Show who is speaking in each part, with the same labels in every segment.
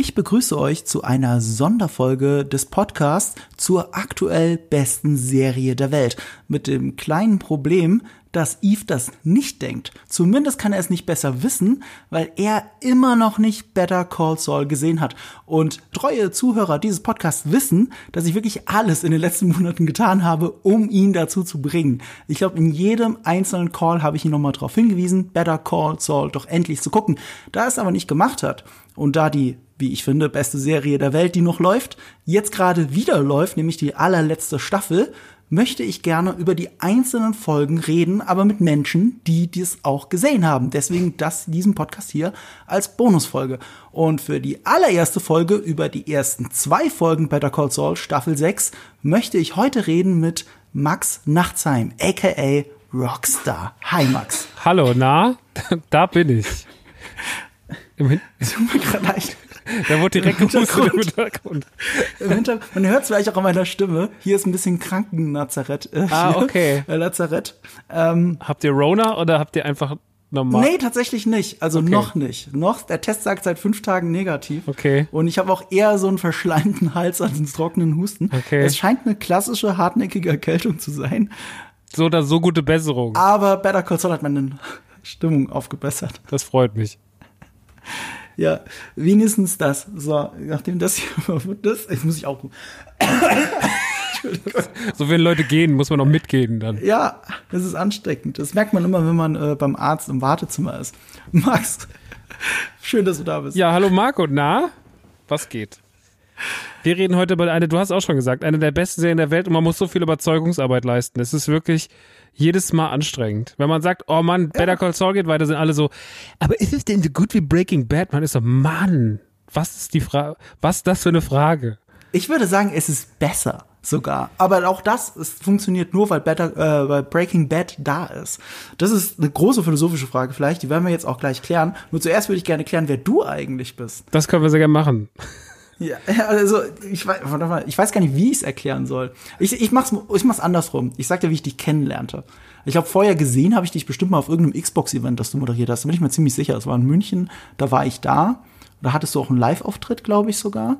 Speaker 1: Ich begrüße euch zu einer Sonderfolge des Podcasts zur aktuell besten Serie der Welt. Mit dem kleinen Problem, dass Eve das nicht denkt. Zumindest kann er es nicht besser wissen, weil er immer noch nicht Better Call Saul gesehen hat. Und treue Zuhörer dieses Podcasts wissen, dass ich wirklich alles in den letzten Monaten getan habe, um ihn dazu zu bringen. Ich glaube, in jedem einzelnen Call habe ich ihn nochmal darauf hingewiesen, Better Call Saul doch endlich zu gucken. Da er es aber nicht gemacht hat und da die wie ich finde, beste Serie der Welt, die noch läuft, jetzt gerade wieder läuft, nämlich die allerletzte Staffel, möchte ich gerne über die einzelnen Folgen reden, aber mit Menschen, die dies auch gesehen haben. Deswegen das, diesen Podcast hier als Bonusfolge. Und für die allererste Folge über die ersten zwei Folgen Better Call Saul, Staffel 6, möchte ich heute reden mit Max Nachtsheim, aka Rockstar. Hi Max.
Speaker 2: Hallo, na? Da bin ich.
Speaker 1: Tut mir gerade leid.
Speaker 2: Da wurde direkt im Hintergrund.
Speaker 1: Im Hintergrund. Im Hintergrund. Man hört es vielleicht auch an meiner Stimme. Hier ist ein bisschen Kranken-Nazarett.
Speaker 2: Äh, ah, okay.
Speaker 1: Äh, Lazarett. Ähm,
Speaker 2: habt ihr Rona oder habt ihr einfach normal?
Speaker 1: Nee, tatsächlich nicht. Also okay. noch nicht. Noch, der Test sagt seit fünf Tagen negativ.
Speaker 2: Okay.
Speaker 1: Und ich habe auch eher so einen verschleimten Hals als einen trockenen Husten.
Speaker 2: Okay.
Speaker 1: Es scheint eine klassische, hartnäckige Erkältung zu sein.
Speaker 2: So oder so gute Besserung.
Speaker 1: Aber Better Call Saul hat meine Stimmung aufgebessert.
Speaker 2: Das freut mich.
Speaker 1: Ja, wenigstens das. So, nachdem das hier verwirrt ist, jetzt muss ich auch.
Speaker 2: so viele Leute gehen, muss man auch mitgehen dann.
Speaker 1: Ja, das ist ansteckend. Das merkt man immer, wenn man äh, beim Arzt im Wartezimmer ist. Max, schön, dass du da bist.
Speaker 2: Ja, hallo Marco, na? Was geht? Wir reden heute über eine, du hast auch schon gesagt, eine der besten Serien der Welt und man muss so viel Überzeugungsarbeit leisten. Es ist wirklich, jedes Mal anstrengend. Wenn man sagt, oh Mann, Better Call Saul geht weiter, sind alle so, aber ist es denn so gut wie Breaking Bad? Man ist so, Mann, was ist die Frage, was ist das für eine Frage?
Speaker 1: Ich würde sagen, es ist besser sogar. Aber auch das es funktioniert nur, weil, Better, äh, weil Breaking Bad da ist. Das ist eine große philosophische Frage vielleicht, die werden wir jetzt auch gleich klären. Nur zuerst würde ich gerne klären, wer du eigentlich bist.
Speaker 2: Das können wir sehr gerne machen.
Speaker 1: Ja, also ich weiß, ich weiß gar nicht, wie ich es erklären soll. Ich, ich, mach's, ich mach's andersrum. Ich sag dir, wie ich dich kennenlernte. Ich habe vorher gesehen, habe ich dich bestimmt mal auf irgendeinem Xbox-Event, das du moderiert hast. Da bin ich mir ziemlich sicher. Das war in München, da war ich da. Da hattest du auch einen Live-Auftritt, glaube ich sogar.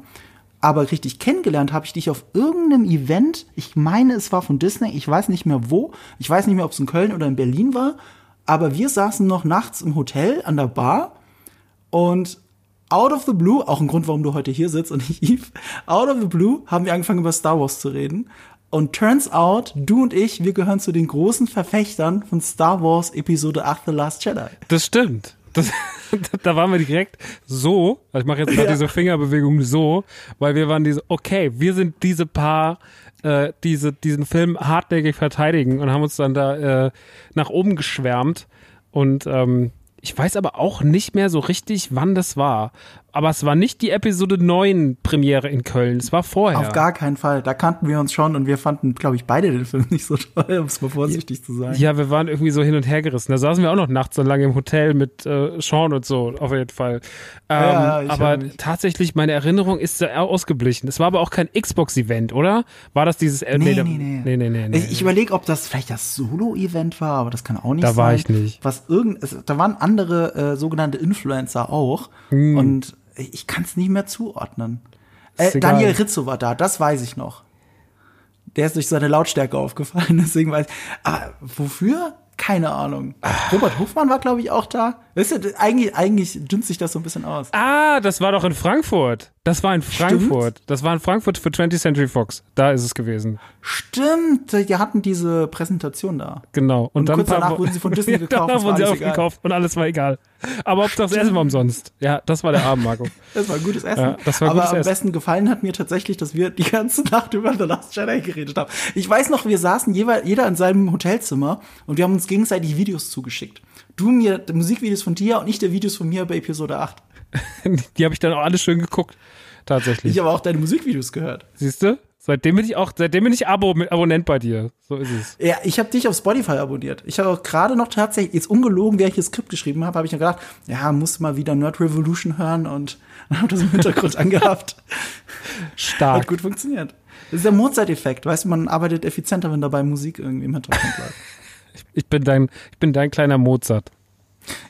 Speaker 1: Aber richtig kennengelernt habe ich dich auf irgendeinem Event. Ich meine, es war von Disney. Ich weiß nicht mehr wo. Ich weiß nicht mehr, ob es in Köln oder in Berlin war. Aber wir saßen noch nachts im Hotel an der Bar und out of the blue, auch ein Grund, warum du heute hier sitzt und nicht Eve, out of the blue haben wir angefangen über Star Wars zu reden. Und turns out, du und ich, wir gehören zu den großen Verfechtern von Star Wars Episode 8 The Last Jedi.
Speaker 2: Das stimmt. Das, da waren wir direkt so, ich mache jetzt gerade ja. diese Fingerbewegung so, weil wir waren diese, okay, wir sind diese Paar, äh, diese, diesen Film hartnäckig verteidigen und haben uns dann da äh, nach oben geschwärmt. Und ähm, ich weiß aber auch nicht mehr so richtig, wann das war. Aber es war nicht die Episode 9 Premiere in Köln, es war vorher.
Speaker 1: Auf gar keinen Fall. Da kannten wir uns schon und wir fanden, glaube ich, beide den Film nicht so toll, um es mal vorsichtig zu sagen.
Speaker 2: Ja, wir waren irgendwie so hin und her gerissen. Da saßen wir auch noch nachts so lange im Hotel mit äh, Sean und so, auf jeden Fall. Ähm, ja, aber tatsächlich, meine Erinnerung ist sehr ausgeblichen. Es war aber auch kein Xbox-Event, oder? War das dieses
Speaker 1: äh, nee, nee, nee, nee. nee, nee, nee ich, ich überlege, ob das vielleicht das Solo-Event war, aber das kann auch nicht
Speaker 2: da
Speaker 1: sein.
Speaker 2: Da war ich nicht.
Speaker 1: Was irgend, da waren andere äh, sogenannte Influencer auch. Hm. Und ich kann es nicht mehr zuordnen. Äh, Daniel Rizzo war da, das weiß ich noch. Der ist durch seine Lautstärke aufgefallen, deswegen weiß ich. Aber wofür? Keine Ahnung. Robert Hofmann war, glaube ich, auch da. Weißt du, eigentlich, eigentlich dünnt sich das so ein bisschen aus.
Speaker 2: Ah, das war doch in Frankfurt. Das war in Frankfurt. Stimmt. Das war in Frankfurt für 20th Century Fox. Da ist es gewesen.
Speaker 1: Stimmt, die hatten diese Präsentation da.
Speaker 2: Genau.
Speaker 1: Und, und dann kurz danach wurden sie von Disney gekauft.
Speaker 2: danach wurden sie aufgekauft und alles war egal. Aber ob das Essen war umsonst. Ja, das war der Abend, Marco.
Speaker 1: das war ein gutes Essen. Ja, das war Aber gutes am Essen. besten gefallen hat mir tatsächlich, dass wir die ganze Nacht über The Last Jedi geredet haben. Ich weiß noch, wir saßen jeder in seinem Hotelzimmer und wir haben uns gegenseitig Videos zugeschickt. Du mir Musikvideos von dir und ich der Videos von mir bei Episode 8.
Speaker 2: die habe ich dann auch alle schön geguckt. Tatsächlich.
Speaker 1: Ich habe auch deine Musikvideos gehört.
Speaker 2: Siehst du? Seitdem bin ich auch, seitdem bin ich Abo, Abonnent bei dir. So ist es.
Speaker 1: Ja, ich habe dich auf Spotify abonniert. Ich habe auch gerade noch tatsächlich, jetzt ungelogen, während ich das Skript geschrieben habe, habe ich mir gedacht, ja, muss mal wieder Nerd Revolution hören und habe das im Hintergrund angehabt.
Speaker 2: Stark.
Speaker 1: Hat gut funktioniert. Das ist der Mozart-Effekt, weißt du, man arbeitet effizienter, wenn dabei Musik irgendwie im Hintergrund bleibt.
Speaker 2: Ich bin dein, ich bin dein kleiner Mozart.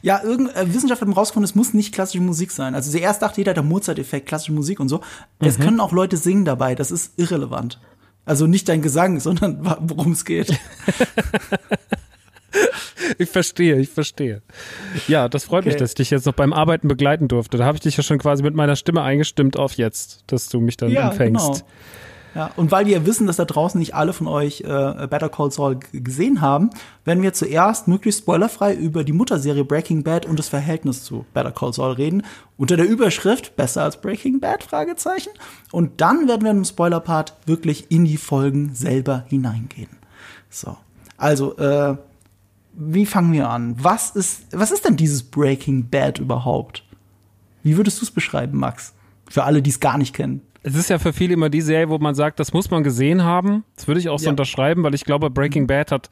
Speaker 1: Ja, irgend, äh, Wissenschaftler haben rausgefunden, es muss nicht klassische Musik sein. Also zuerst dachte jeder, der Mozart-Effekt, klassische Musik und so. Es können auch Leute singen dabei, das ist irrelevant. Also nicht dein Gesang, sondern worum es geht.
Speaker 2: Ich verstehe, ich verstehe. Ja, das freut mich,
Speaker 1: Okay.
Speaker 2: dass ich dich jetzt noch beim Arbeiten begleiten durfte. Da habe ich dich ja schon quasi mit meiner Stimme eingestimmt auf jetzt, dass du mich dann empfängst.
Speaker 1: genau. Ja, und weil wir wissen, dass da draußen nicht alle von euch äh, Better Call Saul gesehen haben, werden wir zuerst möglichst spoilerfrei über die Mutterserie Breaking Bad und das Verhältnis zu Better Call Saul reden. Unter der Überschrift Besser als Breaking Bad? Fragezeichen. Und dann werden wir im Spoiler-Part wirklich in die Folgen selber hineingehen. So. Also, äh, wie fangen wir an? Was ist, was ist denn dieses Breaking Bad überhaupt? Wie würdest du es beschreiben, Max? Für alle, die es gar nicht kennen.
Speaker 2: Es ist ja für viele immer die Serie, wo man sagt, das muss man gesehen haben. Das würde ich auch so
Speaker 1: Ja.
Speaker 2: unterschreiben, weil ich glaube, Breaking Bad hat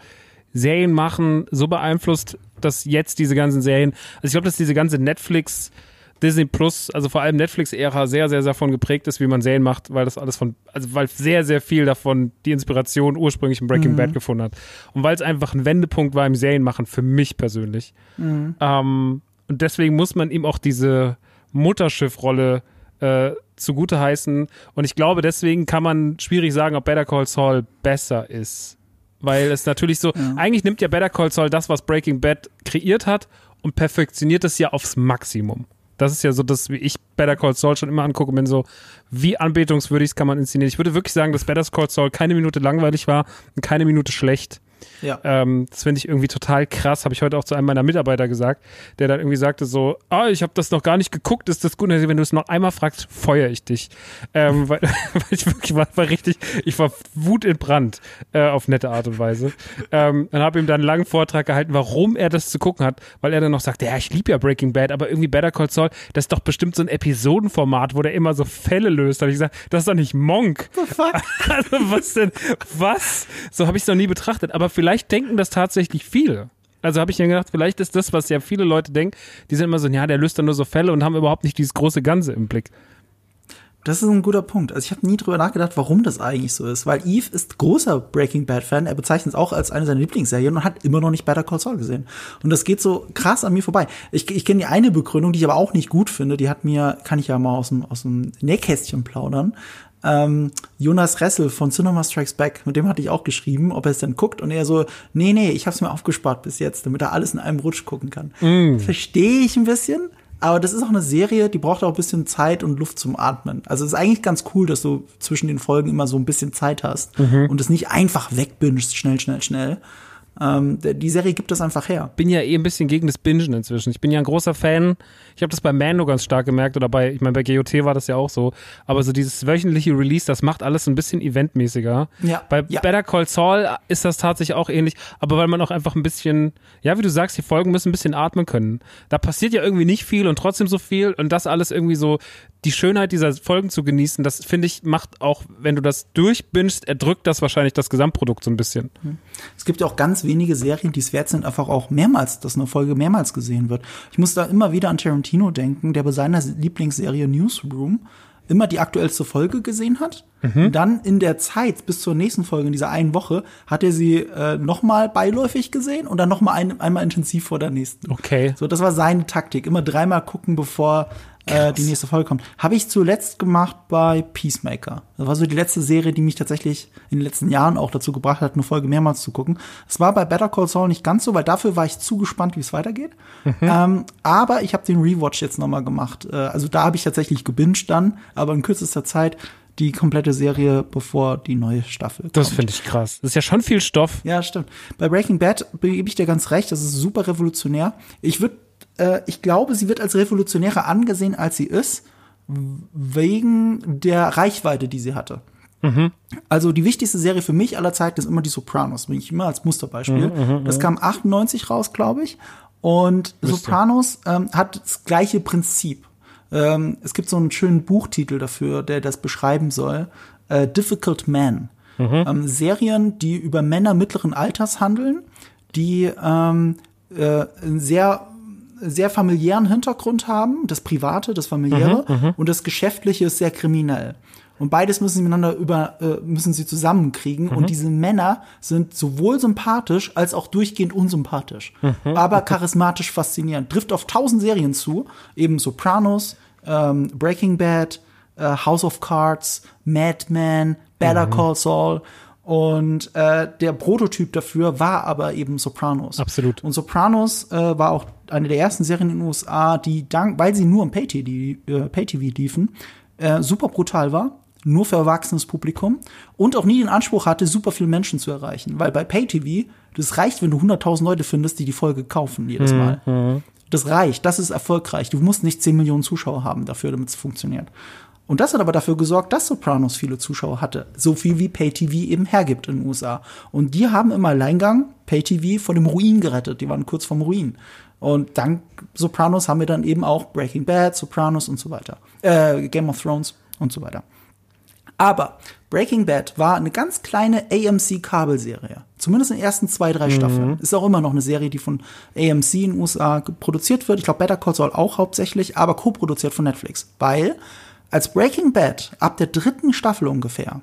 Speaker 2: Serien machen so beeinflusst, dass jetzt diese ganzen Serien, also ich glaube, dass diese ganze Netflix, Disney Plus, also vor allem Netflix-Ära sehr, sehr, sehr davon geprägt ist, wie man Serien macht, weil das alles von, also weil sehr, sehr viel davon die Inspiration ursprünglich in Breaking Bad gefunden hat. Und weil es einfach ein Wendepunkt war im Serienmachen für mich persönlich. Ähm, und deswegen muss man ihm auch diese Mutterschiffrolle äh, zugute heißen. Und ich glaube, deswegen kann man schwierig sagen, ob Better Call Saul besser ist. Weil es natürlich so, eigentlich nimmt ja Better Call Saul das, was Breaking Bad kreiert hat und perfektioniert es ja aufs Maximum. Das ist ja so, dass wie ich Better Call Saul schon immer angucke und bin so, wie anbetungswürdig kann man inszenieren. Ich würde wirklich sagen, dass Better Call Saul keine Minute langweilig war und keine Minute schlecht.
Speaker 1: Ja.
Speaker 2: Ähm, das finde ich irgendwie total krass. Habe ich heute auch zu einem meiner Mitarbeiter gesagt, der dann irgendwie sagte so, ah, ich habe das noch gar nicht geguckt, ist das gut? Und Wenn du es noch einmal fragst, feuere ich dich. Ähm, weil, weil ich wirklich war, war richtig, ich war Wut in Brand äh, auf nette Art und Weise. Ähm, und habe ihm dann einen langen Vortrag gehalten, warum er das zu gucken hat, weil er dann noch sagte, ja, ich liebe ja Breaking Bad, aber irgendwie Better Call Saul, das ist doch bestimmt so ein Episodenformat, wo der immer so Fälle löst. Da habe ich gesagt, das ist doch nicht Monk. Also was denn? Was? So habe ich es noch nie betrachtet. Aber vielleicht denken das tatsächlich viele. Also habe ich mir gedacht, vielleicht ist das, was ja viele Leute denken, die sind immer so, ja, der löst dann nur so Fälle und haben überhaupt nicht dieses große Ganze im Blick.
Speaker 1: Das ist ein guter Punkt. Also ich habe nie drüber nachgedacht, warum das eigentlich so ist. Weil Eve ist großer Breaking Bad Fan. Er bezeichnet es auch als eine seiner Lieblingsserien und hat immer noch nicht Better Call Saul gesehen. Und das geht so krass an mir vorbei. Ich, ich kenne die eine Begründung, die ich aber auch nicht gut finde. Die hat mir, kann ich ja mal aus dem, aus dem Nähkästchen plaudern. Ähm, Jonas Ressel von Cinema Strikes Back, mit dem hatte ich auch geschrieben, ob er es dann guckt. Und er so, nee, nee, ich habe es mir aufgespart bis jetzt, damit er alles in einem Rutsch gucken kann. Verstehe ich ein bisschen. Aber das ist auch eine Serie, die braucht auch ein bisschen Zeit und Luft zum Atmen. Also es ist eigentlich ganz cool, dass du zwischen den Folgen immer so ein bisschen Zeit hast und es nicht einfach wegbingst, schnell, schnell, schnell. Ähm, die Serie gibt das einfach her.
Speaker 2: Bin ja eh ein bisschen gegen das Bingen inzwischen. Ich bin ja ein großer Fan. Ich habe das bei Mando ganz stark gemerkt oder bei, ich meine, bei GOT war das ja auch so. Aber so dieses wöchentliche Release, das macht alles ein bisschen eventmäßiger.
Speaker 1: Ja,
Speaker 2: Bei
Speaker 1: ja.
Speaker 2: Better Call Saul ist das tatsächlich auch ähnlich, aber weil man auch einfach ein bisschen, ja, wie du sagst, die Folgen müssen ein bisschen atmen können. Da passiert ja irgendwie nicht viel und trotzdem so viel und das alles irgendwie so, die Schönheit dieser Folgen zu genießen, das finde ich, macht auch, wenn du das durchbingst, erdrückt das wahrscheinlich das Gesamtprodukt so ein bisschen.
Speaker 1: Es gibt ja auch ganz wenige Serien, die es wert sind, einfach auch mehrmals, dass eine Folge mehrmals gesehen wird. Ich muss da immer wieder an Tarantino denken, der bei seiner Lieblingsserie Newsroom immer die aktuellste Folge gesehen hat. Und dann in der Zeit bis zur nächsten Folge in dieser einen Woche hat er sie äh, nochmal beiläufig gesehen und dann nochmal ein, einmal intensiv vor der nächsten.
Speaker 2: Okay.
Speaker 1: So, das war seine Taktik. Immer dreimal gucken, bevor äh, die nächste Folge kommt. Habe ich zuletzt gemacht bei Peacemaker. Das war so die letzte Serie, die mich tatsächlich in den letzten Jahren auch dazu gebracht hat, eine Folge mehrmals zu gucken. Es war bei Better Call Saul nicht ganz so, weil dafür war ich zu gespannt, wie es weitergeht. Ähm, aber ich habe den Rewatch jetzt nochmal gemacht. Äh, also da habe ich tatsächlich gebinged dann, aber in kürzester Zeit die komplette Serie, bevor die neue Staffel
Speaker 2: Das
Speaker 1: kommt.
Speaker 2: finde ich krass. Das ist ja schon viel Stoff.
Speaker 1: Ja, stimmt. Bei Breaking Bad gebe ich dir ganz recht, das ist super revolutionär. Ich würde, äh, ich glaube, sie wird als revolutionärer angesehen, als sie ist, wegen der Reichweite, die sie hatte. Also die wichtigste Serie für mich aller Zeiten ist immer die Sopranos, bin ich immer als Musterbeispiel. das kam 98 raus, glaube ich. Und Sopranos ähm, hat das gleiche Prinzip. Ähm, es gibt so einen schönen Buchtitel dafür, der das beschreiben soll. Äh, Difficult Man. Ähm, Serien, die über Männer mittleren Alters handeln, die ähm, äh, sehr sehr familiären Hintergrund haben, das Private, das Familiäre, und das Geschäftliche ist sehr kriminell. Und beides müssen sie miteinander über, äh, müssen sie zusammenkriegen. Und diese Männer sind sowohl sympathisch als auch durchgehend unsympathisch. Aber charismatisch faszinierend. Trifft auf tausend Serien zu. Eben Sopranos, ähm, Breaking Bad, äh, House of Cards, Mad Men, Better Call Saul. Und äh, der Prototyp dafür war aber eben Sopranos.
Speaker 2: Absolut.
Speaker 1: Und Sopranos äh, war auch eine der ersten Serien in den USA, die dank, weil sie nur im Pay-TV äh, Pay liefen, äh, super brutal war, nur für erwachsenes Publikum und auch nie den Anspruch hatte, super viele Menschen zu erreichen. Weil bei Pay-TV, das reicht, wenn du 100.000 Leute findest, die die Folge kaufen jedes Mal. Das reicht, das ist erfolgreich. Du musst nicht 10 Millionen Zuschauer haben dafür, damit es funktioniert. Und das hat aber dafür gesorgt, dass Sopranos viele Zuschauer hatte. So viel wie Pay-TV eben hergibt in den USA. Und die haben im Alleingang Pay-TV vor dem Ruin gerettet. Die waren kurz vorm Ruin. Und dank Sopranos haben wir dann eben auch Breaking Bad, Sopranos und so weiter. Äh, Game of Thrones und so weiter. Aber Breaking Bad war eine ganz kleine AMC-Kabelserie. Zumindest in den ersten zwei, drei Staffeln. Ist auch immer noch eine Serie, die von AMC in den USA produziert wird. Ich glaube, Better Call Saul auch hauptsächlich, aber co-produziert von Netflix. Weil als Breaking Bad ab der dritten Staffel ungefähr,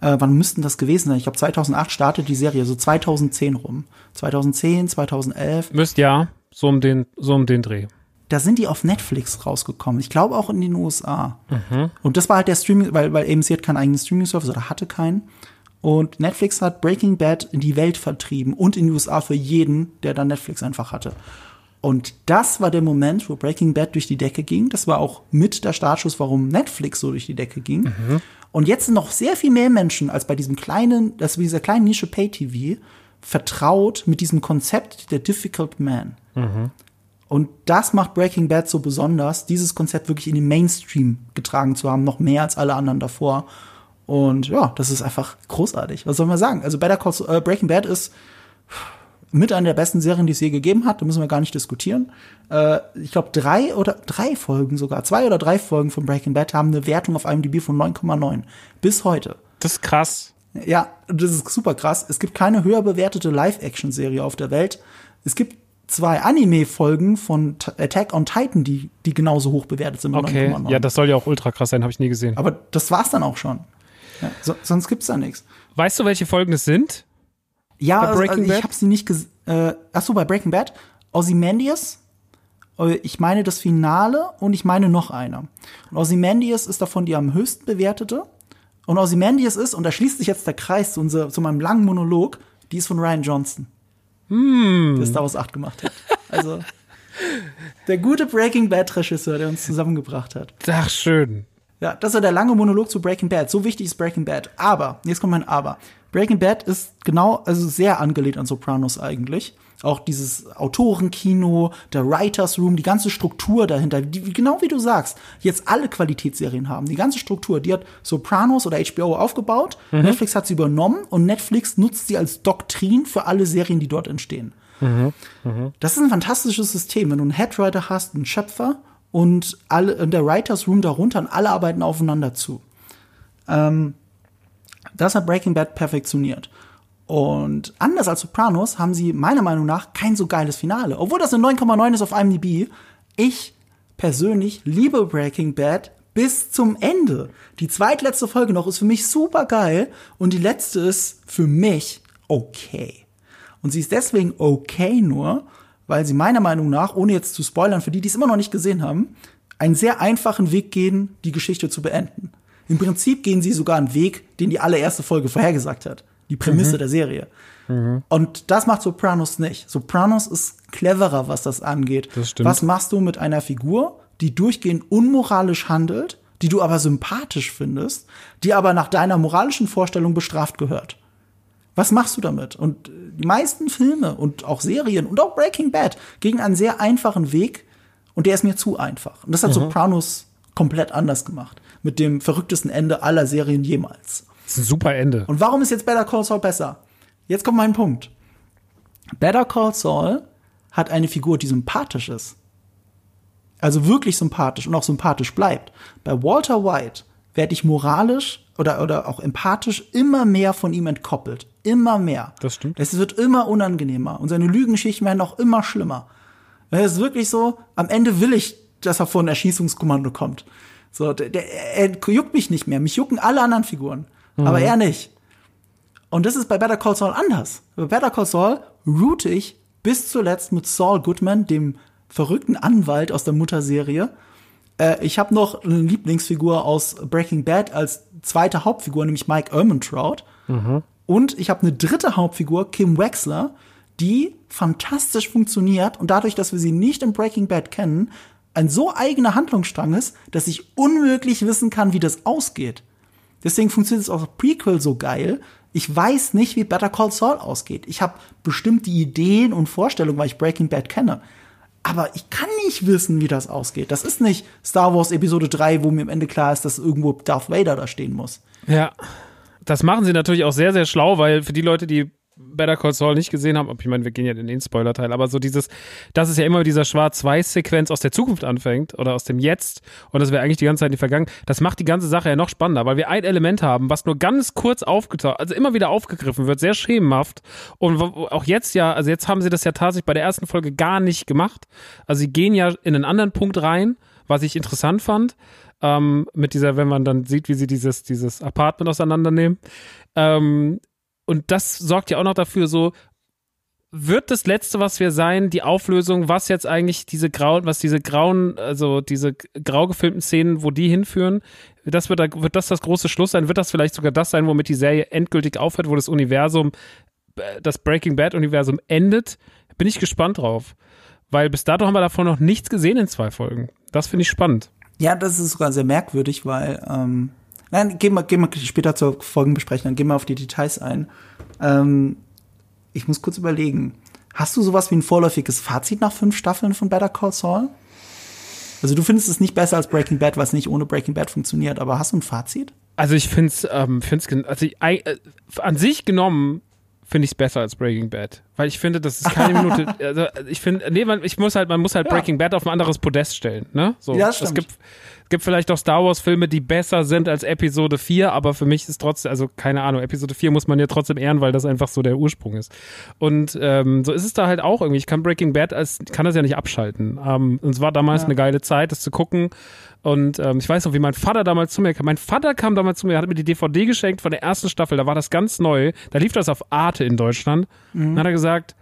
Speaker 1: äh, wann müssten das gewesen sein? Ich glaube, 2008 startet die Serie, so 2010 rum. 2010, 2011.
Speaker 2: Müsst ja, so um den, so um den Dreh.
Speaker 1: da sind die auf Netflix rausgekommen. Ich glaube auch in den USA. Und das war halt der Streaming, weil, weil AMC hat keinen eigenen Streaming-Service oder hatte keinen. Und Netflix hat Breaking Bad in die Welt vertrieben und in die USA für jeden, der dann Netflix einfach hatte. Und das war der Moment, wo Breaking Bad durch die Decke ging. Das war auch mit der Startschuss, warum Netflix so durch die Decke ging. Und jetzt sind noch sehr viel mehr Menschen als bei diesem kleinen, das dieser kleinen Nische Pay-TV vertraut mit diesem Konzept der Difficult Man. Und das macht Breaking Bad so besonders, dieses Konzept wirklich in den Mainstream getragen zu haben, noch mehr als alle anderen davor. Und ja, das ist einfach großartig. Was soll man sagen? Also Better Call äh, Breaking Bad ist mit einer der besten Serien, die es je gegeben hat. Da müssen wir gar nicht diskutieren. Äh, ich glaube, drei oder drei Folgen sogar, zwei oder drei Folgen von Breaking Bad haben eine Wertung auf IMDb von 9,9 bis heute.
Speaker 2: Das ist krass.
Speaker 1: Ja, das ist super krass. Es gibt keine höher bewertete Live-Action-Serie auf der Welt. Es gibt zwei Anime-Folgen von Attack on Titan, die, die genauso hoch bewertet sind
Speaker 2: Okay.
Speaker 1: 9,9.
Speaker 2: Ja, das soll ja auch ultra krass sein, habe ich nie gesehen.
Speaker 1: Aber das war's dann auch schon. Ja, so, sonst gibt's da nichts.
Speaker 2: Weißt du, welche Folgen es sind?
Speaker 1: Ja, also, also ich habe sie nicht ges äh, ach so, bei Breaking Bad, Ozymandias, äh, ich meine das Finale und ich meine noch eine. Und Ozymandias ist davon die am höchsten bewertete. Und Ozymandias ist, und da schließt sich jetzt der Kreis zu, unser, zu meinem langen Monolog, die ist von Ryan Johnson.
Speaker 2: Hm.
Speaker 1: Der Star Wars 8 gemacht hat. Also, der gute Breaking Bad-Regisseur, der uns zusammengebracht hat.
Speaker 2: Ach, schön.
Speaker 1: Ja, das ist ja der lange Monolog zu Breaking Bad. So wichtig ist Breaking Bad. Aber, jetzt kommt mein Aber. Breaking Bad ist genau, also sehr angelehnt an Sopranos eigentlich. Auch dieses Autorenkino, der Writers Room, die ganze Struktur dahinter, die, genau wie du sagst, jetzt alle Qualitätsserien haben. Die ganze Struktur, die hat Sopranos oder HBO aufgebaut. Netflix hat sie übernommen und Netflix nutzt sie als Doktrin für alle Serien, die dort entstehen. Das ist ein fantastisches System, wenn du einen Headwriter hast, einen Schöpfer und alle und der Writers Room darunter und alle arbeiten aufeinander zu. Ähm, das hat Breaking Bad perfektioniert. Und anders als Sopranos haben sie meiner Meinung nach kein so geiles Finale. Obwohl das eine 9,9 ist auf IMDb. Ich persönlich liebe Breaking Bad bis zum Ende. Die zweitletzte Folge noch ist für mich super geil und die letzte ist für mich okay. Und sie ist deswegen okay nur, weil sie meiner Meinung nach, ohne jetzt zu spoilern, für die, die es immer noch nicht gesehen haben, einen sehr einfachen Weg gehen, die Geschichte zu beenden. Im Prinzip gehen sie sogar einen Weg, den die allererste Folge vorhergesagt hat. Die Prämisse der Serie. Und das macht Sopranos nicht. Sopranos ist cleverer, was das angeht.
Speaker 2: Das stimmt.
Speaker 1: Was machst du mit einer Figur, die durchgehend unmoralisch handelt, die du aber sympathisch findest, die aber nach deiner moralischen Vorstellung bestraft gehört? Was machst du damit? Und die meisten Filme und auch Serien und auch Breaking Bad gehen einen sehr einfachen Weg und der ist mir zu einfach. Und das hat Sopranos komplett anders gemacht. Mit dem verrücktesten Ende aller Serien jemals.
Speaker 2: Das ist ein super Ende.
Speaker 1: Und warum ist jetzt Better Call Saul besser? Jetzt kommt mein Punkt. Better Call Saul hat eine Figur, die sympathisch ist. Also wirklich sympathisch und auch sympathisch bleibt. Bei Walter White werde ich moralisch oder, oder auch empathisch immer mehr von ihm entkoppelt. Immer mehr.
Speaker 2: Das stimmt.
Speaker 1: Es wird immer unangenehmer und seine Lügenschichten werden auch immer schlimmer. Es ist wirklich so, am Ende will ich, dass er vor ein Erschießungskommando kommt. So, der, der, er juckt mich nicht mehr. Mich jucken alle anderen Figuren. Mhm. Aber er nicht. Und das ist bei Better Call Saul anders. Bei Better Call Saul route ich bis zuletzt mit Saul Goodman, dem verrückten Anwalt aus der Mutterserie. Äh, ich habe noch eine Lieblingsfigur aus Breaking Bad als zweite Hauptfigur, nämlich Mike Ehrmantraut. Mhm. Und ich habe eine dritte Hauptfigur, Kim Wexler, die fantastisch funktioniert und dadurch, dass wir sie nicht in Breaking Bad kennen, ein so eigener Handlungsstrang ist, dass ich unmöglich wissen kann, wie das ausgeht. Deswegen funktioniert es auch Prequel so geil. Ich weiß nicht, wie Better Call Saul ausgeht. Ich habe bestimmt die Ideen und Vorstellungen, weil ich Breaking Bad kenne. Aber ich kann nicht wissen, wie das ausgeht. Das ist nicht Star Wars Episode 3, wo mir am Ende klar ist, dass irgendwo Darth Vader da stehen muss.
Speaker 2: Ja. Das machen sie natürlich auch sehr, sehr schlau, weil für die Leute, die Better Call Saul nicht gesehen haben, ich meine, wir gehen ja in den Spoiler-Teil, aber so dieses, dass es ja immer dieser Schwarz-Weiß-Sequenz aus der Zukunft anfängt oder aus dem Jetzt und das wäre eigentlich die ganze Zeit in die Vergangenheit, das macht die ganze Sache ja noch spannender, weil wir ein Element haben, was nur ganz kurz aufgetaucht, also immer wieder aufgegriffen wird, sehr schemenhaft und auch jetzt ja, also jetzt haben sie das ja tatsächlich bei der ersten Folge gar nicht gemacht, also sie gehen ja in einen anderen Punkt rein, was ich interessant fand, ähm, mit dieser, wenn man dann sieht, wie sie dieses, dieses Apartment auseinandernehmen, ähm, und das sorgt ja auch noch dafür, so wird das letzte, was wir sein, die Auflösung, was jetzt eigentlich diese grauen, was diese grauen, also diese grau gefilmten Szenen, wo die hinführen, das wird, wird das das große Schluss sein? Wird das vielleicht sogar das sein, womit die Serie endgültig aufhört, wo das Universum, äh, das Breaking Bad Universum endet? Bin ich gespannt drauf. Weil bis dato haben wir davon noch nichts gesehen in zwei Folgen. Das finde ich spannend.
Speaker 1: Ja, das ist sogar sehr merkwürdig, weil ähm, Nein, gehen wir, gehen wir später zur Folgenbesprechung, dann gehen wir auf die Details ein. Ähm, ich muss kurz überlegen. Hast du sowas wie ein vorläufiges Fazit nach fünf Staffeln von Better Call Saul? Also du findest es nicht besser als Breaking Bad, was nicht ohne Breaking Bad funktioniert, aber hast du ein Fazit?
Speaker 2: Also ich finde es, ähm, find's, also ich, äh, an sich genommen finde ich es besser als Breaking Bad. Weil ich finde, das ist keine Minute, also ich finde, nee, man, ich muss halt, man muss halt ja. Breaking Bad auf ein anderes Podest stellen, ne? So,
Speaker 1: ja, das stimmt.
Speaker 2: Es gibt, es gibt vielleicht auch Star Wars Filme, die besser sind als Episode 4, aber für mich ist trotzdem, also keine Ahnung, Episode 4 muss man ja trotzdem ehren, weil das einfach so der Ursprung ist. Und ähm, so ist es da halt auch irgendwie. Ich kann Breaking Bad als, kann das ja nicht abschalten. Ähm, und es war damals ja. eine geile Zeit, das zu gucken. Und ähm, ich weiß noch, wie mein Vater damals zu mir kam. Mein Vater kam damals zu mir, hat mir die DVD geschenkt von der ersten Staffel, da war das ganz neu. Da lief das auf Arte in Deutschland. Mhm. Dann hat er gesagt,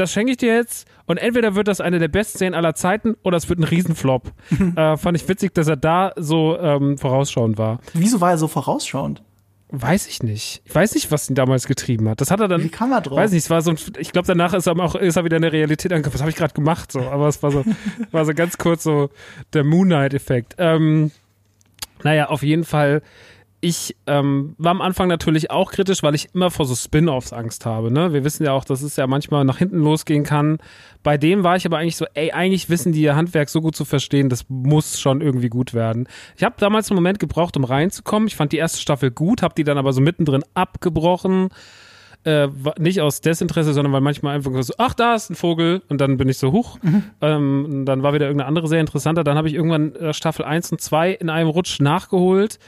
Speaker 2: das schenke ich dir jetzt und entweder wird das eine der besten Szenen aller Zeiten oder es wird ein Riesenflop. äh, fand ich witzig, dass er da so ähm, vorausschauend war.
Speaker 1: Wieso war er so vorausschauend?
Speaker 2: Weiß ich nicht. Ich weiß nicht, was ihn damals getrieben hat. Das hat er dann.
Speaker 1: Wie kam er drauf?
Speaker 2: Weiß nicht. Es war so. Ich glaube, danach ist er auch ist er wieder in der Realität angekommen. Was habe ich gerade gemacht? So, aber es war so, war so ganz kurz so der Moon Knight Effekt. Ähm, naja, auf jeden Fall ich ähm, war am Anfang natürlich auch kritisch, weil ich immer vor so Spin-offs Angst habe. Ne? Wir wissen ja auch, dass es ja manchmal nach hinten losgehen kann. Bei dem war ich aber eigentlich so, ey, eigentlich wissen die ihr Handwerk so gut zu verstehen, das muss schon irgendwie gut werden. Ich habe damals einen Moment gebraucht, um reinzukommen. Ich fand die erste Staffel gut, habe die dann aber so mittendrin abgebrochen. Äh, nicht aus Desinteresse, sondern weil manchmal einfach so, ach, da ist ein Vogel und dann bin ich so hoch. Mhm. Ähm, dann war wieder irgendeine andere sehr interessanter. Dann habe ich irgendwann äh, Staffel 1 und 2 in einem Rutsch nachgeholt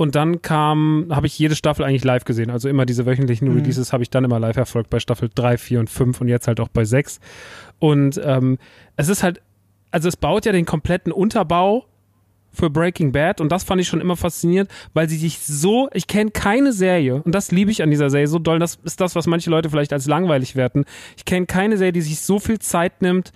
Speaker 2: und dann kam, habe ich jede Staffel eigentlich live gesehen. Also immer diese wöchentlichen mhm. Releases habe ich dann immer live verfolgt bei Staffel 3, 4 und 5 und jetzt halt auch bei 6. Und ähm, es ist halt, also es baut ja den kompletten Unterbau für Breaking Bad und das fand ich schon immer faszinierend, weil sie sich so, ich kenne keine Serie und das liebe ich an dieser Serie so doll, das ist das, was manche Leute vielleicht als langweilig werten. Ich kenne keine Serie, die sich so viel Zeit nimmt,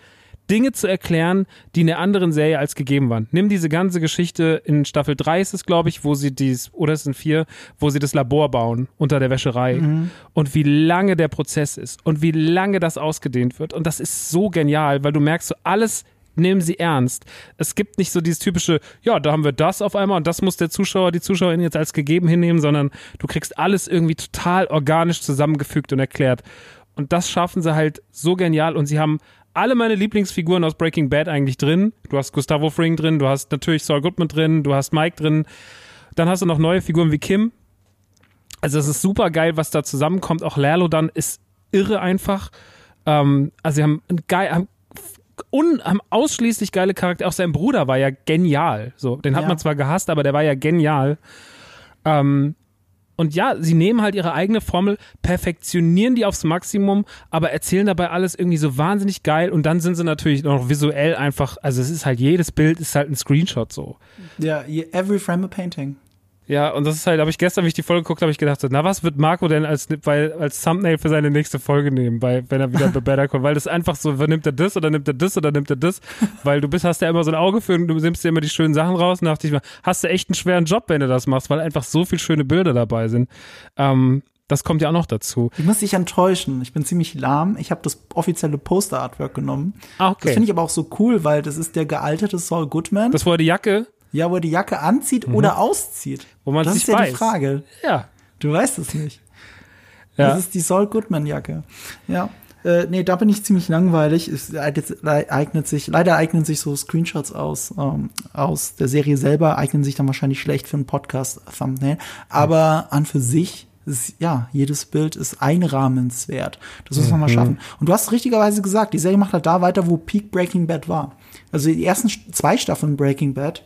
Speaker 2: Dinge zu erklären, die in der anderen Serie als gegeben waren. Nimm diese ganze Geschichte in Staffel 3 ist es, glaube ich, wo sie dies, oder es sind vier, wo sie das Labor bauen unter der Wäscherei mhm. und wie lange der Prozess ist und wie lange das ausgedehnt wird. Und das ist so genial, weil du merkst, so alles nehmen sie ernst. Es gibt nicht so dieses typische, ja, da haben wir das auf einmal und das muss der Zuschauer, die Zuschauerin jetzt als gegeben hinnehmen, sondern du kriegst alles irgendwie total organisch zusammengefügt und erklärt. Und das schaffen sie halt so genial und sie haben alle meine Lieblingsfiguren aus Breaking Bad eigentlich drin. Du hast Gustavo Fring drin, du hast natürlich Saul Goodman drin, du hast Mike drin. Dann hast du noch neue Figuren wie Kim. Also es ist super geil, was da zusammenkommt. Auch Lerlo dann ist irre einfach. Ähm, also sie haben geil, haben, un, haben ausschließlich geile Charaktere. Auch sein Bruder war ja genial. So, den hat ja. man zwar gehasst, aber der war ja genial. Ähm, Und ja, sie nehmen halt ihre eigene Formel, perfektionieren die aufs Maximum, aber erzählen dabei alles irgendwie so wahnsinnig geil und dann sind sie natürlich noch visuell einfach, also es ist halt jedes Bild ist halt ein Screenshot so.
Speaker 1: Ja, every frame a painting.
Speaker 2: Ja, und das ist halt, habe ich gestern, wie ich die Folge geguckt habe, ich gedacht, na, was wird Marco denn als, weil, als Thumbnail für seine nächste Folge nehmen, bei, wenn er wieder bei Better kommt? Weil das einfach so, nimmt er das oder nimmt er das oder nimmt er das? Weil du bist, hast ja immer so ein Auge für und du nimmst dir immer die schönen Sachen raus und dachte ich mal, hast du echt einen schweren Job, wenn du das machst, weil einfach so viele schöne Bilder dabei sind. Ähm, das kommt ja auch noch dazu.
Speaker 1: Ich muss dich enttäuschen. Ich bin ziemlich lahm. Ich habe das offizielle Poster-Artwork genommen.
Speaker 2: Ah, okay.
Speaker 1: Das finde ich aber auch so cool, weil das ist der gealterte Saul Goodman.
Speaker 2: Das war die Jacke.
Speaker 1: Ja, wo er die Jacke anzieht mhm. oder auszieht.
Speaker 2: Wo man
Speaker 1: das
Speaker 2: ist
Speaker 1: ja
Speaker 2: weiß.
Speaker 1: die Frage.
Speaker 2: Ja.
Speaker 1: Du weißt es nicht.
Speaker 2: Ja.
Speaker 1: Das ist die Saul Goodman Jacke. Ja. Äh, nee, da bin ich ziemlich langweilig. Es eignet sich, leider eignen sich so Screenshots aus, ähm, aus der Serie selber, eignen sich dann wahrscheinlich schlecht für einen Podcast-Thumbnail. Aber an für sich ist, ja, jedes Bild ist einrahmenswert. Das muss man mal schaffen. Und du hast richtigerweise gesagt, die Serie macht halt da weiter, wo Peak Breaking Bad war. Also die ersten zwei Staffeln Breaking Bad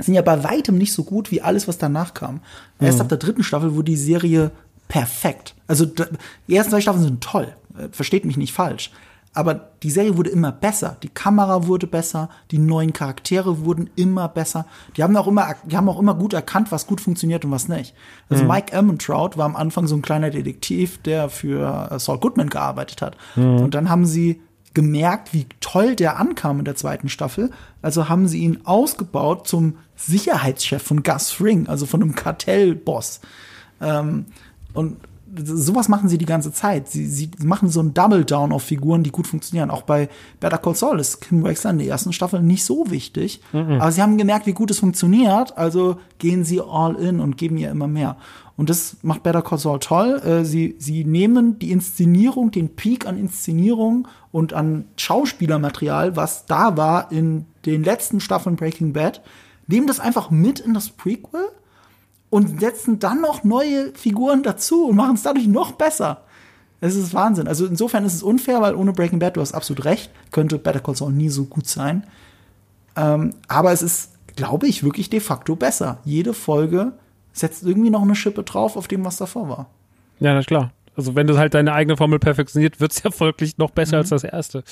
Speaker 1: sind ja bei weitem nicht so gut wie alles, was danach kam. Erst ab der dritten Staffel wurde die Serie perfekt. Also die ersten zwei Staffeln sind toll. Äh, versteht mich nicht falsch. Aber die Serie wurde immer besser. Die Kamera wurde besser, die neuen Charaktere wurden immer besser. Die haben auch immer, die haben auch immer gut erkannt, was gut funktioniert und was nicht. Also mhm. Mike Ementrout war am Anfang so ein kleiner Detektiv, der für äh, Saul Goodman gearbeitet hat. Mhm. Und dann haben sie gemerkt, wie toll der ankam in der zweiten Staffel. Also haben sie ihn ausgebaut zum Sicherheitschef von Gus Fring, also von einem Kartellboss. Ähm, und sowas machen sie die ganze Zeit. Sie, sie machen so ein Double Down auf Figuren, die gut funktionieren. Auch bei Better Call Saul ist Kim Wexler in der ersten Staffel nicht so wichtig. Mhm. Aber sie haben gemerkt, wie gut es funktioniert. Also gehen sie all in und geben ihr immer mehr. Und das macht Better Call Saul toll. Äh, sie, sie nehmen die Inszenierung, den Peak an Inszenierung und an Schauspielermaterial, was da war in den letzten Staffeln Breaking Bad, nehmen das einfach mit in das Prequel und setzen dann noch neue Figuren dazu und machen es dadurch noch besser. Es ist Wahnsinn. Also insofern ist es unfair, weil ohne Breaking Bad, du hast absolut recht, könnte Better Call Saul nie so gut sein. Ähm, aber es ist, glaube ich, wirklich de facto besser. Jede Folge setzt irgendwie noch eine Schippe drauf auf dem, was davor war.
Speaker 2: Ja, na klar. Also wenn du halt deine eigene Formel perfektioniert, wird es ja folglich noch besser mhm. als das erste.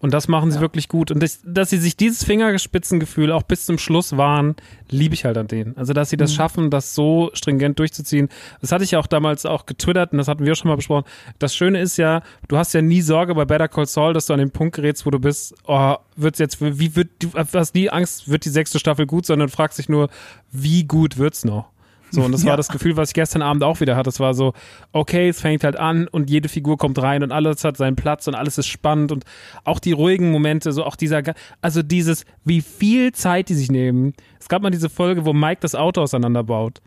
Speaker 2: Und das machen sie ja. wirklich gut. Und das, dass sie sich dieses Fingerspitzengefühl auch bis zum Schluss wahren, liebe ich halt an denen. Also dass sie das mhm. schaffen, das so stringent durchzuziehen. Das hatte ich ja auch damals auch getwittert und das hatten wir auch schon mal besprochen. Das Schöne ist ja, du hast ja nie Sorge bei Better Call Saul, dass du an den Punkt gerätst, wo du bist, oh, wird's jetzt, wie wird, du hast nie Angst, wird die sechste Staffel gut, sondern fragst dich nur, wie gut wird's noch? So, und das ja. war das Gefühl, was ich gestern Abend auch wieder hatte. Es war so, okay, es fängt halt an und jede Figur kommt rein und alles hat seinen Platz und alles ist spannend und auch die ruhigen Momente, so auch dieser, also dieses, wie viel Zeit die sich nehmen. Es gab mal diese Folge, wo Mike das Auto auseinanderbaut.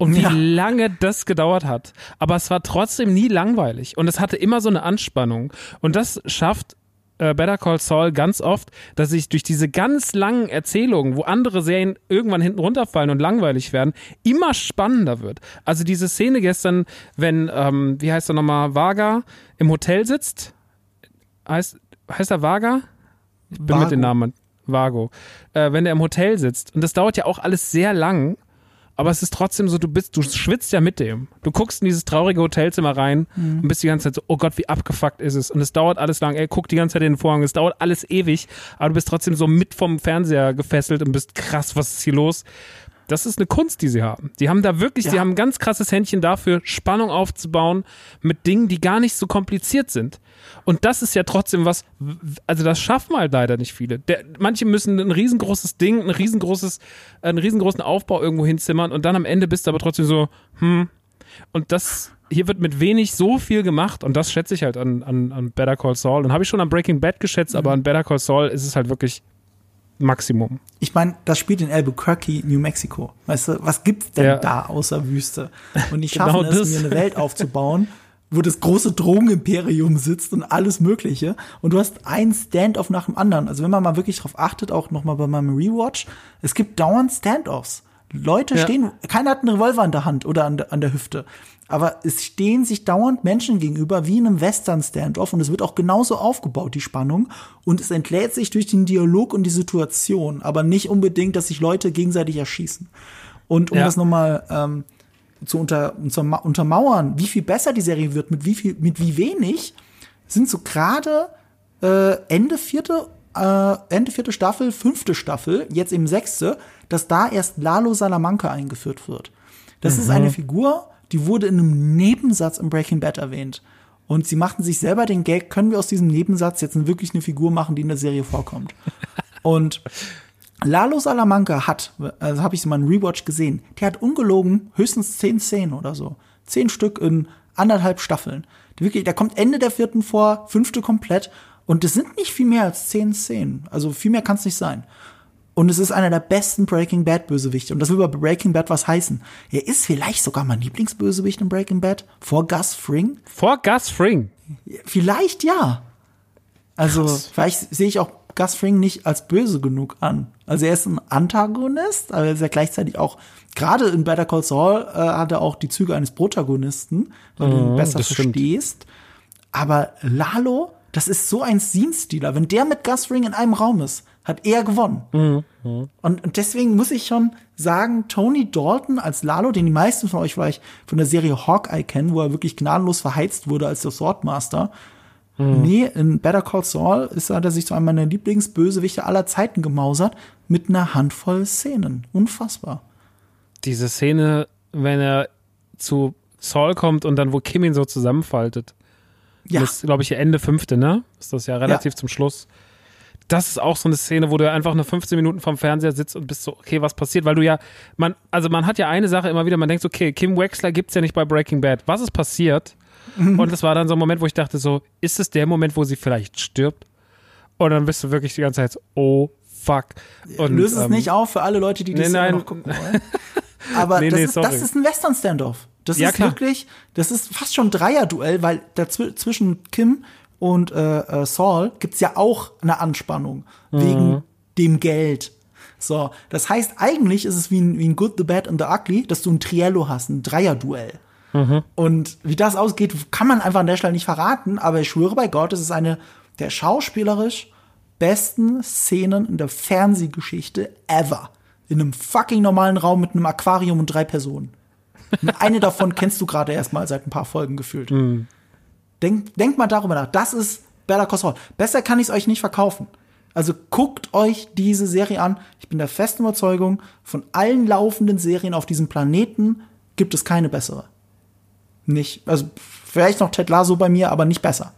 Speaker 2: Und wie ja. lange das gedauert hat. Aber es war trotzdem nie langweilig. Und es hatte immer so eine Anspannung. Und das schafft äh, Better Call Saul ganz oft, dass ich durch diese ganz langen Erzählungen, wo andere Serien irgendwann hinten runterfallen und langweilig werden, immer spannender wird. Also diese Szene gestern, wenn, ähm, wie heißt er nochmal, Vaga im Hotel sitzt, heißt, heißt er Vaga? Ich bin Vago. mit den Namen. Vago. Äh, wenn er im Hotel sitzt. Und das dauert ja auch alles sehr lang aber es ist trotzdem so, du bist, du schwitzt ja mit dem. Du guckst in dieses traurige Hotelzimmer rein mhm. und bist die ganze Zeit so, oh Gott, wie abgefuckt ist es. Und es dauert alles lang, ey, guck die ganze Zeit in den Vorhang, es dauert alles ewig, aber du bist trotzdem so mit vom Fernseher gefesselt und bist krass, was ist hier los? Das ist eine Kunst, die sie haben. Die haben da wirklich, ja. die haben ein ganz krasses Händchen dafür, Spannung aufzubauen mit Dingen, die gar nicht so kompliziert sind. Und das ist ja trotzdem was, also das schaffen halt leider nicht viele. Der, manche müssen ein riesengroßes Ding, ein riesengroßes, einen riesengroßen Aufbau irgendwo hinzimmern und dann am Ende bist du aber trotzdem so, hm. Und das, hier wird mit wenig so viel gemacht und das schätze ich halt an, an, an Better Call Saul. Und habe ich schon an Breaking Bad geschätzt, mhm. aber an Better Call Saul ist es halt wirklich Maximum.
Speaker 1: Ich meine, das spielt in Albuquerque, New Mexico. Weißt du, was gibt's denn ja. da außer Wüste? Und die schaffen genau es, mir eine Welt aufzubauen, wo das große Drogenimperium sitzt und alles Mögliche. Und du hast ein Standoff nach dem anderen. Also wenn man mal wirklich drauf achtet, auch noch mal bei meinem Rewatch, es gibt dauernd Standoffs. Leute ja. stehen, keiner hat einen Revolver in der Hand oder an der, an der Hüfte. Aber es stehen sich dauernd Menschen gegenüber wie in einem Western-Standoff und es wird auch genauso aufgebaut, die Spannung. Und es entlädt sich durch den Dialog und die Situation, aber nicht unbedingt, dass sich Leute gegenseitig erschießen. Und um ja. das nochmal ähm, zu unter, zu untermauern, wie viel besser die Serie wird, mit wie viel, mit wie wenig, sind so gerade äh, Ende vierte, äh, Ende vierte Staffel, fünfte Staffel, jetzt eben sechste, dass da erst Lalo Salamanca eingeführt wird. Das mhm. ist eine Figur, die wurde in einem Nebensatz im Breaking Bad erwähnt. Und sie machten sich selber den Gag, können wir aus diesem Nebensatz jetzt wirklich eine Figur machen, die in der Serie vorkommt. Und Lalo Salamanca hat, also habe ich mal einen Rewatch gesehen, der hat ungelogen höchstens zehn Szenen oder so. Zehn Stück in anderthalb Staffeln. Wirklich, der kommt Ende der vierten vor, fünfte komplett. Und es sind nicht viel mehr als zehn Szenen. Also viel mehr kann es nicht sein. Und es ist einer der besten Breaking Bad Bösewichte. Und das will bei Breaking Bad was heißen. Er ist vielleicht sogar mein Lieblingsbösewicht in Breaking Bad. Vor Gus Fring.
Speaker 2: Vor Gus Fring?
Speaker 1: Vielleicht ja. Also, Krass. vielleicht sehe ich auch Gus Fring nicht als böse genug an. Also er ist ein Antagonist, aber er ist ja gleichzeitig auch, gerade in Better Call Saul äh, hat er auch die Züge eines Protagonisten, wenn du ihn mhm, besser verstehst. Aber Lalo, das ist so ein Scene-Stealer. Wenn der mit Gus Fring in einem Raum ist, hat er gewonnen. Mhm. Und, und deswegen muss ich schon sagen, Tony Dalton als Lalo, den die meisten von euch vielleicht von der Serie Hawkeye kennen, wo er wirklich gnadenlos verheizt wurde als der Swordmaster, Mhm. Nee, in Better Call Saul ist, hat er sich zu einem meiner Lieblingsbösewichte aller Zeiten gemausert mit einer Handvoll Szenen. Unfassbar.
Speaker 2: Diese Szene, wenn er zu Saul kommt und dann, wo Kim ihn so zusammenfaltet. Ja. Das ist, glaube ich, Ende fünfte, ne? Ist das ja relativ ja. zum Schluss. Das ist auch so eine Szene, wo du einfach nur 15 Minuten vom Fernseher sitzt und bist so, okay, was passiert? Weil du ja, man, also man hat ja eine Sache immer wieder, man denkt, okay, Kim Wexler gibt's ja nicht bei Breaking Bad. Was ist passiert? Mhm. Und das war dann so ein Moment, wo ich dachte so, ist es der Moment, wo sie vielleicht stirbt? Und dann bist du wirklich die ganze Zeit so, oh fuck.
Speaker 1: Und, Löst es ähm, nicht auf für alle Leute, die das nee, noch gucken wollen. Aber nee, das, nee, ist, das, ist, ein Western-Standoff. Das ja, ist klar. wirklich, das ist fast schon ein Dreier-Duell, weil dazw zwischen Kim und äh, äh, Saul gibt's ja auch eine Anspannung mhm. wegen dem Geld. So, das heißt, eigentlich ist es wie ein, wie ein Good, the Bad and the Ugly, dass du ein Triello hast, ein Dreier-Duell. Mhm. Und wie das ausgeht, kann man einfach an der Stelle nicht verraten, aber ich schwöre bei Gott, es ist eine der schauspielerisch besten Szenen in der Fernsehgeschichte ever. In einem fucking normalen Raum mit einem Aquarium und drei Personen. Eine davon kennst du gerade erst mal seit ein paar Folgen gefühlt. Mhm. Denk, denk mal darüber nach. Das ist Better Call Saul. Besser kann ich es euch nicht verkaufen. Also guckt euch diese Serie an. Ich bin der festen Überzeugung, von allen laufenden Serien auf diesem Planeten gibt es keine bessere nicht, also vielleicht noch Ted Lasso bei mir, aber nicht besser.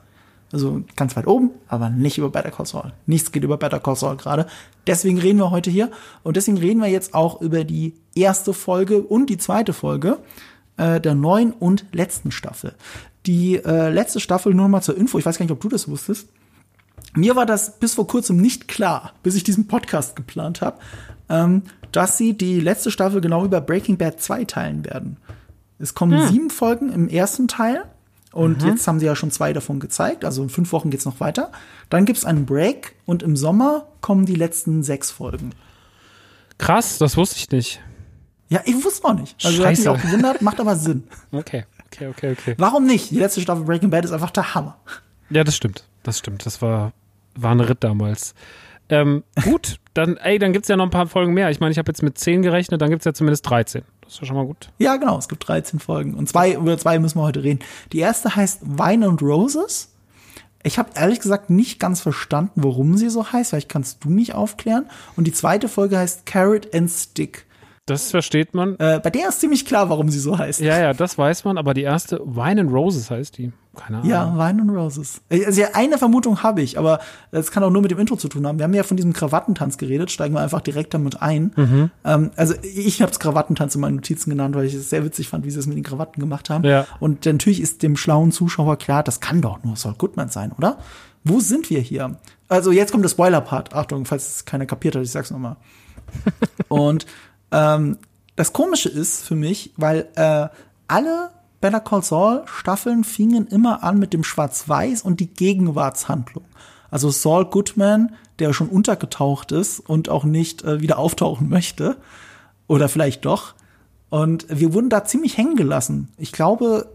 Speaker 1: Also ganz weit oben, aber nicht über Better Call Saul. Nichts geht über Better Call Saul gerade. Deswegen reden wir heute hier und deswegen reden wir jetzt auch über die erste Folge und die zweite Folge äh, der neuen und letzten Staffel. Die äh, letzte Staffel, nur noch mal zur Info, ich weiß gar nicht, ob du das wusstest. Mir war das bis vor kurzem nicht klar, bis ich diesen Podcast geplant habe, ähm, dass sie die letzte Staffel genau über Breaking Bad 2 teilen werden. Es kommen hm. sieben Folgen im ersten Teil. Und mhm. jetzt haben sie ja schon zwei davon gezeigt. Also in fünf Wochen geht's noch weiter. Dann gibt's einen Break und im Sommer kommen die letzten sechs Folgen.
Speaker 2: Krass, das wusste ich nicht.
Speaker 1: Ja, ich wusste auch nicht. Also hat mich auch gewundert, macht aber Sinn.
Speaker 2: Okay, okay, okay, okay.
Speaker 1: Warum nicht? Die letzte Staffel Breaking Bad ist einfach der Hammer.
Speaker 2: Ja, das stimmt. Das stimmt. Das war, war ein Ritt damals. Ähm, gut, dann, ey, dann gibt's ja noch ein paar Folgen mehr. Ich meine, ich habe jetzt mit zehn gerechnet, dann gibt's ja zumindest 13. Das ist ja schon mal gut.
Speaker 1: Ja, genau, es gibt 13 Folgen. Und zwei, über zwei müssen wir heute reden. Die erste heißt Wine and Roses. Ich habe ehrlich gesagt nicht ganz verstanden, warum sie so heißt. Vielleicht kannst du mich aufklären. Und die zweite Folge heißt Carrot and Stick.
Speaker 2: Das versteht man.
Speaker 1: Äh, bei der ist ziemlich klar, warum sie so heißt.
Speaker 2: Ja, ja, das weiß man, aber die erste Wine and Roses heißt die. Keine Ahnung.
Speaker 1: Ja, Wine and Roses. Also eine Vermutung habe ich, aber das kann auch nur mit dem Intro zu tun haben. Wir haben ja von diesem Krawattentanz geredet, steigen wir einfach direkt damit ein. Mhm. Ähm, also ich habe es Krawattentanz in meinen Notizen genannt, weil ich es sehr witzig fand, wie sie es mit den Krawatten gemacht haben. Ja. Und natürlich ist dem schlauen Zuschauer klar, das kann doch nur Saul Goodman sein, oder? Wo sind wir hier? Also jetzt kommt der Spoiler-Part. Achtung, falls es keiner kapiert hat, ich sag's nochmal. und ähm, das Komische ist für mich, weil äh, alle Better Call Saul Staffeln fingen immer an mit dem Schwarz-Weiß und die Gegenwartshandlung. Also Saul Goodman, der schon untergetaucht ist und auch nicht äh, wieder auftauchen möchte. Oder vielleicht doch. Und wir wurden da ziemlich hängen gelassen. Ich glaube,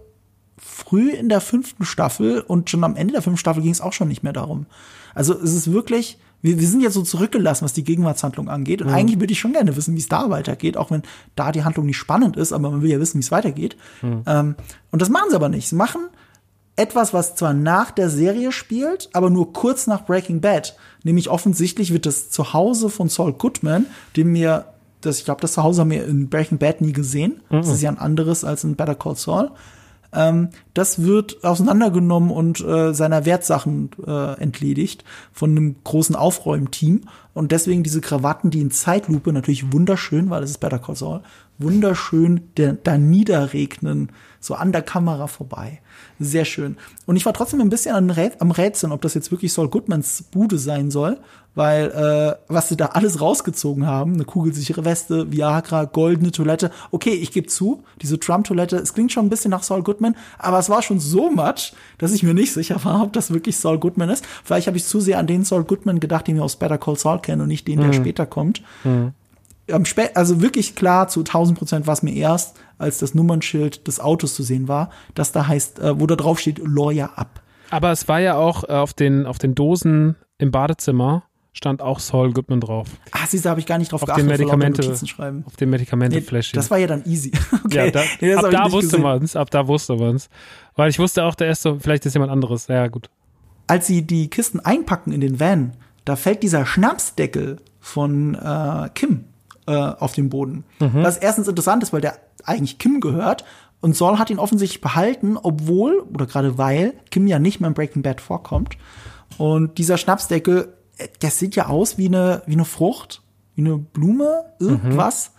Speaker 1: früh in der fünften Staffel und schon am Ende der fünften Staffel ging es auch schon nicht mehr darum. Also es ist wirklich, wir, wir sind jetzt so zurückgelassen, was die Gegenwartshandlung angeht. Und mhm. eigentlich würde ich schon gerne wissen, wie es da weitergeht, auch wenn da die Handlung nicht spannend ist, aber man will ja wissen, wie es weitergeht. Mhm. Ähm, und das machen sie aber nicht. Sie machen etwas, was zwar nach der Serie spielt, aber nur kurz nach Breaking Bad. Nämlich offensichtlich wird das Zuhause von Saul Goodman, dem mir, das, ich glaube, das Zuhause haben wir in Breaking Bad nie gesehen. Mhm. Das ist ja ein anderes als in Better Call Saul. Ähm, das wird auseinandergenommen und äh, seiner Wertsachen äh, entledigt von einem großen Aufräumteam. Und deswegen diese Krawatten, die in Zeitlupe natürlich wunderschön, weil das ist Better Call Saul, wunderschön da niederregnen, so an der Kamera vorbei. Sehr schön. Und ich war trotzdem ein bisschen am Rätseln, ob das jetzt wirklich Saul Goodmans Bude sein soll, weil äh, was sie da alles rausgezogen haben, eine kugelsichere Weste, Viagra, goldene Toilette. Okay, ich gebe zu, diese Trump-Toilette, es klingt schon ein bisschen nach Saul Goodman, aber es war schon so much, dass ich mir nicht sicher war, ob das wirklich Saul Goodman ist. Vielleicht habe ich zu sehr an den Saul Goodman gedacht, den wir aus Better Call Saul kennen und nicht den, der mhm. später kommt. Mhm also wirklich klar zu 1000 Prozent war es mir erst, als das Nummernschild des Autos zu sehen war, dass da heißt, äh, wo da drauf steht, Lawyer ab.
Speaker 2: Aber es war ja auch äh, auf den, auf den Dosen im Badezimmer stand auch Saul Goodman drauf.
Speaker 1: Ah, siehst du, habe ich gar nicht drauf
Speaker 2: auf
Speaker 1: geachtet.
Speaker 2: Den Medikamente, auf dem Medikamente-Fläschchen.
Speaker 1: Nee, das war ja dann easy.
Speaker 2: okay. Ja, da, nee, ab da wusste man es, ab da wusste man es. Weil ich wusste auch, der ist so, vielleicht ist jemand anderes. Ja, gut.
Speaker 1: Als sie die Kisten einpacken in den Van, da fällt dieser Schnapsdeckel von äh, Kim äh, auf dem Boden. Mhm. Was erstens interessant ist, weil der eigentlich Kim gehört und Saul hat ihn offensichtlich behalten, obwohl oder gerade weil Kim ja nicht mehr in Breaking Bad vorkommt. Und dieser Schnapsdeckel, äh, der sieht ja aus wie eine wie eine Frucht, wie eine Blume, irgendwas. Mhm.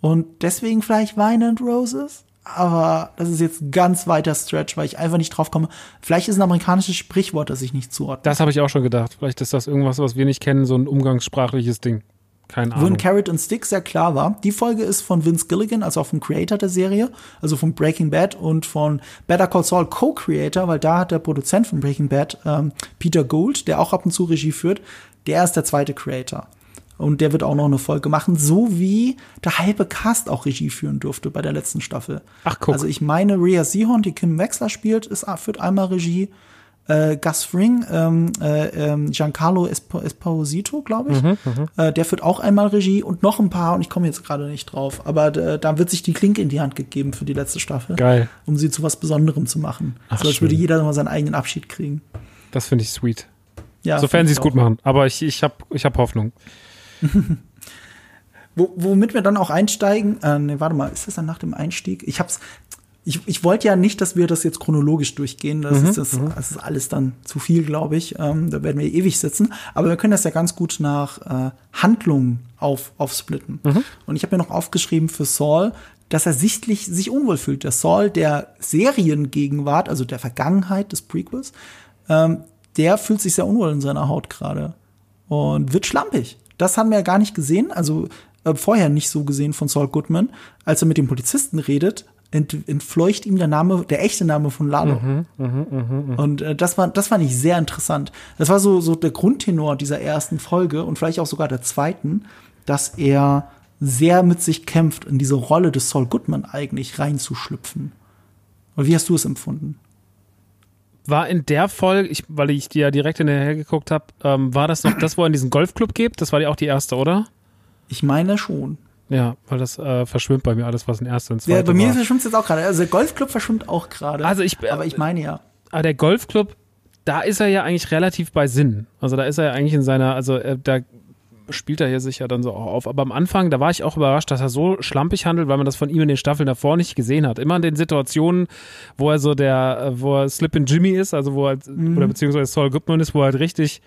Speaker 1: Und deswegen vielleicht Wine and Roses. Aber das ist jetzt ganz weiter Stretch, weil ich einfach nicht drauf komme. Vielleicht ist ein amerikanisches Sprichwort, das ich nicht zuordne.
Speaker 2: Das habe ich auch schon gedacht. Vielleicht ist das irgendwas, was wir nicht kennen, so ein umgangssprachliches Ding. Keine Ahnung.
Speaker 1: Wo ein Carrot und Stick sehr klar war. Die Folge ist von Vince Gilligan, also auch vom Creator der Serie, also von Breaking Bad und von Better Call Saul Co-Creator, weil da hat der Produzent von Breaking Bad, ähm, Peter Gould, der auch ab und zu Regie führt, der ist der zweite Creator. Und der wird auch noch eine Folge machen, so wie der halbe Cast auch Regie führen durfte bei der letzten Staffel.
Speaker 2: Ach, guck.
Speaker 1: Also ich meine, Rhea Seahorn, die Kim Wexler spielt, ist, führt einmal Regie äh, Gus Fring, ähm, äh, ähm, Giancarlo Esp Esposito, glaube ich. Mhm, mhm, äh, der führt auch einmal Regie und noch ein paar und ich komme jetzt gerade nicht drauf. Aber äh, da wird sich die Klinke in die Hand gegeben für die letzte Staffel.
Speaker 2: Geil.
Speaker 1: Um sie zu was Besonderem zu machen. Ach, so als würde jeder mal seinen eigenen Abschied kriegen.
Speaker 2: Das finde ich sweet. Ja, Sofern sie es gut machen. Aber ich, ich habe ich hab Hoffnung.
Speaker 1: Wo, womit wir dann auch einsteigen, äh, nee, warte mal, ist das dann nach dem Einstieg? Ich hab's, ich, ich wollte ja nicht, dass wir das jetzt chronologisch durchgehen. Das, mhm, ist, das, mhm. das ist alles dann zu viel, glaube ich. Ähm, da werden wir ewig sitzen. Aber wir können das ja ganz gut nach äh, Handlungen auf, aufsplitten. Mhm. Und ich habe mir noch aufgeschrieben für Saul, dass er sichtlich sich unwohl fühlt. Der Saul der Seriengegenwart, also der Vergangenheit des Prequels, ähm, der fühlt sich sehr unwohl in seiner Haut gerade und wird schlampig. Das haben wir ja gar nicht gesehen, also äh, vorher nicht so gesehen von Saul Goodman. Als er mit dem Polizisten redet, ent, entfleucht ihm der Name, der echte Name von Lalo. Mhm, mh, mh, mh. Und äh, das war, das fand ich sehr interessant. Das war so, so der Grundtenor dieser ersten Folge und vielleicht auch sogar der zweiten, dass er sehr mit sich kämpft, in diese Rolle des Saul Goodman eigentlich reinzuschlüpfen. Und wie hast du es empfunden?
Speaker 2: War in der Folge, ich, weil ich dir ja direkt hinterher geguckt habe, ähm, war das noch das, wo er in diesen Golfclub gibt? Das war ja auch die erste, oder?
Speaker 1: Ich meine schon.
Speaker 2: Ja, weil das äh, verschwimmt bei mir alles, was in erster und zweiter Ja,
Speaker 1: bei mir verschwimmt es jetzt auch gerade. Also der Golfclub verschwimmt auch gerade.
Speaker 2: Also ich,
Speaker 1: aber ich meine ja.
Speaker 2: Aber der Golfclub, da ist er ja eigentlich relativ bei Sinn. Also da ist er ja eigentlich in seiner, also äh, da spielt er hier sich ja dann so auch auf. Aber am Anfang, da war ich auch überrascht, dass er so schlampig handelt, weil man das von ihm in den Staffeln davor nicht gesehen hat. Immer in den Situationen, wo er so der, äh, wo er Slip in Jimmy ist, also wo er, mhm. oder beziehungsweise Saul Goodman ist, wo er halt richtig,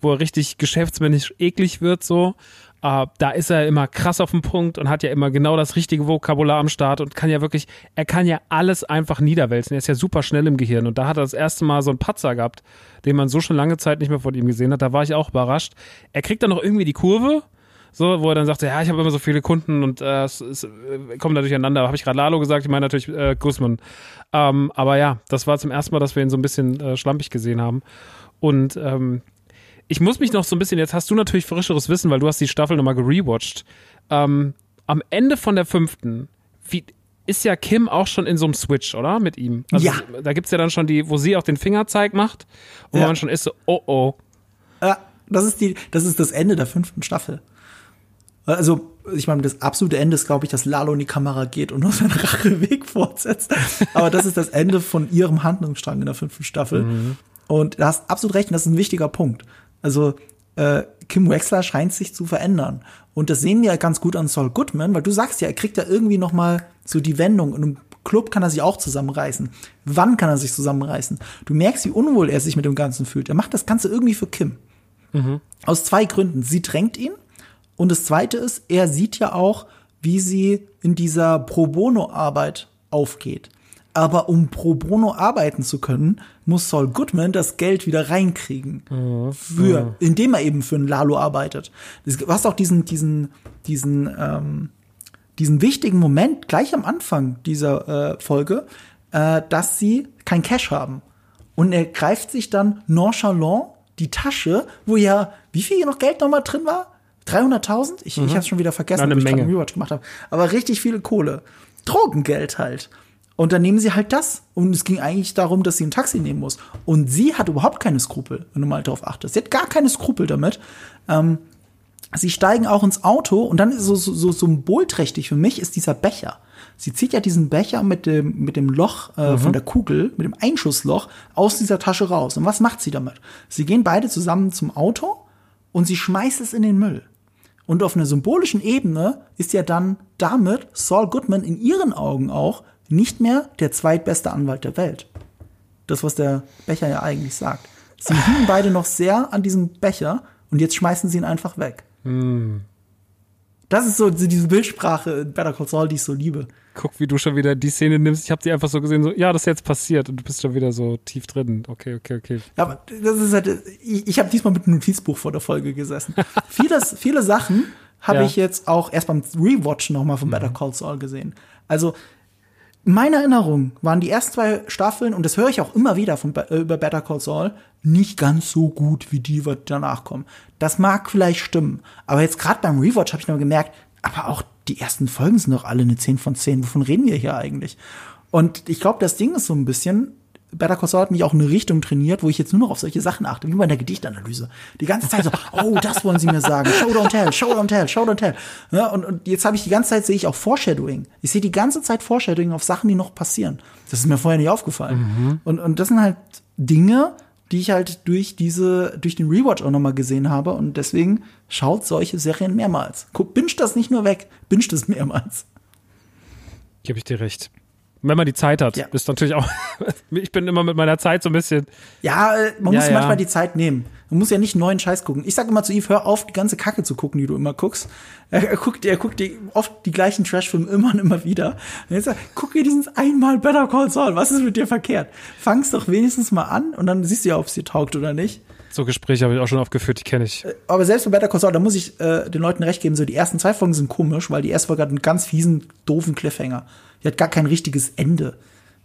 Speaker 2: wo er richtig geschäftsmännisch eklig wird, so. Uh, da ist er immer krass auf dem Punkt und hat ja immer genau das richtige Vokabular am Start und kann ja wirklich, er kann ja alles einfach niederwälzen. Er ist ja super schnell im Gehirn und da hat er das erste Mal so einen Patzer gehabt, den man so schon lange Zeit nicht mehr von ihm gesehen hat. Da war ich auch überrascht. Er kriegt dann noch irgendwie die Kurve, so, wo er dann sagte, ja, ich habe immer so viele Kunden und äh, es, es äh, kommen da durcheinander. Habe ich gerade Lalo gesagt, ich meine natürlich äh, Guzman. Ähm, aber ja, das war zum ersten Mal, dass wir ihn so ein bisschen äh, schlampig gesehen haben. Und ähm, ich muss mich noch so ein bisschen, jetzt hast du natürlich frischeres Wissen, weil du hast die Staffel nochmal gerewatcht. Ähm, am Ende von der fünften, wie, ist ja Kim auch schon in so einem Switch, oder? Mit ihm. Also,
Speaker 1: ja.
Speaker 2: Da gibt's ja dann schon die, wo sie auch den Fingerzeig macht und ja. man schon ist so, oh oh.
Speaker 1: Ja, Das ist die, das ist das Ende der fünften Staffel. Also, ich meine, das absolute Ende ist, glaube ich, dass Lalo in die Kamera geht und nur seinen Racheweg fortsetzt. Aber das ist das Ende von ihrem Handlungsstrang in der fünften Staffel. Mhm. Und du hast absolut recht, und das ist ein wichtiger Punkt. Also, äh, Kim Wexler scheint sich zu verändern. Und das sehen wir ganz gut an Saul Goodman, weil du sagst ja, er kriegt ja irgendwie noch mal so die Wendung. Und im Club kann er sich auch zusammenreißen. Wann kann er sich zusammenreißen? Du merkst, wie unwohl er sich mit dem Ganzen fühlt. Er macht das Ganze irgendwie für Kim. Mhm. Aus zwei Gründen. Sie drängt ihn. Und das zweite ist, er sieht ja auch, wie sie in dieser Pro Bono-Arbeit aufgeht. Aber um pro bono arbeiten zu können, muss Saul Goodman das Geld wieder reinkriegen. Mhm. Für, indem er eben für ein Lalo arbeitet. Du hast auch diesen, diesen, diesen, ähm, diesen wichtigen Moment gleich am Anfang dieser äh, Folge, äh, dass sie kein Cash haben. Und er greift sich dann nonchalant die Tasche, wo ja, wie viel noch Geld nochmal drin war? 300.000? Ich, mhm. ich habe schon wieder vergessen,
Speaker 2: weil ich gerade
Speaker 1: Rewatch gemacht habe. Aber richtig viele Kohle. Drogengeld halt. Und dann nehmen sie halt das. Und es ging eigentlich darum, dass sie ein Taxi nehmen muss. Und sie hat überhaupt keine Skrupel, wenn du mal darauf achtest. Sie hat gar keine Skrupel damit. Ähm, sie steigen auch ins Auto und dann ist so, so, so symbolträchtig für mich ist dieser Becher. Sie zieht ja diesen Becher mit dem, mit dem Loch äh, mhm. von der Kugel, mit dem Einschussloch aus dieser Tasche raus. Und was macht sie damit? Sie gehen beide zusammen zum Auto und sie schmeißt es in den Müll. Und auf einer symbolischen Ebene ist ja dann damit Saul Goodman in ihren Augen auch nicht mehr der zweitbeste Anwalt der Welt. Das, was der Becher ja eigentlich sagt. Sie hingen beide noch sehr an diesem Becher und jetzt schmeißen sie ihn einfach weg. Mm. Das ist so diese Bildsprache in Better Call Saul, die ich so liebe.
Speaker 2: Guck, wie du schon wieder die Szene nimmst. Ich habe sie einfach so gesehen, so, ja, das ist jetzt passiert und du bist schon wieder so tief drin. Okay, okay, okay.
Speaker 1: Ja, aber das ist halt, ich, ich habe diesmal mit einem Notizbuch vor der Folge gesessen. Vieles, viele Sachen habe ja. ich jetzt auch erst beim Rewatch nochmal von Better mhm. Call Saul gesehen. Also meiner Erinnerung waren die ersten zwei Staffeln, und das höre ich auch immer wieder von, äh, über Better Call Saul, nicht ganz so gut wie die, die danach kommen. Das mag vielleicht stimmen, aber jetzt gerade beim Rewatch habe ich noch gemerkt, aber auch die ersten Folgen sind doch alle eine 10 von 10. Wovon reden wir hier eigentlich? Und ich glaube, das Ding ist so ein bisschen, Better Call Saul hat mich auch in eine Richtung trainiert, wo ich jetzt nur noch auf solche Sachen achte, wie bei der Gedichtanalyse. Die ganze Zeit so, oh, das wollen sie mir sagen. Show don't tell, show don't tell, show don't tell. Ja, und, und jetzt habe ich die ganze Zeit sehe ich auch Foreshadowing. Ich sehe die ganze Zeit Foreshadowing auf Sachen, die noch passieren. Das ist mir vorher nicht aufgefallen. Mhm. Und, und das sind halt Dinge, die ich halt durch diese, durch den Rewatch auch nochmal gesehen habe. Und deswegen schaut solche Serien mehrmals. Guck, binge das nicht nur weg, binge das mehrmals.
Speaker 2: Gebe ich dir recht wenn man die Zeit hat, ja. ist natürlich auch. ich bin immer mit meiner Zeit so ein bisschen.
Speaker 1: Ja, äh, man muss ja. manchmal die Zeit nehmen. Man muss ja nicht neuen Scheiß gucken. Ich sage immer zu Yves, hör auf, die ganze Kacke zu gucken, die du immer guckst. Er, guckt, er guckt die, oft die gleichen Trashfilme immer und immer wieder. Und jetzt sagt, guck dir diesen einmal Better Call Saul. Was ist mit dir verkehrt? Fang's doch wenigstens mal an und dann siehst du ja, ob es dir taugt oder nicht.
Speaker 2: So Gespräche habe ich auch schon aufgeführt, die kenne ich. Äh,
Speaker 1: aber selbst bei Better Call Saul, da muss ich äh, den Leuten recht geben, so die ersten zwei Folgen sind komisch, weil die erste Folge hat einen ganz fiesen, doofen Cliffhanger. Die hat gar kein richtiges Ende.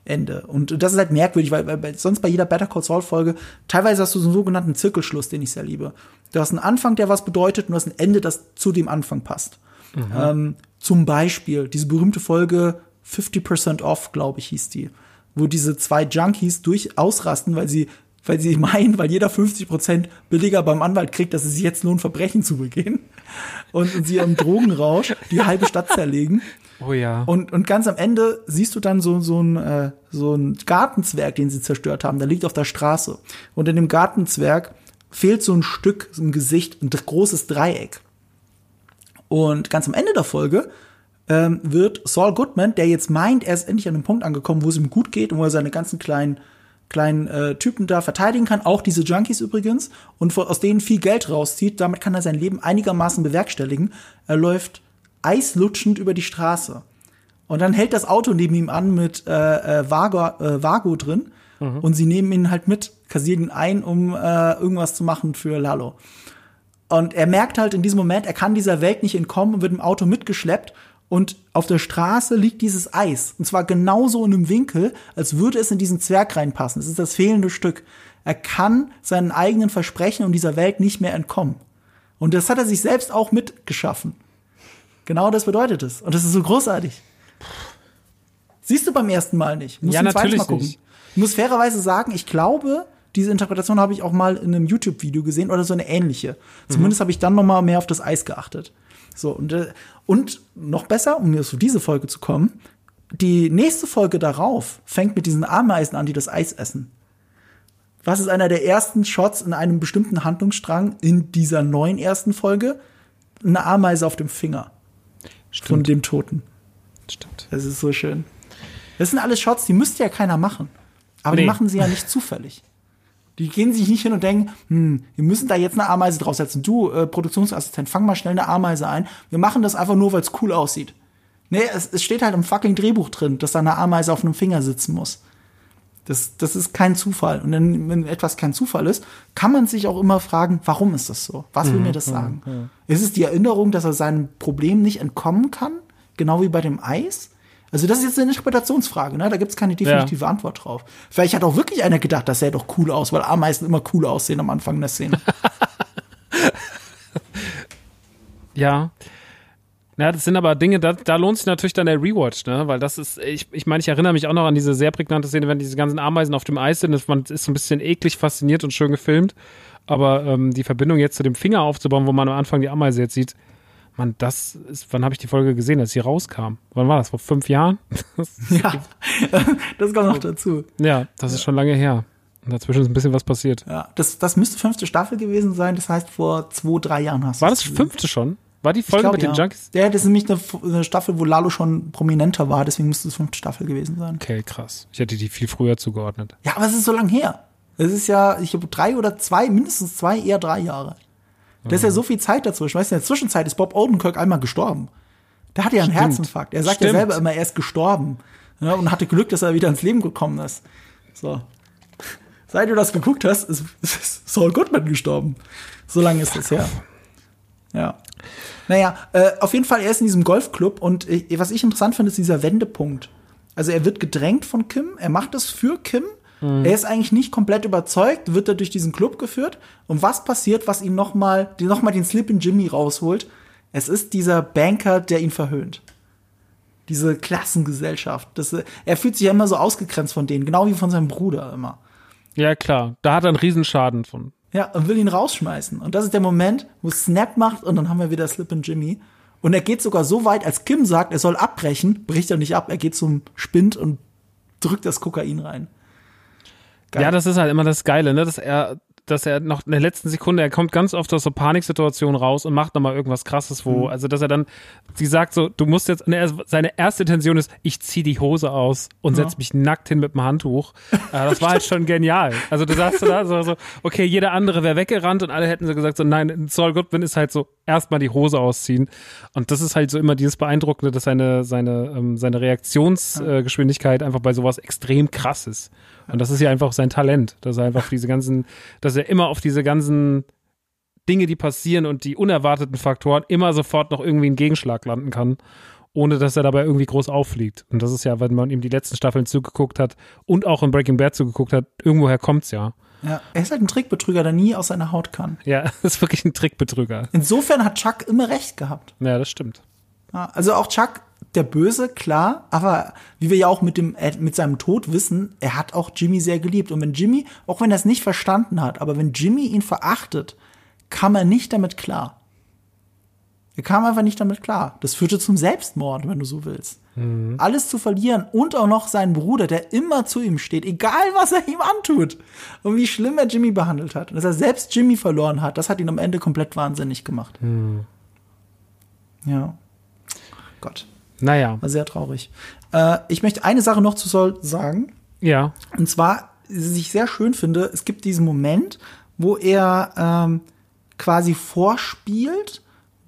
Speaker 1: Ende. Und das ist halt merkwürdig, weil, weil sonst bei jeder Better Call Saul Folge teilweise hast du so einen sogenannten Zirkelschluss, den ich sehr liebe. Du hast einen Anfang, der was bedeutet, und du hast ein Ende, das zu dem Anfang passt. Mhm. Ähm, zum Beispiel diese berühmte Folge 50% Off, glaube ich, hieß die, wo diese zwei Junkies durchaus rasten, weil sie weil sie meinen, weil jeder 50% billiger beim Anwalt kriegt, dass es sich jetzt lohnt, Verbrechen zu begehen. Und, und sie im Drogenrausch die halbe Stadt zerlegen.
Speaker 2: Oh ja.
Speaker 1: Und, und ganz am Ende siehst du dann so, so ein, äh, so ein Gartenzwerg, den sie zerstört haben. Der liegt auf der Straße. Und in dem Gartenzwerg fehlt so ein Stück, so ein Gesicht, ein großes Dreieck. Und ganz am Ende der Folge ähm, wird Saul Goodman, der jetzt meint, er ist endlich an einem Punkt angekommen, wo es ihm gut geht und wo er seine ganzen kleinen kleinen äh, Typen da verteidigen kann, auch diese Junkies übrigens, und aus denen viel Geld rauszieht. Damit kann er sein Leben einigermaßen bewerkstelligen. Er läuft eislutschend über die Straße. Und dann hält das Auto neben ihm an mit äh, äh, Vago, äh, Vago drin. Mhm. Und sie nehmen ihn halt mit, kassieren ihn ein, um äh, irgendwas zu machen für Lalo. Und er merkt halt in diesem Moment, er kann dieser Welt nicht entkommen und wird im Auto mitgeschleppt. Und auf der Straße liegt dieses Eis. Und zwar genauso in einem Winkel, als würde es in diesen Zwerg reinpassen. Es ist das fehlende Stück. Er kann seinen eigenen Versprechen und dieser Welt nicht mehr entkommen. Und das hat er sich selbst auch mitgeschaffen. Genau das bedeutet es. Und das ist so großartig. Siehst du beim ersten Mal nicht.
Speaker 2: Musst ja, natürlich Mal gucken. Nicht.
Speaker 1: Ich muss fairerweise sagen, ich glaube, diese Interpretation habe ich auch mal in einem YouTube-Video gesehen oder so eine ähnliche. Zumindest habe ich dann noch mal mehr auf das Eis geachtet. So, und, äh, und noch besser, um mir zu diese Folge zu kommen, die nächste Folge darauf fängt mit diesen Ameisen an, die das Eis essen. Was ist einer der ersten Shots in einem bestimmten Handlungsstrang in dieser neuen ersten Folge? Eine Ameise auf dem Finger von dem Toten.
Speaker 2: Stimmt.
Speaker 1: Das ist so schön. Das sind alles Shots, die müsste ja keiner machen. Aber die
Speaker 2: Nee.
Speaker 1: machen sie ja nicht zufällig. Die gehen sich nicht hin und denken, hm, wir müssen da jetzt eine Ameise draufsetzen. Du, äh, Produktionsassistent, fang mal schnell eine Ameise ein. Wir machen das einfach nur, weil es cool aussieht. Nee, es, es steht halt im fucking Drehbuch drin, dass da eine Ameise auf einem Finger sitzen muss. Das, das ist kein Zufall. Und wenn, wenn etwas kein Zufall ist, kann man sich auch immer fragen, warum ist das so? Was will mir das sagen? Ist es die Erinnerung, dass er seinem Problem nicht entkommen kann? Genau wie bei dem Eis? Also das ist jetzt eine Interpretationsfrage, ne? Da gibt's keine definitive Antwort drauf. Vielleicht hat auch wirklich einer gedacht, das sähe doch cool aus, weil Ameisen immer cool aussehen am Anfang der Szene.
Speaker 2: Ja. Ja, das sind aber Dinge, da, da lohnt sich natürlich dann der Rewatch, ne? Weil das ist, ich, ich meine, ich erinnere mich auch noch an diese sehr prägnante Szene, wenn diese ganzen Ameisen auf dem Eis sind. Das- Man ist so ein bisschen eklig fasziniert und schön gefilmt. Aber ähm, die Verbindung jetzt zu dem Finger aufzubauen, wo man am Anfang die Ameise jetzt sieht, man, das ist, wann habe ich die Folge gesehen, als sie rauskam? Wann war das? Vor fünf Jahren?
Speaker 1: ja, das kommt noch dazu.
Speaker 2: ja, das ist schon lange her. Und dazwischen ist ein bisschen was passiert.
Speaker 1: Ja, das, das müsste fünfte Staffel gewesen sein. Das heißt, vor zwei, drei Jahren hast du
Speaker 2: War das fünfte schon? War die Folge
Speaker 1: glaub,
Speaker 2: mit den
Speaker 1: ja.
Speaker 2: Junkies?
Speaker 1: Ja, das ist nämlich eine, eine Staffel, wo Lalo schon prominenter war, deswegen müsste es fünfte Staffel gewesen sein.
Speaker 2: Okay, krass. Ich hätte die viel früher zugeordnet.
Speaker 1: Ja, aber es ist so lang her. Es ist ja, ich habe drei oder zwei, mindestens zwei, eher drei Jahre. Da ist ja so viel Zeit dazwischen. Weißt du, in der Zwischenzeit ist Bob Odenkirk einmal gestorben. Der hatte ja einen. Herzinfarkt. Er sagt
Speaker 2: Stimmt.
Speaker 1: ja selber immer, er ist gestorben. Ja, und hatte Glück, dass er wieder ins Leben gekommen ist. So. Seit du das geguckt hast, ist, ist Saul Goodman gestorben. So lange ist das her. Ja. Naja, äh, auf jeden Fall, er ist in diesem Golfclub und äh, was ich interessant finde, ist dieser Wendepunkt. Also er wird gedrängt von Kim, er macht das für Kim. Er ist eigentlich nicht komplett überzeugt, wird er durch diesen Club geführt. Und was passiert, was ihn noch mal, die noch mal den Slip in Jimmy rausholt? Es ist dieser Banker, der ihn verhöhnt. Diese Klassengesellschaft. Das, er fühlt sich ja immer so ausgegrenzt von denen, genau wie von seinem Bruder immer.
Speaker 2: Ja, klar. Da hat er einen Riesenschaden von.
Speaker 1: Ja, und will ihn rausschmeißen. Und das ist der Moment, wo Snap macht und dann haben wir wieder Slip in Jimmy. Und er geht sogar so weit, als Kim sagt, er soll abbrechen, bricht er nicht ab. Er geht zum Spind und drückt das Kokain rein. Geil.
Speaker 2: Ja, das ist halt immer das Geile, ne? Dass er, dass er noch in der letzten Sekunde, er kommt ganz oft aus so Paniksituationen raus und macht nochmal irgendwas krasses, wo, also dass er dann, sie sagt so, du musst jetzt, und er, seine erste Intention ist, ich zieh die Hose aus und setz mich nackt hin mit dem Handtuch. Äh, das war halt schon genial. Also du sagst so da so, so, okay, jeder andere wäre weggerannt und alle hätten so gesagt, so nein, Saul Goodman ist halt so, erstmal die Hose ausziehen. Und das ist halt so immer dieses Beeindruckende, dass seine, seine, ähm, seine Reaktionsgeschwindigkeit einfach bei sowas extrem krass ist. Und das ist ja einfach sein Talent, dass er einfach diese ganzen, dass er immer auf diese ganzen Dinge, die passieren und die unerwarteten Faktoren immer sofort noch irgendwie einen Gegenschlag landen kann, ohne dass er dabei irgendwie groß auffliegt. Und das ist ja, wenn man ihm die letzten Staffeln zugeguckt hat und auch in Breaking Bad zugeguckt hat, irgendwoher kommt's ja.
Speaker 1: Ja. Er ist halt ein Trickbetrüger, der nie aus seiner Haut kann.
Speaker 2: Ja, ist wirklich ein Trickbetrüger.
Speaker 1: Insofern hat Chuck immer recht gehabt.
Speaker 2: Ja, das stimmt.
Speaker 1: Also auch Chuck, der Böse, klar, aber wie wir ja auch mit dem, äh, mit seinem Tod wissen, er hat auch Jimmy sehr geliebt. Und wenn Jimmy, auch wenn er es nicht verstanden hat, aber wenn Jimmy ihn verachtet, kam er nicht damit klar. Er kam einfach nicht damit klar. Das führte zum Selbstmord, wenn du so willst. Alles zu verlieren und auch noch seinen Bruder, der immer zu ihm steht, egal was er ihm antut. Und wie schlimm er Jimmy behandelt hat. Und dass er selbst Jimmy verloren hat, das hat ihn am Ende komplett wahnsinnig gemacht. Ja. Gott.
Speaker 2: Naja,
Speaker 1: War sehr traurig. Äh, ich möchte eine Sache noch zu Sol sagen.
Speaker 2: ja.
Speaker 1: Und zwar, was ich sehr schön finde, es gibt diesen Moment, wo er ähm, quasi vorspielt,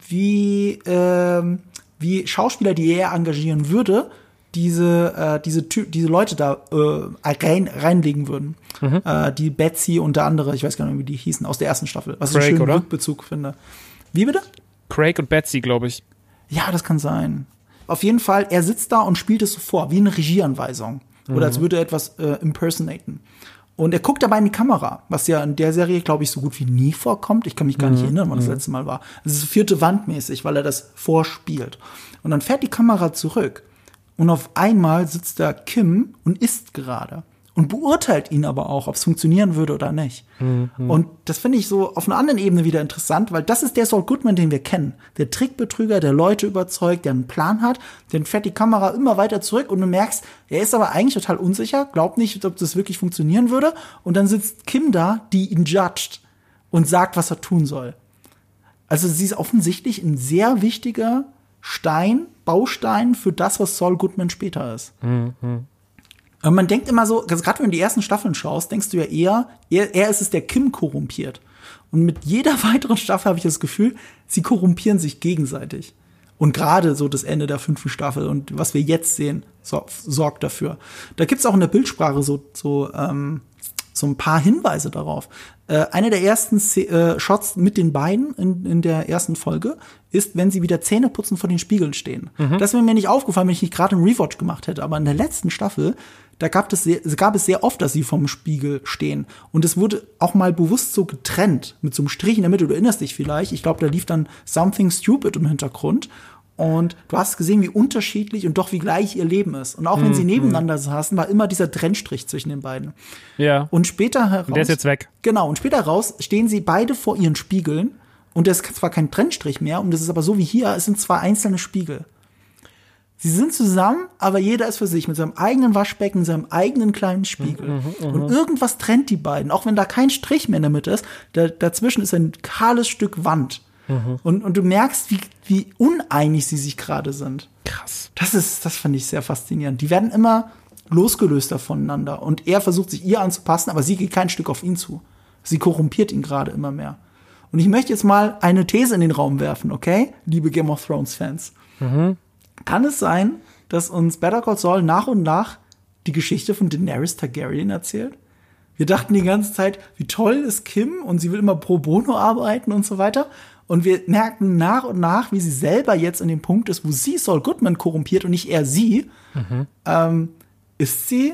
Speaker 1: wie, ähm, wie Schauspieler, die er engagieren würde, diese, äh, diese, Ty diese Leute da äh, rein, reinlegen würden. Äh, die Betsy und der andere, ich weiß gar nicht, wie die hießen, aus der ersten Staffel. Was ich
Speaker 2: Craig,
Speaker 1: einen schönen
Speaker 2: oder?
Speaker 1: Rückbezug finde. Wie bitte?
Speaker 2: Craig und Betsy, glaube ich.
Speaker 1: Ja, das kann sein. Auf jeden Fall, er sitzt da und spielt es so vor, wie eine Regieanweisung. Oder als würde er etwas äh, impersonaten. Und er guckt dabei in die Kamera, was ja in der Serie, glaube ich, so gut wie nie vorkommt. Ich kann mich gar nicht erinnern, wann das letzte Mal war. Es ist vierte Wandmäßig, weil er das vorspielt. Und dann fährt die Kamera zurück. Und auf einmal sitzt da Kim und isst gerade. Und beurteilt ihn aber auch, ob es funktionieren würde oder nicht. Mhm. Und das finde ich so auf einer anderen Ebene wieder interessant, weil das ist der Saul Goodman, den wir kennen. Der Trickbetrüger, der Leute überzeugt, der einen Plan hat, dann fährt die Kamera immer weiter zurück und du merkst, er ist aber eigentlich total unsicher, glaubt nicht, ob das wirklich funktionieren würde. Und dann sitzt Kim da, die ihn judgt und sagt, was er tun soll. Also sie ist offensichtlich ein sehr wichtiger Stein, Baustein für das, was Saul Goodman später ist. Mhm. Und man denkt immer so, gerade wenn du die ersten Staffeln schaust, denkst du ja eher, er, er ist es, der Kim korrumpiert. Und mit jeder weiteren Staffel habe ich das Gefühl, sie korrumpieren sich gegenseitig. Und gerade so das Ende der fünften Staffel und was wir jetzt sehen, so, sorgt dafür. Da gibt's auch in der Bildsprache so, so, ähm, so ein paar Hinweise darauf. Äh, einer der ersten äh, Shots mit den beiden in, in der ersten Folge ist, wenn sie wieder Zähne putzen vor den Spiegeln stehen. Mhm. Das wäre mir nicht aufgefallen, wenn ich nicht gerade einen Rewatch gemacht hätte. Aber in der letzten Staffel, da gab es, sehr, gab es sehr oft, dass sie vom Spiegel stehen. Und es wurde auch mal bewusst so getrennt, mit so einem Strich in der Mitte. Du erinnerst dich vielleicht. Ich glaube, da lief dann Something Stupid im Hintergrund. Und du hast gesehen, wie unterschiedlich und doch wie gleich ihr Leben ist. Und auch wenn sie mhm. nebeneinander saßen, war immer dieser Trennstrich zwischen den beiden.
Speaker 2: Ja.
Speaker 1: Und später heraus.
Speaker 2: Und der ist jetzt weg.
Speaker 1: Genau. Und später heraus stehen sie beide vor ihren Spiegeln. Und das ist zwar kein Trennstrich mehr, und das ist aber so wie hier, es sind zwei einzelne Spiegel. Sie sind zusammen, aber jeder ist für sich mit seinem eigenen Waschbecken, seinem eigenen kleinen Spiegel. Mhm, mh, und irgendwas trennt die beiden, auch wenn da kein Strich mehr in der Mitte ist. Da, dazwischen ist ein kahles Stück Wand. Mhm. Und, und du merkst, wie, wie uneinig sie sich gerade sind.
Speaker 2: Krass.
Speaker 1: Das ist, das fand ich sehr faszinierend. Die werden immer losgelöster voneinander. Und er versucht sich ihr anzupassen, aber sie geht kein Stück auf ihn zu. Sie korrumpiert ihn gerade immer mehr. Und ich möchte jetzt mal eine These in den Raum werfen, okay? Liebe Game of Thrones Fans. Mhm. Kann es sein, dass uns Better Call Saul nach und nach die Geschichte von Daenerys Targaryen erzählt? Wir dachten die ganze Zeit, wie toll ist Kim und sie will immer pro bono arbeiten und so weiter. Und wir merken nach und nach, wie sie selber jetzt in dem Punkt ist, wo sie Saul Goodman korrumpiert und nicht er sie. Mhm. Ähm, ist sie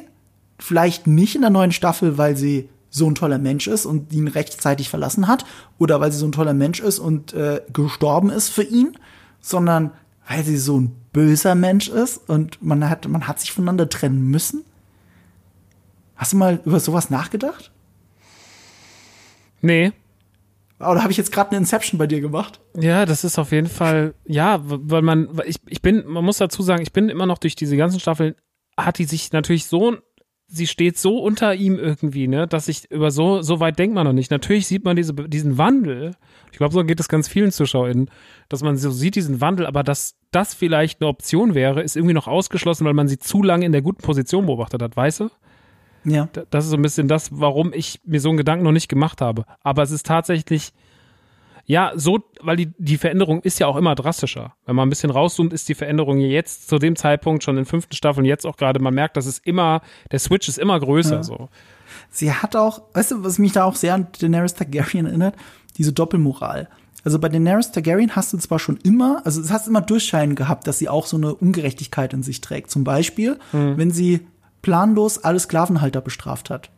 Speaker 1: vielleicht nicht in der neuen Staffel, weil sie so ein toller Mensch ist und ihn rechtzeitig verlassen hat, oder weil sie so ein toller Mensch ist und äh, gestorben ist für ihn, sondern weil sie so ein böser Mensch ist und man hat, man hat sich voneinander trennen müssen. Hast du mal über sowas nachgedacht?
Speaker 2: Nee.
Speaker 1: Oder habe ich jetzt gerade eine Inception bei dir gemacht?
Speaker 2: Ja, das ist auf jeden Fall, ja, weil man, ich, ich bin, man muss dazu sagen, ich bin immer noch durch diese ganzen Staffeln, hat die sich natürlich so, sie steht so unter ihm irgendwie, ne, dass ich über so, so weit denkt man noch nicht. Natürlich sieht man diese, diesen Wandel. Ich glaube, so geht es ganz vielen ZuschauerInnen, dass man so sieht diesen Wandel, aber dass das vielleicht eine Option wäre, ist irgendwie noch ausgeschlossen, weil man sie zu lange in der guten Position beobachtet hat, weißt du?
Speaker 1: Ja.
Speaker 2: Das ist so ein bisschen das, warum ich mir so einen Gedanken noch nicht gemacht habe. Aber es ist tatsächlich, ja, so, weil die, die Veränderung ist ja auch immer drastischer. Wenn man ein bisschen rauszoomt, ist die Veränderung jetzt zu dem Zeitpunkt schon in fünften Staffeln jetzt auch gerade, man merkt, dass es immer, der Switch ist immer größer, ja. so.
Speaker 1: Sie hat auch, weißt du, was mich da auch sehr an Daenerys Targaryen erinnert? Diese Doppelmoral. Also bei Daenerys Targaryen hast du zwar schon immer, also es hast immer Durchscheinen gehabt, dass sie auch so eine Ungerechtigkeit in sich trägt. Zum Beispiel, mhm. wenn sie planlos alle Sklavenhalter bestraft hat.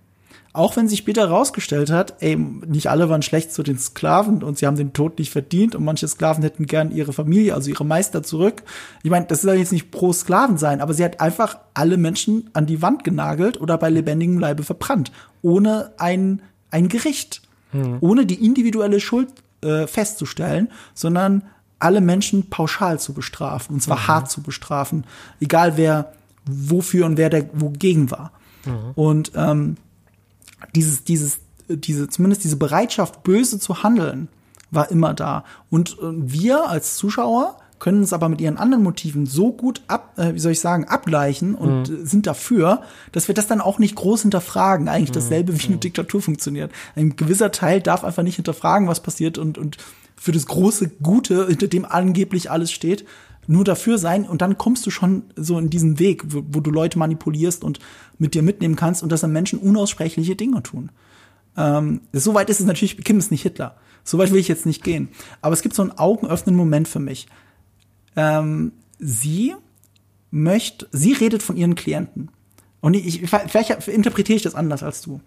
Speaker 1: Auch wenn sich später herausgestellt hat, ey, nicht alle waren schlecht zu den Sklaven und sie haben den Tod nicht verdient und manche Sklaven hätten gern ihre Familie, also ihre Meister zurück. Ich meine, das soll jetzt nicht pro Sklaven sein, aber sie hat einfach alle Menschen an die Wand genagelt oder bei lebendigem Leibe verbrannt, ohne ein, ein Gericht, hm. ohne die individuelle Schuld äh, festzustellen, sondern alle Menschen pauschal zu bestrafen, und zwar mhm. hart zu bestrafen, egal wer wofür und wer der wogegen war. Mhm. Und ähm, dieses, dieses, diese, zumindest diese Bereitschaft, böse zu handeln, war immer da. Und äh, wir als Zuschauer können es aber mit ihren anderen Motiven so gut ab, äh, wie soll ich sagen, abgleichen und mhm. sind dafür, dass wir das dann auch nicht groß hinterfragen. Eigentlich mhm. dasselbe wie eine mhm. Diktatur funktioniert. Ein gewisser Teil darf einfach nicht hinterfragen, was passiert und, und für das große Gute, hinter dem angeblich alles steht, nur dafür sein und dann kommst du schon so in diesen Weg, wo, wo du Leute manipulierst und mit dir mitnehmen kannst und dass dann Menschen unaussprechliche Dinge tun. Ähm, Soweit ist es natürlich, Kim ist nicht Hitler. Soweit will ich jetzt nicht gehen. Aber es gibt so einen augenöffnenden Moment für mich. Ähm, sie möchte, sie redet von ihren Klienten. Und ich, vielleicht interpretiere ich das anders als du.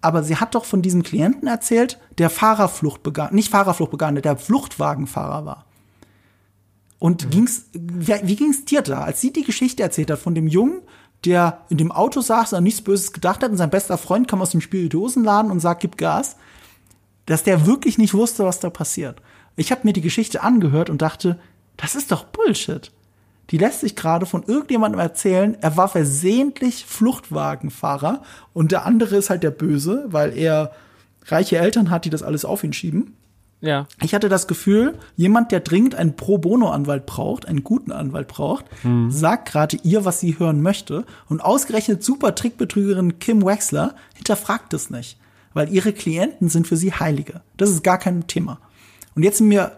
Speaker 1: Aber sie hat doch von diesem Klienten erzählt, der Fahrerflucht begann, nicht Fahrerflucht begann, der Fluchtwagenfahrer war. Und mhm. ging's, wie, ging's dir da, als sie die Geschichte erzählt hat von dem Jungen, der in dem Auto saß und an nichts Böses gedacht hat und sein bester Freund kam aus dem Spirituosenladen und sagt, gib Gas, dass der wirklich nicht wusste, was da passiert. Ich habe mir die Geschichte angehört und dachte, das ist doch Bullshit. Die lässt sich gerade von irgendjemandem erzählen, er war versehentlich Fluchtwagenfahrer und der andere ist halt der Böse, weil er reiche Eltern hat, die das alles auf ihn schieben.
Speaker 2: Ja.
Speaker 1: Ich hatte das Gefühl, jemand, der dringend einen Pro Bono-Anwalt braucht, einen guten Anwalt braucht,
Speaker 2: Mhm.
Speaker 1: sagt gerade ihr, was sie hören möchte. Und ausgerechnet super Trickbetrügerin Kim Wexler hinterfragt es nicht. Weil ihre Klienten sind für sie Heilige. Das ist gar kein Thema. Und jetzt sind wir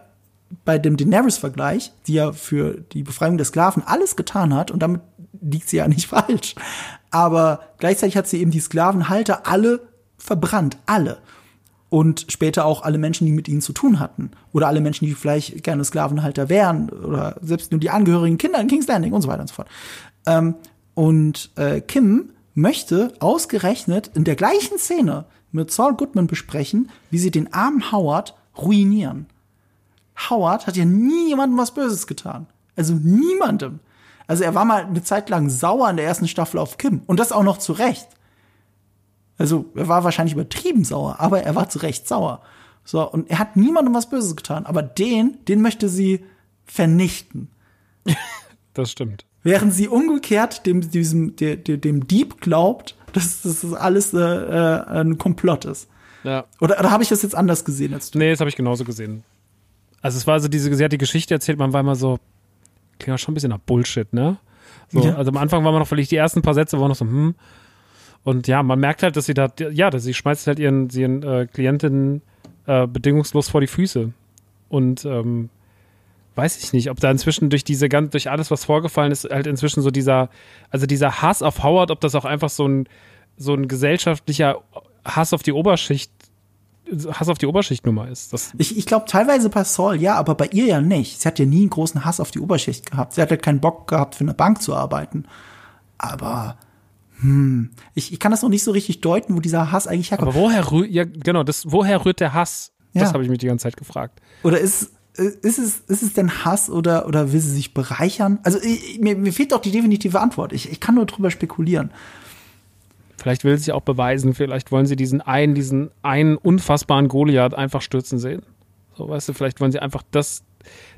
Speaker 1: bei dem Daenerys-Vergleich, die ja für die Befreiung der Sklaven alles getan hat, und damit liegt sie ja nicht falsch. Aber gleichzeitig hat sie eben die Sklavenhalter alle verbrannt. Alle und später auch alle Menschen, die mit ihnen zu tun hatten. Oder alle Menschen, die vielleicht gerne Sklavenhalter wären. Oder selbst nur die angehörigen Kinder in King's Landing und so weiter und so fort. Ähm, und äh, Kim möchte ausgerechnet in der gleichen Szene mit Saul Goodman besprechen, wie sie den armen Howard ruinieren. Howard hat ja nie jemandem was Böses getan. Also niemandem. Also er war mal eine Zeit lang sauer in der ersten Staffel auf Kim. Und das auch noch zu Recht. Also er war wahrscheinlich übertrieben sauer, aber er war zu Recht sauer. So, und er hat niemandem was Böses getan. Aber den, den möchte sie vernichten.
Speaker 2: Das stimmt.
Speaker 1: Während sie umgekehrt dem, diesem, der, dem Dieb glaubt, dass das alles äh, äh, ein Komplott ist.
Speaker 2: Ja.
Speaker 1: Oder, oder habe ich das jetzt anders gesehen als du?
Speaker 2: Nee, das habe ich genauso gesehen. Also es war so diese, sie hat die Geschichte erzählt, man war immer so, klingt auch schon ein bisschen nach Bullshit, ne? So,
Speaker 1: Ja.
Speaker 2: Also am Anfang war man noch vielleicht die ersten paar Sätze waren noch so, hm. Und ja, man merkt halt, dass sie da, ja, dass sie schmeißt halt ihren, ihren äh, Klientinnen äh, bedingungslos vor die Füße. Und ähm, weiß ich nicht, ob da inzwischen durch diese ganz, durch alles, was vorgefallen ist, halt inzwischen so dieser, also dieser Hass auf Howard, ob das auch einfach so ein, so ein gesellschaftlicher Hass auf die Oberschicht, Hass auf die Oberschichtnummer ist. Das,
Speaker 1: Ich, ich glaube teilweise bei Saul, ja, aber bei ihr ja nicht. Sie hat ja nie einen großen Hass auf die Oberschicht gehabt. Sie hat ja keinen Bock gehabt, für eine Bank zu arbeiten. Aber, hm, ich, ich kann das noch nicht so richtig deuten, wo dieser Hass eigentlich herkommt.
Speaker 2: Aber woher rührt, ja, genau, das, woher rührt der Hass? Das
Speaker 1: Ja.
Speaker 2: habe ich mich die ganze Zeit gefragt.
Speaker 1: Oder ist, ist, es, ist es denn Hass oder, oder will sie sich bereichern? Also ich, mir, mir fehlt doch die definitive Antwort. Ich, ich kann nur drüber spekulieren.
Speaker 2: Vielleicht will sie auch beweisen, vielleicht wollen sie diesen einen, diesen einen unfassbaren Goliath einfach stürzen sehen. So, weißt du, vielleicht wollen sie einfach das,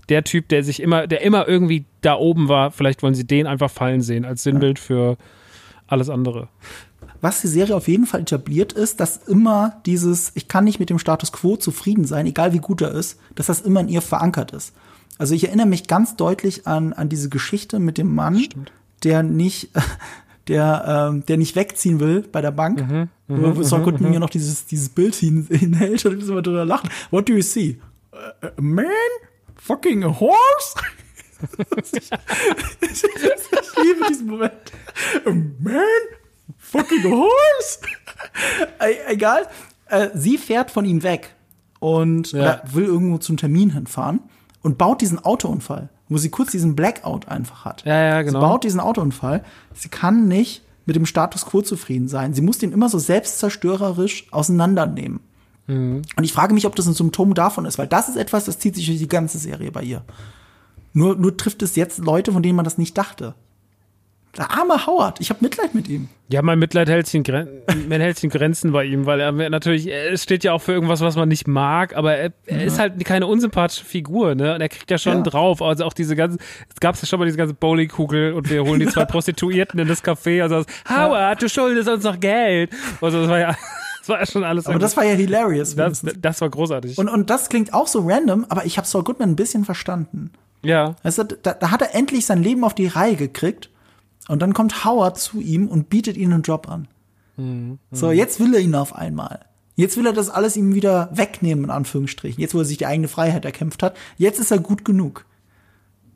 Speaker 2: der Typ, der sich immer, der immer irgendwie da oben war, vielleicht wollen sie den einfach fallen sehen als Sinnbild für alles andere.
Speaker 1: Was die Serie auf jeden Fall etabliert ist, dass immer dieses, ich kann nicht mit dem Status quo zufrieden sein, egal wie gut er ist, dass das immer in ihr verankert ist. Also ich erinnere mich ganz deutlich an, an diese Geschichte mit dem Mann, der nicht, der, ähm, der nicht wegziehen will bei der Bank. wo wo Saul Goodman ja noch dieses, dieses Bild hin, hinhält und immer drüber lachen. What do you see? A man? Fucking a horse? ich, ich, ich liebe diesen Moment. A man? Fucking a horse? E- Egal. Äh, sie fährt von ihm weg und
Speaker 2: Ja.
Speaker 1: will irgendwo zum Termin hinfahren und baut diesen Autounfall, wo sie kurz diesen Blackout einfach hat.
Speaker 2: Ja, ja, genau.
Speaker 1: Sie baut diesen Autounfall. Sie kann nicht mit dem Status quo zufrieden sein. Sie muss den immer so selbstzerstörerisch auseinandernehmen.
Speaker 2: Mhm.
Speaker 1: Und ich frage mich, ob das ein Symptom davon ist, weil das ist etwas, das zieht sich durch die ganze Serie bei ihr. Nur, nur trifft es jetzt Leute, von denen man das nicht dachte. Der arme Howard, ich habe Mitleid mit ihm.
Speaker 2: Ja, mein Mitleid hält sich in, Gren man hält sich in Grenzen bei ihm, weil er natürlich, es steht ja auch für irgendwas, was man nicht mag, aber er, er ist halt keine unsympathische Figur, ne? Und er kriegt ja schon
Speaker 1: Ja.
Speaker 2: drauf. Also auch diese ganze, es gab ja schon mal diese ganze Bowlingkugel und wir holen die zwei Prostituierten in das Café. Also das, Howard, du schuldest uns noch Geld. Also das war ja, das war ja schon alles.
Speaker 1: Aber das war ja hilarious.
Speaker 2: das, das war großartig.
Speaker 1: und, und das klingt auch so random, aber ich habe Saul Goodman ein bisschen verstanden.
Speaker 2: ja.
Speaker 1: Du, da, da hat er endlich sein Leben auf die Reihe gekriegt. Und dann kommt Howard zu ihm und bietet ihm einen Job an. So, jetzt will er ihn auf einmal. Jetzt will er das alles ihm wieder wegnehmen, in Anführungsstrichen. Jetzt, wo er sich die eigene Freiheit erkämpft hat. Jetzt ist er gut genug.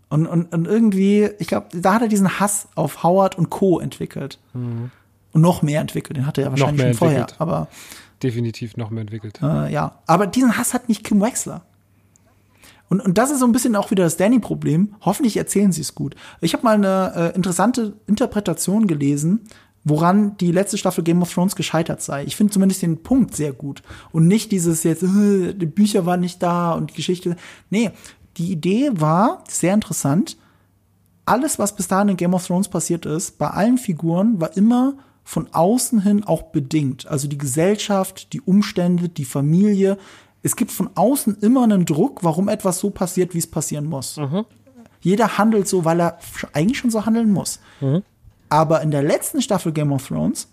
Speaker 1: Und, und, und irgendwie, ich glaube, da hat er diesen Hass auf Howard und Co. entwickelt. Und noch mehr entwickelt. Den hatte er wahrscheinlich schon vorher. Aber
Speaker 2: Definitiv noch mehr entwickelt.
Speaker 1: äh, ja, aber diesen Hass hat nicht Kim Wexler. Und, und das ist so ein bisschen auch wieder das Danny-Problem. Hoffentlich erzählen sie es gut. Ich habe mal eine äh, interessante Interpretation gelesen, woran die letzte Staffel Game of Thrones gescheitert sei. Ich finde zumindest den Punkt sehr gut. Und nicht dieses jetzt, äh, die Bücher waren nicht da und die Geschichte. Nee, die Idee war sehr interessant. alles, was bis dahin in Game of Thrones passiert ist, bei allen Figuren war immer von außen hin auch bedingt. Also die Gesellschaft, die Umstände, die Familie. Es gibt von außen immer einen Druck, warum etwas so passiert, wie es passieren muss.
Speaker 2: Mhm.
Speaker 1: Jeder handelt so, weil er eigentlich schon so handeln muss.
Speaker 2: Mhm.
Speaker 1: Aber in der letzten Staffel Game of Thrones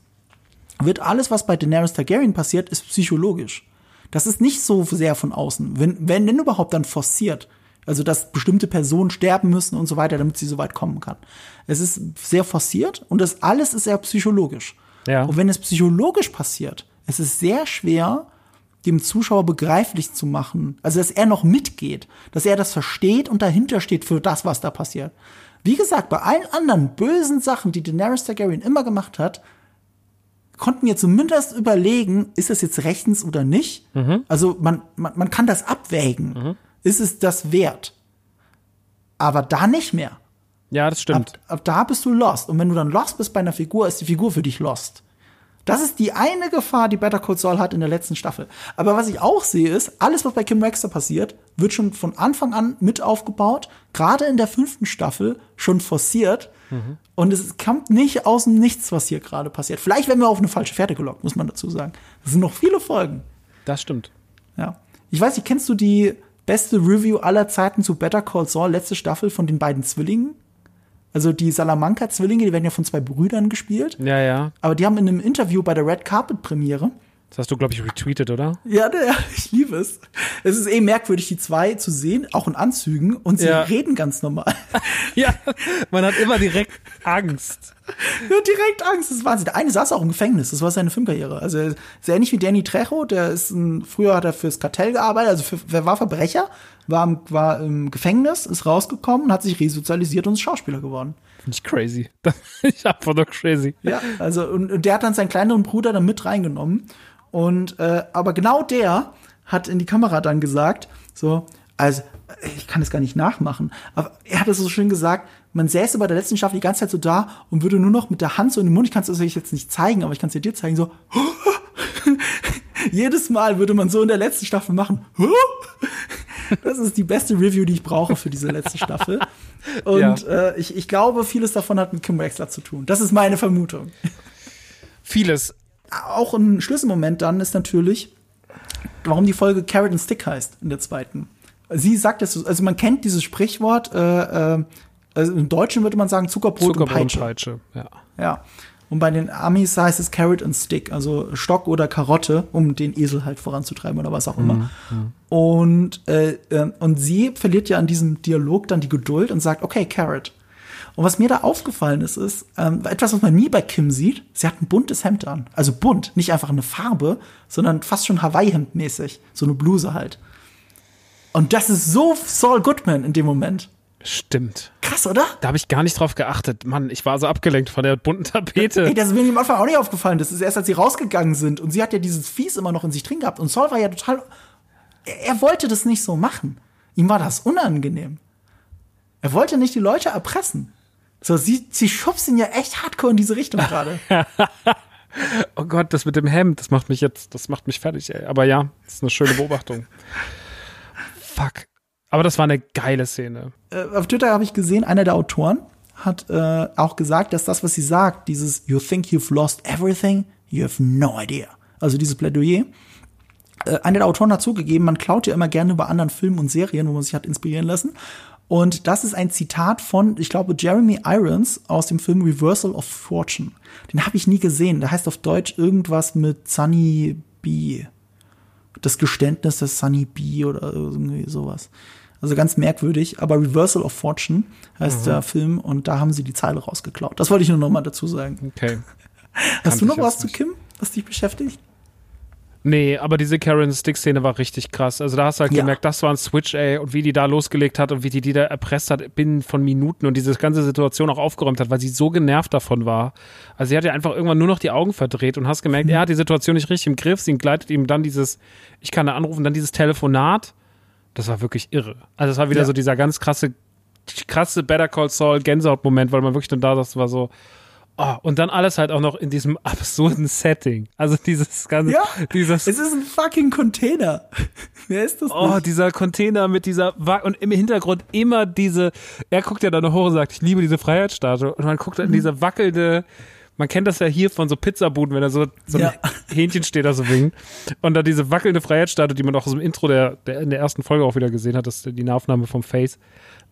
Speaker 1: wird alles, was bei Daenerys Targaryen passiert, ist psychologisch. Das ist nicht so sehr von außen. Wenn, wenn denn überhaupt dann forciert. Also, dass bestimmte Personen sterben müssen und so weiter, damit sie so weit kommen kann. Es ist sehr forciert und das alles ist sehr psychologisch.
Speaker 2: Ja.
Speaker 1: Und wenn es psychologisch passiert, es ist sehr schwer, dem Zuschauer begreiflich zu machen. Also, dass er noch mitgeht, dass er das versteht und dahinter steht für das, was da passiert. Wie gesagt, bei allen anderen bösen Sachen, die Daenerys Targaryen immer gemacht hat, konnten wir zumindest überlegen, ist das jetzt rechtens oder nicht? Also man, man, man kann das abwägen. Ist es das wert? Aber da nicht mehr.
Speaker 2: Ja, das
Speaker 1: Ab,
Speaker 2: stimmt.
Speaker 1: ab da bist du lost. Und wenn du dann lost bist bei einer Figur, ist die Figur für dich lost. Das ist die eine Gefahr, die Better Call Saul hat in der letzten Staffel. Aber was ich auch sehe, ist, alles, was bei Kim Baxter passiert, wird schon von Anfang an mit aufgebaut. Gerade in der fünften Staffel schon forciert. Und es kommt nicht aus dem Nichts, was hier gerade passiert. Vielleicht werden wir auf eine falsche Fährte gelockt, muss man dazu sagen. Es sind noch viele Folgen.
Speaker 2: Das stimmt.
Speaker 1: Ja. Ich weiß nicht, kennst du die beste Review aller Zeiten zu Better Call Saul, letzte Staffel von den beiden Zwillingen? Also die Salamanca-Zwillinge, die werden ja von zwei Brüdern gespielt.
Speaker 2: Ja, ja.
Speaker 1: Aber die haben in einem Interview bei der Red Carpet Premiere.
Speaker 2: Das hast du, glaube ich, retweetet, oder?
Speaker 1: Ja, ja, ich liebe es. Es ist eh merkwürdig, die zwei zu sehen, auch in Anzügen, und sie
Speaker 2: Ja.
Speaker 1: reden ganz normal.
Speaker 2: Ja, man hat immer direkt Angst.
Speaker 1: Ja, direkt Angst, das ist Wahnsinn. Der eine saß auch im Gefängnis, das war seine Filmkarriere. Also ist ähnlich wie Danny Trejo, der ist ein, früher hat er fürs Kartell gearbeitet, also für, wer war Verbrecher, war, im- war im Gefängnis, ist rausgekommen, hat sich resozialisiert und ist Schauspieler geworden.
Speaker 2: Finde ich crazy. Ich einfach nur crazy.
Speaker 1: Ja, also und, und der hat dann seinen kleineren Bruder dann mit reingenommen. Und äh, aber genau der hat in die Kamera dann gesagt, so, also ich kann das gar nicht nachmachen, aber er hat es so schön gesagt, man säße bei der letzten Staffel die ganze Zeit so da und würde nur noch mit der Hand so in den Mund, ich kann es euch jetzt nicht zeigen, aber ich kann es dir zeigen, so jedes Mal würde man so in der letzten Staffel machen. Das ist die beste Review, die ich brauche für diese letzte Staffel. Und äh, ich, ich glaube, vieles davon hat mit Kim Wexler zu tun. Das ist meine Vermutung
Speaker 2: Vieles.
Speaker 1: auch ein Schlüsselmoment dann ist natürlich, warum die Folge Carrot and Stick heißt in der zweiten. Sie sagt es, also man kennt dieses Sprichwort, äh, äh, also im Deutschen würde man sagen Zuckerbrot,
Speaker 2: Zuckerbrot
Speaker 1: und
Speaker 2: und
Speaker 1: Peitsche.
Speaker 2: Peitsche. Ja.
Speaker 1: Ja. Und bei den Amis heißt es Carrot and Stick, also Stock oder Karotte, um den Esel halt voranzutreiben oder was auch immer. Und, äh, äh, und sie verliert ja an diesem Dialog dann die Geduld und sagt, okay, Carrot. Und was mir da aufgefallen ist, ist ähm, etwas, was man nie bei Kim sieht. Sie hat ein buntes Hemd an. Also bunt, nicht einfach eine Farbe, sondern fast schon Hawaii-Hemd mäßig. So eine Bluse halt. Und das ist so Saul Goodman in dem Moment.
Speaker 2: Stimmt.
Speaker 1: Krass, oder?
Speaker 2: Da habe ich gar nicht drauf geachtet. Mann, ich war so abgelenkt von der bunten Tapete.
Speaker 1: Ey, das ist mir am Anfang auch nicht aufgefallen. Das ist erst, als sie rausgegangen sind. Und sie hat ja dieses Fies immer noch in sich drin gehabt. Und Saul war ja total. Er, er wollte das nicht so machen. Ihm war das unangenehm. Er wollte nicht die Leute erpressen. So, sie, sie schubst ihn ja echt hardcore in diese Richtung gerade.
Speaker 2: Oh Gott, das mit dem Hemd, das macht mich jetzt, das macht mich fertig, ey. Aber ja, das ist eine schöne Beobachtung. Fuck. Aber das war eine geile Szene.
Speaker 1: äh, auf Twitter habe ich gesehen, einer der Autoren hat äh, auch gesagt, dass das, was sie sagt, dieses You think you've lost everything, you have no idea. Also dieses Plädoyer. Äh, einer der Autoren hat zugegeben, man klaut ja immer gerne über anderen Filmen und Serien, wo man sich hat inspirieren lassen. Und das ist ein Zitat von, ich glaube, Jeremy Irons aus dem Film Reversal of Fortune. Den habe ich nie gesehen. Der heißt auf Deutsch irgendwas mit Sunny B. Das Geständnis des Sunny B oder irgendwie sowas. Also ganz merkwürdig, aber Reversal of Fortune heißt der Film und da haben sie die Zeile rausgeklaut. Das wollte ich nur noch mal dazu sagen.
Speaker 2: Okay.
Speaker 1: Hast du noch was zu. Kim, was dich beschäftigt?
Speaker 2: Nee, aber diese Karen Stick-Szene war richtig krass. Also da hast du halt
Speaker 1: Ja.
Speaker 2: gemerkt, das war ein Switch, ey, und wie die da losgelegt hat und wie die die da erpresst hat binnen von Minuten und diese ganze Situation auch aufgeräumt hat, weil sie so genervt davon war. Also sie hat ja einfach irgendwann nur noch die Augen verdreht und hast gemerkt, er hat die Situation nicht richtig im Griff. Sie entgleitet ihm dann dieses, ich kann da anrufen, dann dieses Telefonat. Das war wirklich irre. Also es war wieder
Speaker 1: Ja.
Speaker 2: so dieser ganz krasse, krasse Better Call Saul Gänsehaut-Moment, weil man wirklich dann da saß, war so, Oh, und dann alles halt auch noch in diesem absurden Setting. Also dieses ganze,
Speaker 1: Ja,
Speaker 2: dieses,
Speaker 1: es ist ein fucking Container. Wer ist das
Speaker 2: oh,
Speaker 1: nicht?
Speaker 2: dieser Container mit dieser, Wa- und im Hintergrund immer diese, er guckt ja dann hoch und sagt, ich liebe diese Freiheitsstatue. Und man guckt dann in diese wackelnde, man kennt das ja hier von so Pizzabuden, wenn da so, so ein
Speaker 1: Ja.
Speaker 2: Hähnchen steht da so winkt. Und dann diese wackelnde Freiheitsstatue, die man auch aus dem Intro der, der, in der ersten Folge auch wieder gesehen hat, das ist die Nahaufnahme vom Face.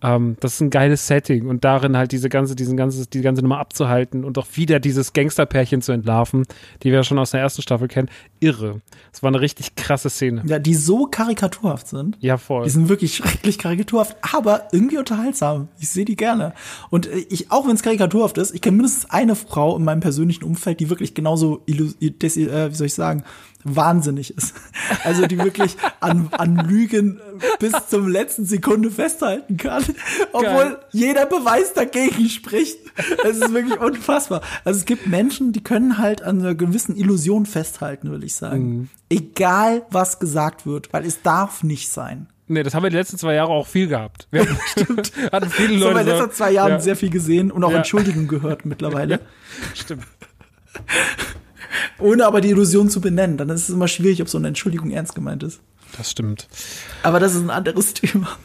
Speaker 2: Ähm, das ist ein geiles Setting und darin halt diese ganze, diesen ganze, die ganze Nummer abzuhalten und auch wieder dieses Gangsterpärchen zu entlarven, die wir ja schon aus der ersten Staffel kennen. Irre. Das war eine richtig krasse Szene.
Speaker 1: Ja, die so karikaturhaft sind.
Speaker 2: Ja, voll.
Speaker 1: Die sind wirklich schrecklich karikaturhaft, aber irgendwie unterhaltsam. Ich sehe die gerne. Und äh, ich, auch wenn es karikaturhaft ist, ich kenne mindestens eine Frau in meinem persönlichen Umfeld, die wirklich genauso, des, äh, wie soll ich sagen, wahnsinnig ist. Also die wirklich an, an Lügen bis zum letzten Sekunde festhalten kann, obwohl
Speaker 2: Geil.
Speaker 1: jeder Beweis dagegen spricht. Es ist wirklich unfassbar. Also es gibt Menschen, die können halt an einer gewissen Illusion festhalten, würde ich sagen. Egal, was gesagt wird, weil es darf nicht sein.
Speaker 2: Nee, das haben wir die letzten zwei Jahre auch viel gehabt. Wir hatten, hatten viele Leute.
Speaker 1: in den letzten zwei Jahren
Speaker 2: ja,
Speaker 1: sehr viel gesehen und auch
Speaker 2: Ja.
Speaker 1: Entschuldigungen gehört mittlerweile.
Speaker 2: Stimmt.
Speaker 1: Ohne aber die Illusion zu benennen. Dann ist es immer schwierig, ob so eine Entschuldigung ernst gemeint ist.
Speaker 2: Das stimmt.
Speaker 1: Aber das ist ein anderes Thema.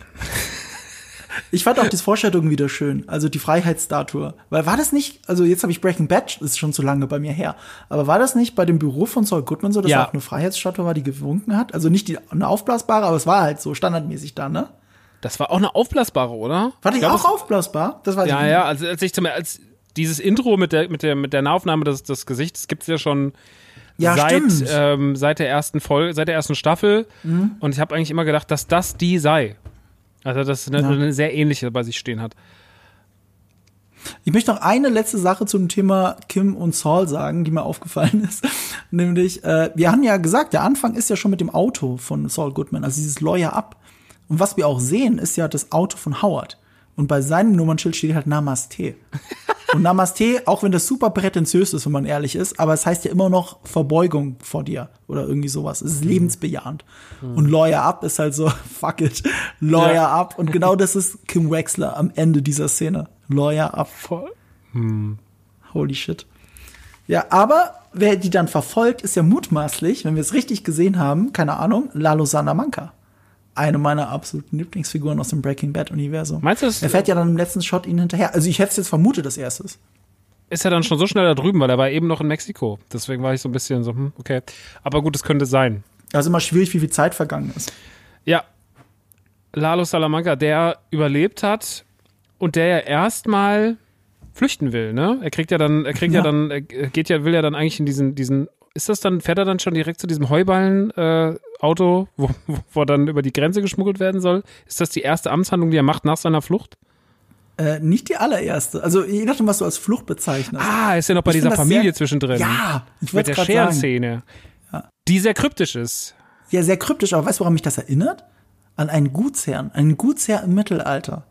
Speaker 1: Ich fand auch die Vorstellung wieder schön, also die Freiheitsstatue. Weil war das nicht, also jetzt habe ich Breaking Bad, das ist schon zu lange bei mir her, aber war das nicht bei dem Büro von Saul Goodman so, dass
Speaker 2: Ja.
Speaker 1: auch eine Freiheitsstatue war, die gewunken hat? Also nicht die, eine aufblasbare, aber es war halt so standardmäßig da, ne?
Speaker 2: Das war auch eine aufblasbare, oder?
Speaker 1: War die
Speaker 2: glaub,
Speaker 1: auch aufblasbar? Das war
Speaker 2: Ja, ja, also als ich zum als dieses Intro mit der mit der mit der Nahaufnahme des, des Gesichts gibt's ja schon
Speaker 1: Ja,
Speaker 2: seit.
Speaker 1: Mhm.
Speaker 2: ähm, seit der ersten Folge, seit der ersten Staffel und ich habe eigentlich immer gedacht, dass das die sei. Also dass eine,
Speaker 1: Ja.
Speaker 2: eine sehr ähnliche bei sich stehen hat.
Speaker 1: Ich möchte noch eine letzte Sache zum Thema Kim und Saul sagen, die mir aufgefallen ist. Nämlich, äh, wir haben ja gesagt, der Anfang ist ja schon mit dem Auto von Saul Goodman, also dieses Lawyer Up. Und was wir auch sehen, ist ja das Auto von Howard. Und bei seinem Nummernschild steht halt Namaste. Und Namaste, auch wenn das super prätentiös ist, wenn man ehrlich ist, aber es heißt ja immer noch Verbeugung vor dir oder irgendwie sowas. Es ist lebensbejahend. Und Lawyer Up ist halt so, fuck it, Lawyer
Speaker 2: Ja.
Speaker 1: Up. Und genau das ist Kim Wexler am Ende dieser Szene. Lawyer Up.
Speaker 2: Voll.
Speaker 1: Holy shit. Ja, aber wer die dann verfolgt, ist ja mutmaßlich, wenn wir es richtig gesehen haben, keine Ahnung, Lalo Salamanca. Eine meiner absoluten Lieblingsfiguren aus dem Breaking Bad Universum.
Speaker 2: Meinst du, das
Speaker 1: Er fährt ja dann im letzten Shot ihnen hinterher. Also ich hätte es jetzt vermutet, dass er es ist.
Speaker 2: ist er dann schon so schnell da drüben, weil er war eben noch in Mexiko. Deswegen war ich so ein bisschen so, hm, okay. Aber gut, es könnte sein.
Speaker 1: Also immer schwierig, wie viel Zeit vergangen ist.
Speaker 2: Ja. Lalo Salamanca, der überlebt hat und der ja erstmal flüchten will, ne? Er kriegt ja dann, er kriegt ja,
Speaker 1: Ja.
Speaker 2: dann, er geht ja, will ja dann eigentlich in diesen, diesen, ist das dann, fährt er dann schon direkt zu diesem Heuballen-Auto, wo, wo er dann über die Grenze geschmuggelt werden soll? Ist das die erste Amtshandlung, die er macht nach seiner Flucht?
Speaker 1: Äh, nicht die allererste. Also je nachdem, was du als Flucht bezeichnest.
Speaker 2: Ah, ist ja noch bei
Speaker 1: Ich
Speaker 2: dieser Familie
Speaker 1: sehr-
Speaker 2: zwischendrin.
Speaker 1: Ja, ich
Speaker 2: Mit der
Speaker 1: sagen.
Speaker 2: Scherenszene. Die sehr kryptisch ist.
Speaker 1: Ja, sehr kryptisch, aber weißt du, woran mich das erinnert? An einen Gutsherrn, einen Gutsherr im Mittelalter.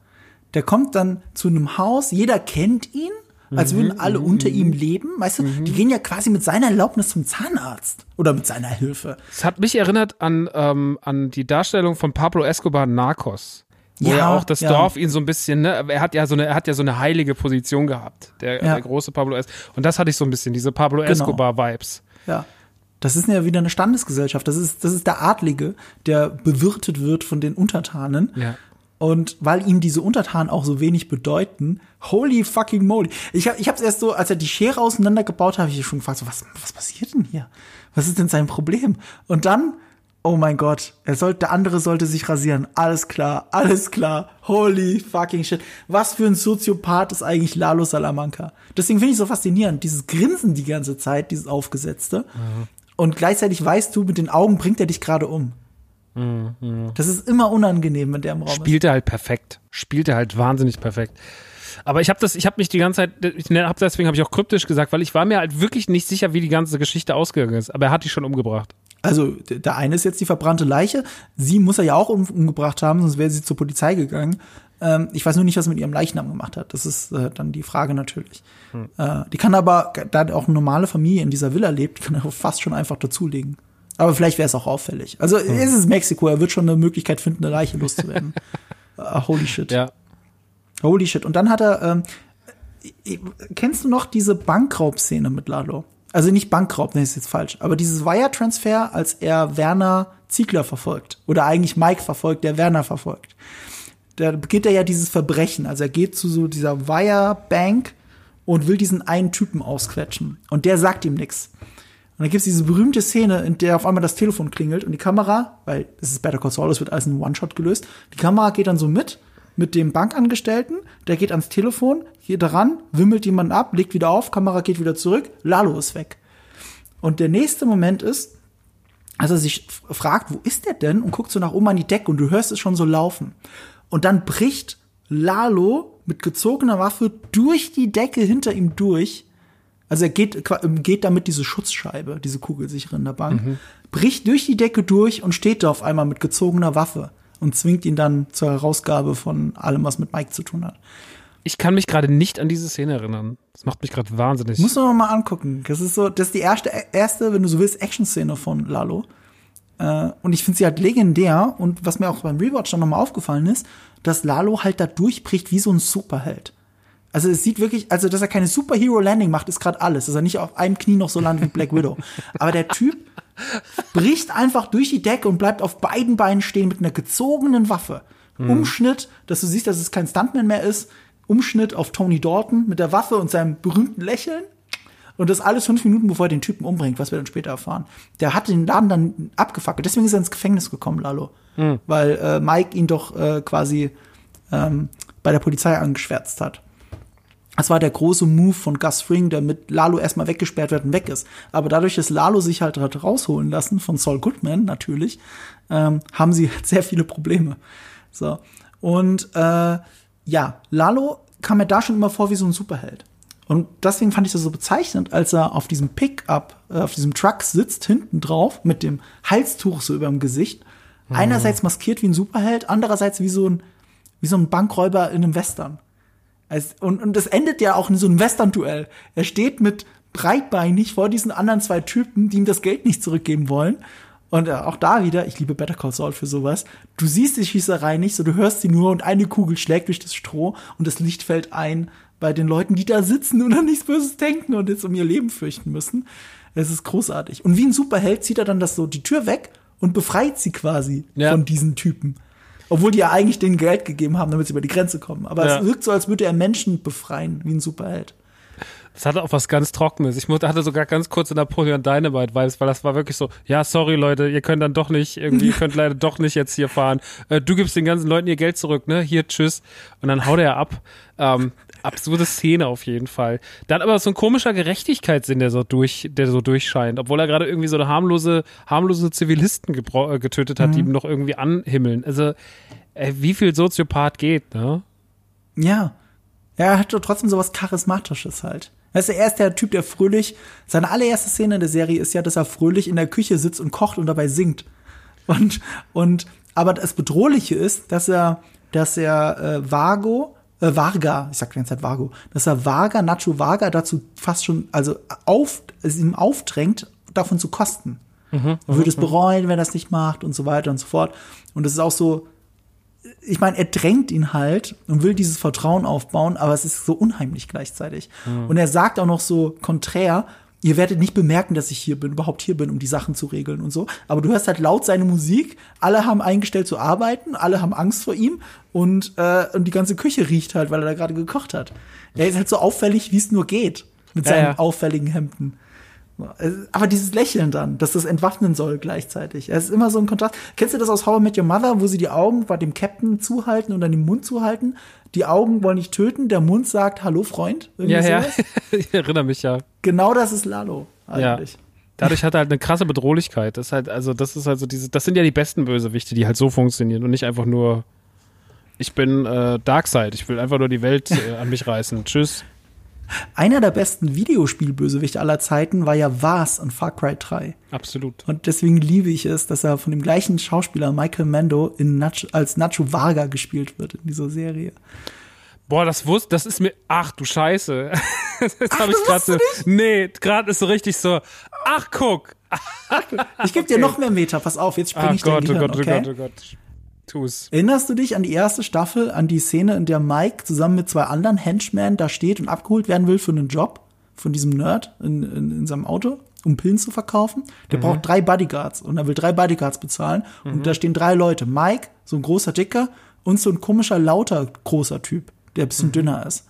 Speaker 1: Der kommt dann zu einem Haus, jeder kennt ihn, als würden alle unter ihm leben. Weißt du, die gehen ja quasi mit seiner Erlaubnis zum Zahnarzt oder mit seiner Hilfe.
Speaker 2: Es hat mich erinnert an, ähm, an die Darstellung von Pablo Escobar Narcos. Wo
Speaker 1: Ja,
Speaker 2: ja auch das
Speaker 1: ja.
Speaker 2: Dorf ihn so ein bisschen, ne, er hat ja so eine, er hat ja so eine heilige Position gehabt, der,
Speaker 1: Ja. Genau.
Speaker 2: der große Pablo Escobar. Und das hatte ich so ein bisschen, diese Pablo Escobar-Vibes.
Speaker 1: Ja. Das ist ja wieder eine Standesgesellschaft. Das ist, das ist der Adlige, der bewirtet wird von den Untertanen.
Speaker 2: Ja.
Speaker 1: Und weil ihm diese Untertanen auch so wenig bedeuten, holy fucking moly. Ich habe ich hab's erst so, als er die Schere auseinandergebaut hat, habe ich schon gefragt, so, was, was passiert denn hier? Was ist denn sein Problem? Und dann, oh mein Gott, er sollte, der andere sollte sich rasieren. Alles klar, alles klar. Holy fucking shit. Was für ein Soziopath ist eigentlich Lalo Salamanca? Deswegen finde ich so faszinierend, dieses Grinsen die ganze Zeit, dieses Aufgesetzte. Und gleichzeitig weißt du, mit den Augen bringt er dich gerade um. Das ist immer unangenehm, wenn der im Raum ist.
Speaker 2: Spielt er halt perfekt. Spielt er halt wahnsinnig perfekt. Aber ich habe das, ich habe mich die ganze Zeit, ich hab, deswegen habe ich auch kryptisch gesagt, weil ich war mir halt wirklich nicht sicher, wie die ganze Geschichte ausgegangen ist. Aber er hat die schon umgebracht.
Speaker 1: Also, der eine ist jetzt die verbrannte Leiche. Sie muss er ja auch um, umgebracht haben, sonst wäre sie zur Polizei gegangen. Ähm, ich weiß nur nicht, was sie mit ihrem Leichnam gemacht hat. Das ist äh, dann die Frage natürlich. Äh, die kann aber, da auch eine normale Familie in dieser Villa lebt, kann er fast schon einfach dazulegen. Aber vielleicht wäre es auch auffällig. Also, es ist Mexiko, er wird schon eine Möglichkeit finden, eine Leiche loszuwerden. äh, holy shit.
Speaker 2: Ja.
Speaker 1: Holy shit. Und dann hat er, ähm, kennst du noch diese Bankraubszene mit Lalo? Also nicht Bankraub, das ist jetzt falsch, aber dieses Wire-Transfer, als er Werner Ziegler verfolgt. Oder eigentlich Mike verfolgt, der Werner verfolgt. Da beginnt er ja dieses Verbrechen. Also er geht zu so dieser Wire-Bank und will diesen einen Typen ausquetschen. Und der sagt ihm nichts. Und dann gibt's diese berühmte Szene, in der auf einmal das Telefon klingelt und die Kamera, weil es ist Better Call Saul, es wird alles in One-Shot gelöst, die Kamera geht dann so mit, mit dem Bankangestellten, der geht ans Telefon, geht daran, wimmelt jemanden ab, legt wieder auf, Kamera geht wieder zurück, Lalo ist weg. Und der nächste Moment ist, als er sich fragt, wo ist der denn? Und guckt so nach oben an die Decke und du hörst es schon so laufen. Und dann bricht Lalo mit gezogener Waffe durch die Decke hinter ihm durch also er geht, geht damit diese Schutzscheibe, diese kugelsichere in der Bank, mhm. bricht durch die Decke durch und steht da auf einmal mit gezogener Waffe und zwingt ihn dann zur Herausgabe von allem, was mit Mike zu tun hat.
Speaker 2: Ich kann mich gerade nicht an diese Szene erinnern. Das macht mich gerade wahnsinnig.
Speaker 1: Muss man mal angucken. Das ist so, das ist die erste, erste, wenn du so willst, Action-Szene von Lalo. Äh, und ich finde sie halt legendär. Und was mir auch beim Rewatch dann nochmal aufgefallen ist, dass Lalo halt da durchbricht wie so ein Superheld. Also es sieht wirklich, also dass er keine Superhero-Landing macht, ist gerade alles. Dass er nicht auf einem Knie noch so landet wie Black Widow. Aber der Typ bricht einfach durch die Decke und bleibt auf beiden Beinen stehen mit einer gezogenen Waffe. Mhm. Umschnitt, dass du siehst, dass es kein Stuntman mehr ist. Umschnitt auf Tony Dalton mit der Waffe und seinem berühmten Lächeln. Und das alles fünf Minuten, bevor er den Typen umbringt, was wir dann später erfahren. Der hat den Laden dann abgefackelt. Deswegen ist er ins Gefängnis gekommen, Lalo. Mhm. Weil äh, Mike ihn doch äh, quasi ähm, bei der Polizei angeschwärzt hat. Das war der große Move von Gus Fring, der mit Lalo erstmal weggesperrt wird und weg ist. Aber dadurch, dass Lalo sich halt hat rausholen lassen, von Saul Goodman natürlich, ähm, haben sie sehr viele Probleme. So. Und äh, ja, Lalo kam mir da schon immer vor wie so ein Superheld. Und deswegen fand ich das so bezeichnend, als er auf diesem Pickup, äh, auf diesem Truck sitzt, hinten drauf, mit dem Halstuch so über dem Gesicht. Mhm. Einerseits maskiert wie ein Superheld, andererseits wie so ein, wie so ein Bankräuber in einem Western. Und, und das endet ja auch in so einem Western-Duell. Er steht mit breitbeinig vor diesen anderen zwei Typen, die ihm das Geld nicht zurückgeben wollen. Und äh, auch da wieder, ich liebe Better Call Saul für sowas. Du siehst die Schießerei nicht, so du hörst sie nur und eine Kugel schlägt durch das Stroh und das Licht fällt ein bei den Leuten, die da sitzen und an nichts Böses denken und jetzt um ihr Leben fürchten müssen. Es ist großartig. Und wie ein Superheld zieht er dann das so die Tür weg und befreit sie quasi ja. von diesen Typen. Obwohl die ja eigentlich denen Geld gegeben haben, damit sie über die Grenze kommen. Aber ja. es wirkt so, als würde er Menschen befreien, wie ein Superheld.
Speaker 2: Das hatte auch was ganz Trockenes. Ich hatte sogar ganz kurz in Napoleon Dynamite Vibes, weil das war wirklich so, ja, sorry Leute, ihr könnt dann doch nicht, irgendwie, ihr könnt leider doch nicht jetzt hier fahren. Äh, du gibst den ganzen Leuten ihr Geld zurück, ne? Hier, tschüss. Und dann haut er ab. Ähm, absurde Szene auf jeden Fall. Dann aber so ein komischer Gerechtigkeitssinn, der so durch, der so durchscheint, obwohl er gerade irgendwie so eine harmlose, harmlose Zivilisten äh, getötet hat, mhm. die ihm noch irgendwie anhimmeln. Also, äh, wie viel Soziopath geht, ne?
Speaker 1: Ja. Er hat doch trotzdem sowas Charismatisches halt. Weißt du, er ist der Typ, der fröhlich, seine allererste Szene in der Serie ist ja, dass er fröhlich in der Küche sitzt und kocht und dabei singt. Und, und, aber das Bedrohliche ist, dass er, dass er äh, Vago, äh, Varga, ich sag die ganze Zeit Vago, dass er Varga, Nacho Varga dazu fast schon, also auf, es ihm aufdrängt, davon zu kosten. Mhm, er würde es mhm. bereuen, wenn er es nicht macht und so weiter und so fort. Und es ist auch so, ich meine, er drängt ihn halt und will dieses Vertrauen aufbauen, aber es ist so unheimlich gleichzeitig. Mhm. Und er sagt auch noch so konträr, ihr werdet nicht bemerken, dass ich hier bin, überhaupt hier bin, um die Sachen zu regeln und so. Aber du hörst halt laut seine Musik, alle haben eingestellt zu arbeiten, alle haben Angst vor ihm und, äh, und die ganze Küche riecht halt, weil er da gerade gekocht hat. Er ist halt so auffällig, wie es nur geht, mit seinen ja, ja. auffälligen Hemden. Aber dieses Lächeln dann, dass das entwaffnen soll gleichzeitig. Es ist immer so ein Kontrast. Kennst du das aus How I Met Your Mother, wo sie die Augen bei dem Captain zuhalten und dann den Mund zuhalten? Die Augen wollen nicht töten, der Mund sagt Hallo Freund.
Speaker 2: Irgendwie ja, ja. ich erinnere mich ja.
Speaker 1: Genau das ist Lalo eigentlich. Ja.
Speaker 2: Dadurch hat er halt eine krasse Bedrohlichkeit. Das ist halt, also das ist also diese, das sind ja die besten Bösewichte, die halt so funktionieren und nicht einfach nur, ich bin äh, Darkseid, ich will einfach nur die Welt äh, an mich reißen. Tschüss.
Speaker 1: Einer der besten Videospielbösewichte aller Zeiten war ja Vars in Far Cry 3.
Speaker 2: Absolut.
Speaker 1: Und deswegen liebe ich es, dass er von dem gleichen Schauspieler Michael Mando in Nacho, als Nacho Varga gespielt wird in dieser Serie.
Speaker 2: Boah, das wusste, das ist mir, ach du Scheiße. das habe ich gerade so, nee, gerade ist so richtig so, ach guck.
Speaker 1: ich gebe okay. dir noch mehr Meter, pass auf, jetzt springe ich Gott, oh Gehirn,
Speaker 2: Gott, oh
Speaker 1: okay?
Speaker 2: Gott, oh Gott. Tu's.
Speaker 1: Erinnerst du dich an die erste Staffel, an die Szene, in der Mike zusammen mit zwei anderen Henchmen da steht und abgeholt werden will für einen Job von diesem Nerd in, in, in seinem Auto, um Pillen zu verkaufen? Der braucht drei Bodyguards und er will drei Bodyguards bezahlen und da stehen drei Leute. Mike, so ein großer Dicker und so ein komischer, lauter, großer Typ, der ein bisschen dünner ist.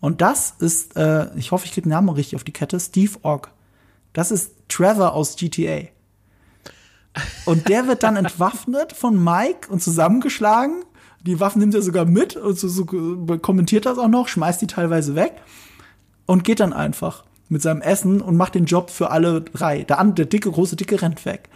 Speaker 1: Und das ist, äh, ich hoffe, ich kriege den Namen richtig auf die Kette, Steve Ogg. Das ist Trevor aus GTA. Und der wird dann entwaffnet von Mike und zusammengeschlagen. Die Waffen nimmt er sogar mit und so, so kommentiert das auch noch, schmeißt die teilweise weg und geht dann einfach mit seinem Essen und macht den Job für alle drei. Der, der dicke, große, dicke rennt weg.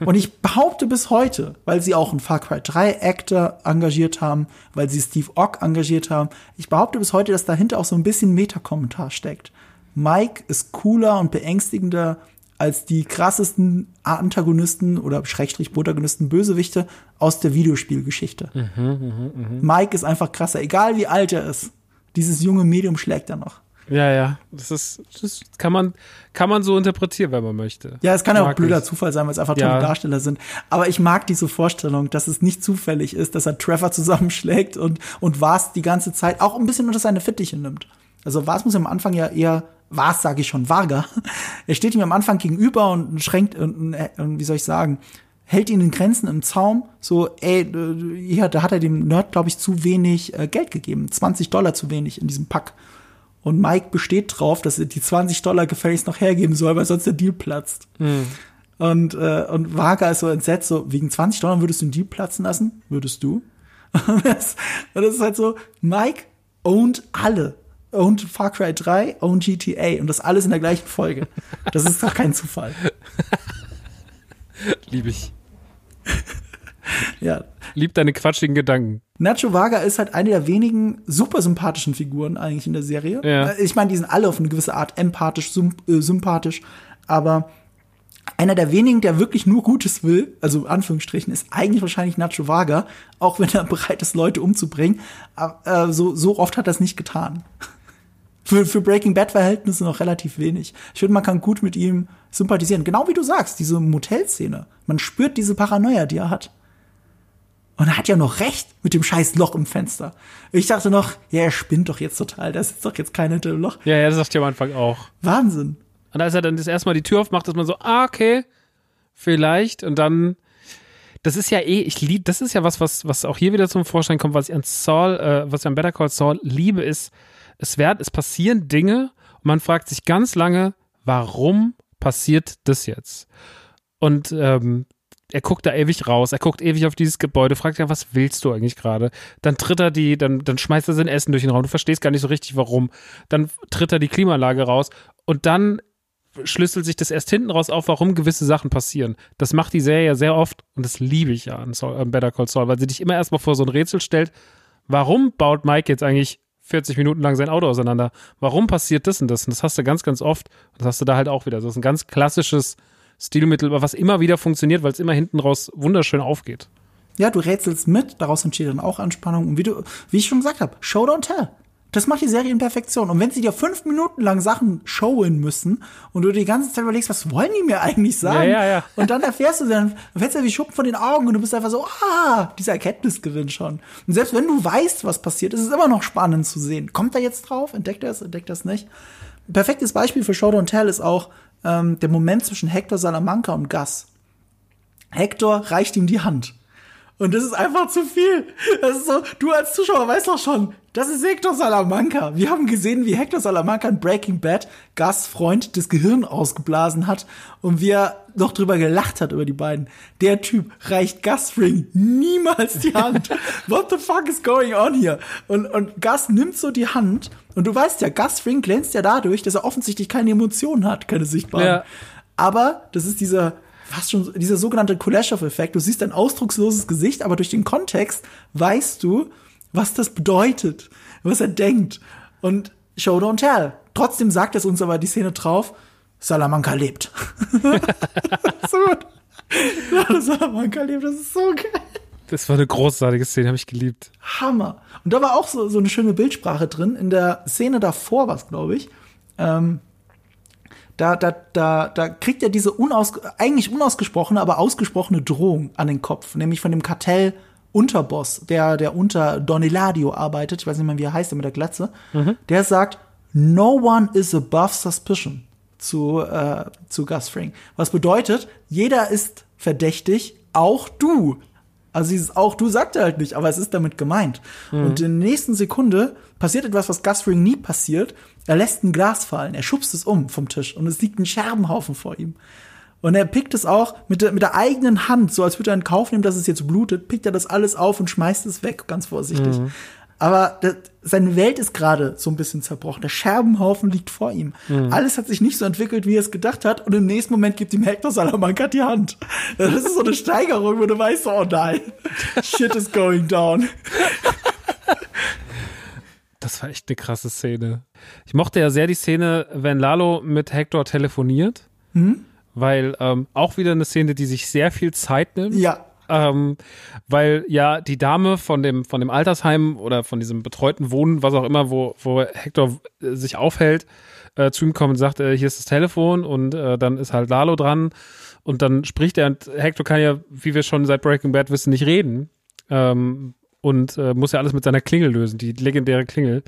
Speaker 1: Und ich behaupte bis heute, weil sie auch einen Far Cry 3 Actor engagiert haben, weil sie Steve Ogg engagiert haben, ich behaupte bis heute, dass dahinter auch so ein bisschen Metakommentar steckt. Mike ist cooler und beängstigender als die krassesten Antagonisten oder Schrägstrich Protagonisten Bösewichte aus der Videospielgeschichte. Mike ist einfach krasser, egal wie alt er ist. Dieses junge Medium schlägt er noch.
Speaker 2: Ja, ja. Das ist, das kann man, kann man so interpretieren, wenn man möchte.
Speaker 1: Ja, es kann ja auch blöder
Speaker 2: ich.
Speaker 1: Zufall sein, weil es einfach
Speaker 2: Ja.
Speaker 1: tolle Darsteller sind. Aber ich mag diese Vorstellung, dass es nicht zufällig ist, dass er Trevor zusammenschlägt und, und Vars die ganze Zeit auch ein bisschen unter seine Fittiche nimmt. Also Vars muss am Anfang ja eher, Vars sage ich schon, Varga. Er steht ihm am Anfang gegenüber und schränkt, und, und wie soll ich sagen, hält ihn in Grenzen im Zaum. So, ey, äh, hier, da hat er dem Nerd, glaube ich, zu wenig äh, Geld gegeben. 20 Dollar zu wenig in diesem Pack. Und Mike besteht drauf, dass er die 20 Dollar gefälligst noch hergeben soll, weil sonst der Deal platzt. Und, äh, und Vaga ist so entsetzt, so, wegen 20 Dollar würdest du den Deal platzen lassen? Würdest du? Und das, und das ist halt so, Mike owned alle. Owned Far Cry 3, owned GTA und das alles in der gleichen Folge. Das ist doch kein Zufall.
Speaker 2: Lieb ich.
Speaker 1: Ja.
Speaker 2: Lieb deine quatschigen Gedanken.
Speaker 1: Nacho Vaga ist halt eine der wenigen super sympathischen Figuren eigentlich in der Serie.
Speaker 2: Ja.
Speaker 1: Äh, Ich meine, die sind alle auf eine gewisse Art empathisch, äh, sympathisch, aber einer der wenigen, der wirklich nur Gutes will, also Anführungsstrichen, ist eigentlich wahrscheinlich Nacho Vaga, auch wenn er bereit ist, Leute umzubringen. Aber, äh, so, so oft hat er es nicht getan. Für, für Breaking Bad Verhältnisse noch relativ wenig. Ich finde, man kann gut mit ihm sympathisieren. Genau wie du sagst, diese Motelszene. Man spürt diese Paranoia, die er hat. Und er hat ja noch recht mit dem scheiß Loch im Fenster. Ich dachte noch, ja, er spinnt doch jetzt total. Da ist doch jetzt keiner hinter dem Loch.
Speaker 2: Ja, ja, das sagt ihr am Anfang auch.
Speaker 1: Wahnsinn.
Speaker 2: Und als er dann das erste Mal die Tür aufmacht, ist man so, ah, okay, vielleicht. Und dann, das ist ja eh, ich liebe, das ist ja was, was, was auch hier wieder zum Vorschein kommt, was ich an Saul, äh, was ich an Better Call Saul liebe, ist, es werden, es passieren Dinge und man fragt sich ganz lange, warum passiert das jetzt? Und ähm, er guckt da ewig raus, er guckt ewig auf dieses Gebäude, fragt ja, was willst du eigentlich gerade? Dann tritt er die, dann, dann schmeißt er sein Essen durch den Raum, du verstehst gar nicht so richtig warum. Dann tritt er die Klimaanlage raus und dann schlüsselt sich das erst hinten raus auf, warum gewisse Sachen passieren. Das macht die Serie ja sehr oft und das liebe ich ja an, an Better Call Saul, weil sie dich immer erstmal vor so ein Rätsel stellt. Warum baut Mike jetzt eigentlich 40 Minuten lang sein Auto auseinander? Warum passiert das und das? Und das hast du ganz, ganz oft. Das hast du da halt auch wieder. Das ist ein ganz klassisches Stilmittel, was immer wieder funktioniert, weil es immer hinten raus wunderschön aufgeht.
Speaker 1: Ja, du rätselst mit, daraus entsteht dann auch Anspannung. Und wie du, wie ich schon gesagt habe, Show don't tell. Das macht die Serie in Perfektion. Und wenn sie dir fünf Minuten lang Sachen showen müssen und du die ganze Zeit überlegst, was wollen die mir eigentlich sagen?
Speaker 2: Ja, ja, ja.
Speaker 1: Und dann erfährst du, dann fällst du dir wie Schuppen von den Augen und du bist einfach so, ah, dieser Erkenntnisgewinn schon. Und selbst wenn du weißt, was passiert, ist es immer noch spannend zu sehen. Kommt er jetzt drauf? Entdeckt er es? Entdeckt er es nicht? Ein perfektes Beispiel für Show Don't Tell ist auch ähm, der Moment zwischen Hector Salamanca und Gus. Hector reicht ihm die Hand. Und das ist einfach zu viel. Das ist so, du als Zuschauer weißt doch schon, das ist Hector Salamanca. Wir haben gesehen, wie Hector Salamanca in Breaking Bad Gus Freund das Gehirn ausgeblasen hat und wie er noch drüber gelacht hat über die beiden. Der Typ reicht Gus Fring niemals die Hand. What the fuck is going on here? Und, und Gus nimmt so die Hand und du weißt ja, Gus Fring glänzt ja dadurch, dass er offensichtlich keine Emotionen hat, keine sichtbaren.
Speaker 2: Ja.
Speaker 1: Aber das ist dieser fast schon dieser sogenannte Kuleshov-Effekt. Du siehst ein ausdrucksloses Gesicht, aber durch den Kontext weißt du, was das bedeutet, was er denkt. Und Show don't tell. Trotzdem sagt es uns aber die Szene drauf, Salamanca lebt. so gut. Ja, Salamanca lebt, das ist so geil.
Speaker 2: Das war eine großartige Szene, habe ich geliebt.
Speaker 1: Hammer. Und da war auch so, so eine schöne Bildsprache drin. In der Szene davor war es, glaube ich. Ähm, da, da, da, da kriegt er diese unaus, eigentlich unausgesprochene, aber ausgesprochene Drohung an den Kopf, nämlich von dem Kartell Unterboss, der, der unter Don Eladio arbeitet, ich weiß nicht mehr, wie er heißt, der mit der Glatze, der sagt, no one is above suspicion zu, äh, zu Gus Fring. Was bedeutet, jeder ist verdächtig, auch du. Also dieses auch du sagt er halt nicht, aber es ist damit gemeint. Und in der nächsten Sekunde passiert etwas, was Gus Fring nie passiert. Er lässt ein Glas fallen, er schubst es um vom Tisch und es liegt ein Scherbenhaufen vor ihm. Und er pickt es auch mit der, mit der eigenen Hand, so als würde er in Kauf nehmen, dass es jetzt blutet, pickt er das alles auf und schmeißt es weg, ganz vorsichtig. Aber das, seine Welt ist gerade so ein bisschen zerbrochen. Der Scherbenhaufen liegt vor ihm. Alles hat sich nicht so entwickelt, wie er es gedacht hat. Und im nächsten Moment gibt ihm Hector Salamanca die Hand. Das ist so eine Steigerung, wo du weißt, oh nein, shit is going down.
Speaker 2: Das war echt eine krasse Szene. Ich mochte ja sehr die Szene, wenn Lalo mit Hector telefoniert. Weil ähm, auch wieder eine Szene, die sich sehr viel Zeit nimmt.
Speaker 1: Ja,
Speaker 2: Ähm, weil ja die Dame von dem, von dem Altersheim oder von diesem betreuten Wohnen, was auch immer, wo, wo Hector äh, sich aufhält, äh, zu ihm kommt und sagt, äh, hier ist das Telefon und äh, dann ist halt Lalo dran und dann spricht er und Hector kann ja, wie wir schon seit Breaking Bad wissen, nicht reden ähm, und äh, muss ja alles mit seiner Klingel lösen, die legendäre Klingel,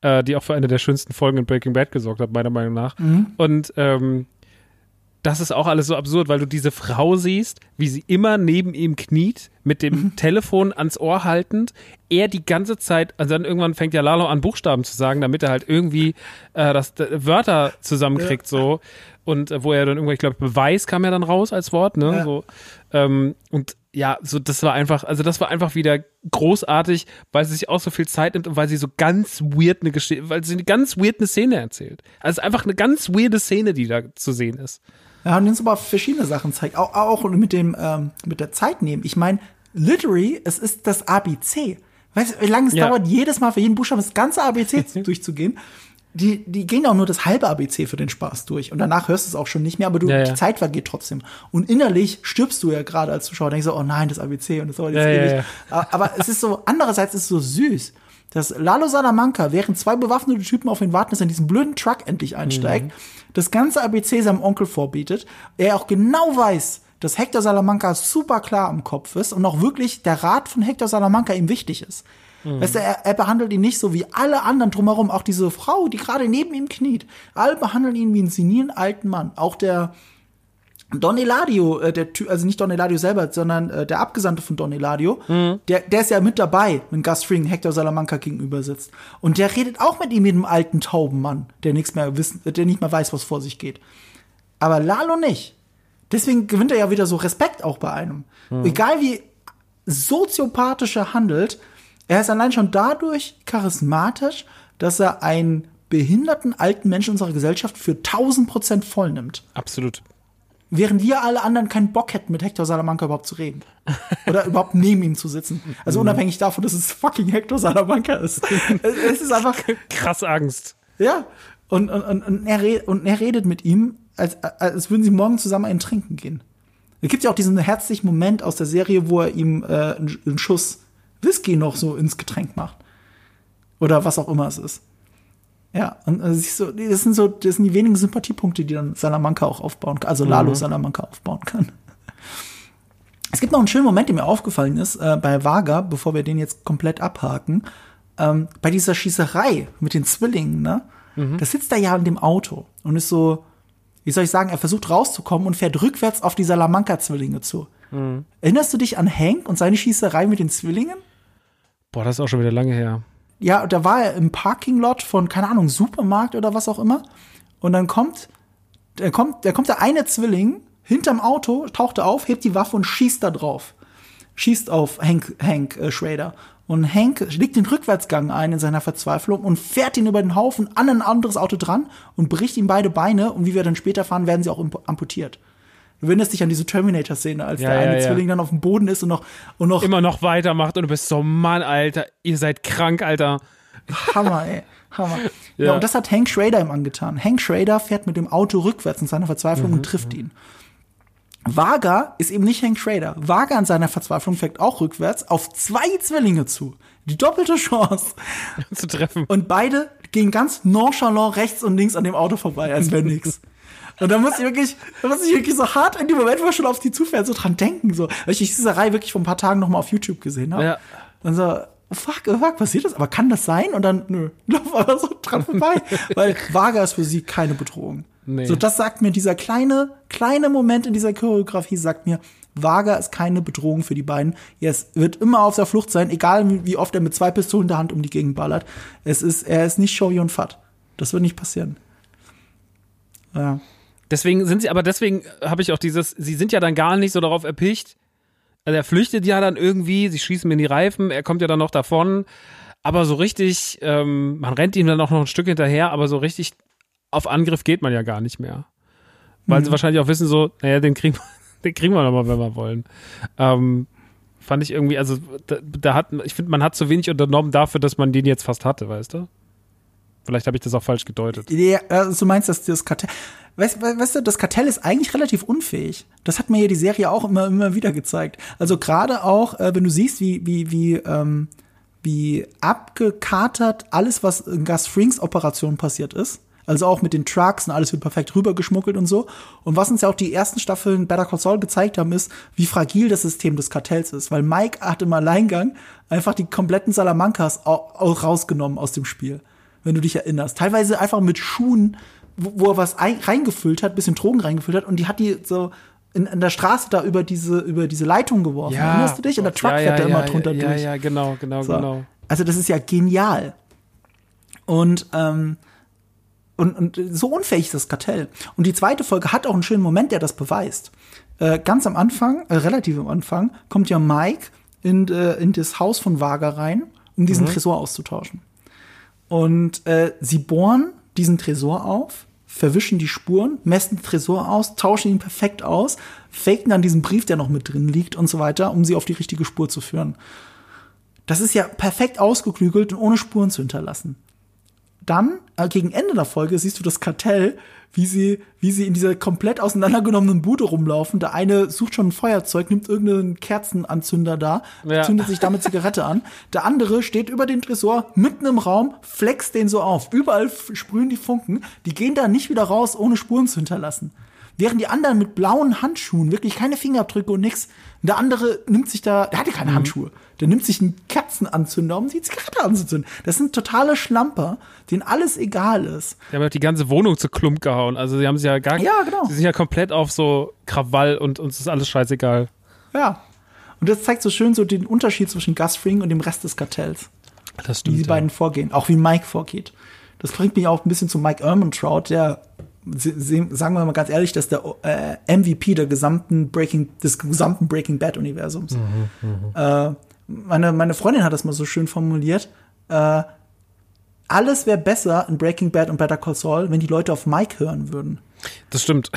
Speaker 2: äh, die auch für eine der schönsten Folgen in Breaking Bad gesorgt hat, meiner Meinung nach. Und ähm, das ist auch alles so absurd, weil du diese Frau siehst, wie sie immer neben ihm kniet, mit dem Telefon ans Ohr haltend, er die ganze Zeit, also dann irgendwann fängt ja Lalo an, Buchstaben zu sagen, damit er halt irgendwie äh, das äh, Wörter zusammenkriegt, so. Und äh, wo er dann irgendwann, ich glaube, Beweis kam ja dann raus als Wort, ne?
Speaker 1: Ja.
Speaker 2: So. Ähm, und ja, so das war einfach, also das war einfach wieder großartig, weil sie sich auch so viel Zeit nimmt und weil sie so ganz weird eine Geschichte, weil sie eine ganz weird eine Szene erzählt. Also einfach eine ganz weirde Szene, die da zu sehen ist.
Speaker 1: Wir haben uns aber verschiedene Sachen zeigt, auch, auch mit dem ähm, mit der Zeit nehmen. Ich meine, literally, es ist das ABC. Weißt du, wie lange es
Speaker 2: Ja.
Speaker 1: dauert, jedes Mal für jeden Buchstaben das ganze ABC zu- durchzugehen? Die, die gehen auch nur das halbe ABC für den Spaß durch. Und danach hörst du es auch schon nicht mehr, aber du,
Speaker 2: Ja, ja.
Speaker 1: die Zeit vergeht trotzdem. Und innerlich stirbst du ja gerade als Zuschauer, denkst so, oh nein, das ABC und das dauert jetzt ewig. Aber es ist so, andererseits ist es so süß, dass Lalo Salamanca, während zwei bewaffnete Typen auf ihn warten, dass er in diesen blöden Truck endlich einsteigt,
Speaker 2: Mhm.
Speaker 1: Das ganze ABC seinem Onkel vorbietet, er auch genau weiß, dass Hector Salamanca super klar im Kopf ist und auch wirklich der Rat von Hector Salamanca ihm wichtig ist. Weißt du, er, er behandelt ihn nicht so wie alle anderen drumherum, auch diese Frau, die gerade neben ihm kniet. Alle behandeln ihn wie einen senilen alten Mann. Auch der, Don Eladio, äh, der Ty- also nicht Don Eladio selber, sondern äh, der Abgesandte von Don Eladio, der, der ist ja mit dabei, wenn Gus Fring Hector Salamanca gegenüber sitzt. Und der redet auch mit ihm, mit dem alten tauben Mann, der nichts mehr wissen, der nicht mehr weiß, was vor sich geht. Aber Lalo nicht. Deswegen gewinnt er ja wieder so Respekt auch bei einem. Egal wie soziopathisch er handelt, er ist allein schon dadurch charismatisch, dass er einen behinderten alten Menschen unserer Gesellschaft für 1000 Prozent voll nimmt.
Speaker 2: Absolut.
Speaker 1: Während wir alle anderen keinen Bock hätten, mit Hector Salamanca überhaupt zu reden. Oder überhaupt neben ihm zu sitzen. Also unabhängig davon, dass es fucking Hector Salamanca ist. Es ist einfach,
Speaker 2: Krass Angst.
Speaker 1: ja. Und, und, und, und, er, und er redet mit ihm, als, als würden sie morgen zusammen einen trinken gehen. Es gibt ja auch diesen herzlichen Moment aus der Serie, wo er ihm äh, einen Schuss Whisky noch so ins Getränk macht. Oder was auch immer es ist. Ja, und äh, siehst du, das sind so, das sind die wenigen Sympathiepunkte, die dann Salamanca auch aufbauen kann, also Lalo Salamanca aufbauen kann. Es gibt noch einen schönen Moment, der mir aufgefallen ist, äh, bei Vaga, bevor wir den jetzt komplett abhaken, ähm, bei dieser Schießerei mit den Zwillingen, ne? Da sitzt er ja in dem Auto und ist so, wie soll ich sagen, er versucht rauszukommen und fährt rückwärts auf die Salamanca-Zwillinge zu. Erinnerst du dich an Hank und seine Schießerei mit den Zwillingen?
Speaker 2: Boah, das ist auch schon wieder lange her.
Speaker 1: Ja, da war er im Parkinglot von, keine Ahnung, Supermarkt oder was auch immer. Und dann kommt, da kommt, da kommt der eine Zwilling hinterm Auto, taucht er auf, hebt die Waffe und schießt da drauf. Schießt auf Hank, Hank äh, Schrader. Und Hank legt den Rückwärtsgang ein in seiner Verzweiflung und fährt ihn über den Haufen an ein anderes Auto dran und bricht ihm beide Beine. Und wie wir dann später fahren, werden sie auch amputiert. Du erinnerst dich an diese Terminator-Szene, als
Speaker 2: Ja,
Speaker 1: der
Speaker 2: ja,
Speaker 1: eine
Speaker 2: ja.
Speaker 1: Zwilling dann auf dem Boden ist und noch, und noch
Speaker 2: Immer noch weitermacht und du bist so, Mann, Alter, ihr seid krank, Alter.
Speaker 1: Hammer, ey. Hammer. Ja. Und das hat Hank Schrader ihm angetan. Hank Schrader fährt mit dem Auto rückwärts in seiner Verzweiflung und trifft ihn. Vaga ist eben nicht Hank Schrader. Vaga in seiner Verzweiflung fährt auch rückwärts auf zwei Zwillinge zu. Die doppelte Chance.
Speaker 2: zu treffen.
Speaker 1: Und beide gehen ganz nonchalant rechts und links an dem Auto vorbei, als wäre nix. Und da muss ich wirklich, da muss ich wirklich so hart in dem Moment, wo er schon auf die zufällt, so dran denken, so. Weil ich diese Reihe wirklich vor ein paar Tagen noch mal auf YouTube gesehen habe.
Speaker 2: Ja.
Speaker 1: Und so, oh fuck, oh fuck, passiert das? Aber kann das sein? Und dann, nö, lauf aber so dran vorbei. Weil Vaga ist für sie keine Bedrohung.
Speaker 2: Nee.
Speaker 1: So, das sagt mir dieser kleine, kleine Moment in dieser Choreografie, sagt mir, Vaga ist keine Bedrohung für die beiden. Es wird immer auf der Flucht sein, egal wie- oft er mit zwei Pistolen in der Hand um die Gegend ballert. Es ist, er ist nicht Showy und Fat. Das wird nicht passieren. Ja.
Speaker 2: Deswegen sind sie, aber deswegen habe ich auch dieses, sie sind ja dann gar nicht so darauf erpicht. Also er flüchtet ja dann irgendwie, sie schießen mir in die Reifen, er kommt ja dann noch davon. Aber so richtig, ähm, man rennt ihm dann auch noch ein Stück hinterher, aber so richtig auf Angriff geht man ja gar nicht mehr. Weil sie wahrscheinlich auch wissen, so, naja, den kriegen, den kriegen wir nochmal, wenn wir wollen. Ähm, fand ich irgendwie, also da, da hat, ich finde, man hat zu wenig unternommen dafür, dass man den jetzt fast hatte, weißt du? Vielleicht habe ich das auch falsch gedeutet.
Speaker 1: Ja, also du meinst, dass das Kartell. Weißt, we- weißt du, das Kartell ist eigentlich relativ unfähig. Das hat mir ja die Serie auch immer, immer wieder gezeigt. Also gerade auch, äh, wenn du siehst, wie, wie, wie, ähm, wie abgekatert alles, was in Gus Frings Operation passiert ist. Also auch mit den Trucks und alles wird perfekt rübergeschmuggelt und so. Und was uns ja auch die ersten Staffeln Better Call Saul gezeigt haben, ist, wie fragil das System des Kartells ist. Weil Mike hat im Alleingang einfach die kompletten Salamancas au- au- rausgenommen aus dem Spiel. Wenn du dich erinnerst. Teilweise einfach mit Schuhen, wo, wo er was ein, reingefüllt hat, bisschen Drogen reingefüllt hat und die hat die so in, in der Straße da über diese, über diese Leitung geworfen. Erinnerst du dich? Und der Truck
Speaker 2: ja,
Speaker 1: fährt
Speaker 2: ja,
Speaker 1: da immer
Speaker 2: ja,
Speaker 1: drunter
Speaker 2: ja,
Speaker 1: durch.
Speaker 2: Ja, genau, genau,
Speaker 1: So.
Speaker 2: genau.
Speaker 1: Also das ist ja genial. Und, ähm, und, und so unfähig ist das Kartell. Und die zweite Folge hat auch einen schönen Moment, der das beweist. Äh, ganz am Anfang, äh, relativ am Anfang, kommt ja Mike in, äh, in das Haus von Vaga rein, um diesen Tresor auszutauschen. Und äh, sie bohren diesen Tresor auf, verwischen die Spuren, messen den Tresor aus, tauschen ihn perfekt aus, faken dann diesen Brief, der noch mit drin liegt und so weiter, um sie auf die richtige Spur zu führen. Das ist ja perfekt ausgeklügelt und ohne Spuren zu hinterlassen. Dann, äh, gegen Ende der Folge, siehst du das Kartell, wie sie, wie sie in dieser komplett auseinandergenommenen Bude rumlaufen. Der eine sucht schon ein Feuerzeug, nimmt irgendeinen Kerzenanzünder da,
Speaker 2: Ja.
Speaker 1: zündet sich damit Zigarette an. Der andere steht über den Tresor, mitten im Raum, flext den so auf. Überall sprühen die Funken. Die gehen da nicht wieder raus, ohne Spuren zu hinterlassen. Während die anderen mit blauen Handschuhen, wirklich keine Fingerabdrücke und nix. Und der andere nimmt sich da, der hatte keine Handschuhe. Der nimmt sich einen Kerzenanzünder, um die Zigarette anzuzünden. Das sind totale Schlamper, denen alles egal ist.
Speaker 2: Die haben ja die ganze Wohnung zu Klump gehauen. Also sie haben sich ja gar
Speaker 1: Ja, genau.
Speaker 2: Sie sind ja komplett auf so Krawall und uns ist alles scheißegal.
Speaker 1: Ja. Und das zeigt so schön so den Unterschied zwischen Gus Fring und dem Rest des Kartells.
Speaker 2: Das
Speaker 1: wie die beiden vorgehen, auch wie Mike vorgeht. Das bringt mich auch ein bisschen zu Mike Ehrmantraut, der sagen wir mal ganz ehrlich, dass der äh, MVP der gesamten Breaking des gesamten Breaking Bad Universums. äh, meine meine Freundin hat das mal so schön formuliert. Äh, alles wäre besser in Breaking Bad und Better Call Saul, wenn die Leute auf Mike hören würden.
Speaker 2: Das stimmt.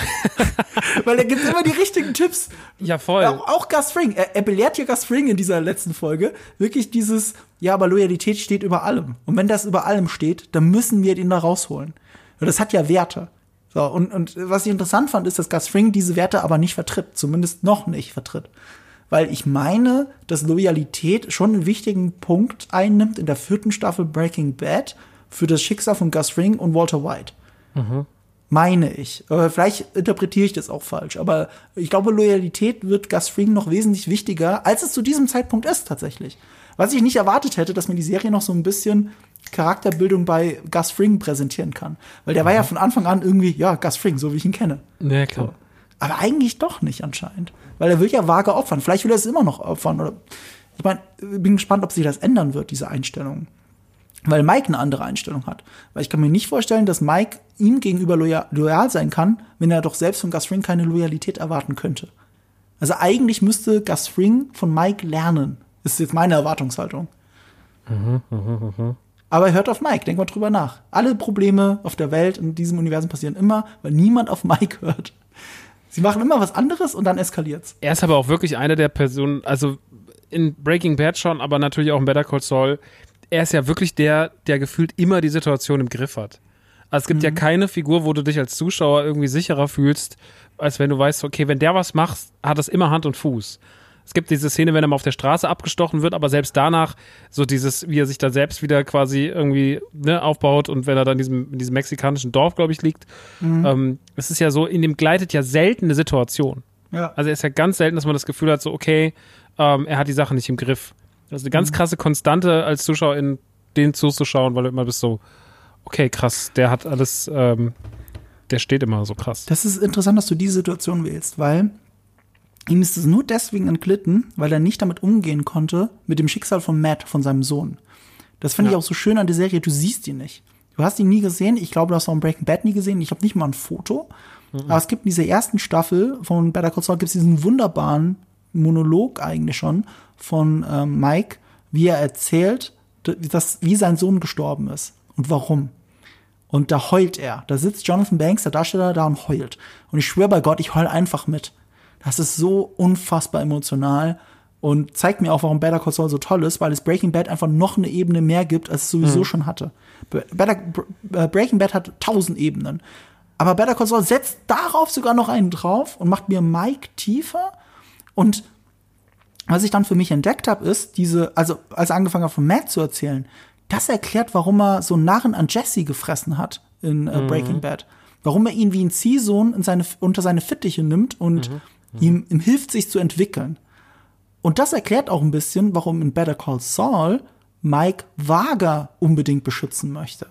Speaker 1: Weil er gibt immer die richtigen Tipps.
Speaker 2: ja, voll.
Speaker 1: Auch, auch Gus Fring. Er, er belehrt ja Gus Fring in dieser letzten Folge wirklich dieses, ja, aber Loyalität steht über allem. Und wenn das über allem steht, dann müssen wir den da rausholen. Und das hat ja Werte. So, und, und was ich interessant fand, ist, dass Gus Fring diese Werte aber nicht vertritt. Zumindest noch nicht vertritt. Weil ich meine, dass Loyalität schon einen wichtigen Punkt einnimmt in der vierten Staffel Breaking Bad für das Schicksal von Gus Fring und Walter White. Meine ich. Aber vielleicht interpretiere ich das auch falsch. Aber ich glaube, Loyalität wird Gus Fring noch wesentlich wichtiger, als es zu diesem Zeitpunkt ist, tatsächlich. Was ich nicht erwartet hätte, dass mir die Serie noch so ein bisschen Charakterbildung bei Gus Fring präsentieren kann. Weil der war ja von Anfang an irgendwie, ja, Gus Fring, so wie ich ihn kenne.
Speaker 2: Ja, klar.
Speaker 1: Aber eigentlich doch nicht anscheinend. Weil er will ja vage opfern. Vielleicht will er es immer noch opfern. Oder ich meine, bin gespannt, ob sich das ändern wird, diese Einstellung. Weil Mike eine andere Einstellung hat. Weil ich kann mir nicht vorstellen, dass Mike ihm gegenüber loyal, loyal sein kann, wenn er doch selbst von Gus Fring keine Loyalität erwarten könnte. Also eigentlich müsste Gus Fring von Mike lernen. Das ist jetzt meine Erwartungshaltung. Aber er hört auf Mike, denk mal drüber nach. Alle Probleme auf der Welt in diesem Universum passieren immer, weil niemand auf Mike hört. Sie machen immer was anderes und dann eskaliert's.
Speaker 2: Er ist aber auch wirklich eine der Personen, also in Breaking Bad schon, aber natürlich auch in Better Call Saul. Er ist ja wirklich der, der gefühlt immer die Situation im Griff hat. Also es gibt ja keine Figur, wo du dich als Zuschauer irgendwie sicherer fühlst, als wenn du weißt, okay, wenn der was macht, hat das immer Hand und Fuß. Es gibt diese Szene, wenn er mal auf der Straße abgestochen wird, aber selbst danach so dieses, wie er sich da selbst wieder quasi irgendwie ne, aufbaut und wenn er dann in diesem, in diesem mexikanischen Dorf, glaube ich, liegt. Mhm. Ähm, es ist ja so, in dem gleitet ja selten eine Situation. Ja. Also es ist ja ganz selten, dass man das Gefühl hat, so okay, ähm, er hat die Sache nicht im Griff. Das ist eine ganz mhm. krasse Konstante als Zuschauer in den zuzuschauen, weil du immer bist so, okay, krass, der hat alles, ähm, der steht immer so krass.
Speaker 1: Das ist interessant, dass du diese Situation wählst, weil Ihm ist es nur deswegen entglitten, weil er nicht damit umgehen konnte, mit dem Schicksal von Matt, von seinem Sohn. Das finde ja. ich auch so schön an der Serie, du siehst ihn nicht. Du hast ihn nie gesehen, ich glaube, du hast auch Breaking Bad nie gesehen, ich habe nicht mal ein Foto. Mhm. Aber es gibt in dieser ersten Staffel von Better Call Saul gibt es diesen wunderbaren Monolog eigentlich schon von ähm, Mike, wie er erzählt, dass, wie sein Sohn gestorben ist und warum. Und da heult er. Da sitzt Jonathan Banks, der Darsteller, da und heult. Und ich schwöre bei Gott, ich heul einfach mit. Das ist so unfassbar emotional und zeigt mir auch, warum Better Call Saul so toll ist, weil es Breaking Bad einfach noch eine Ebene mehr gibt, als es sowieso mhm. schon hatte. Better, äh, Breaking Bad hat tausend Ebenen. Aber Better Call Saul setzt darauf sogar noch einen drauf und macht mir Mike tiefer. Und was ich dann für mich entdeckt habe, ist diese, also als er angefangen hat von Matt zu erzählen, das erklärt, warum er so Narren an Jesse gefressen hat in äh, Breaking mhm. Bad. Warum er ihn wie ein Ziehsohn in seine, unter seine Fittiche nimmt und mhm mhm. Ihm, ihm hilft, sich zu entwickeln. Und das erklärt auch ein bisschen, warum in Better Call Saul Mike Wager unbedingt beschützen möchte.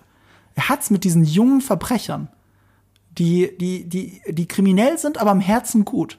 Speaker 1: Er hat's mit diesen jungen Verbrechern, die, die, die, die kriminell sind, aber im Herzen gut.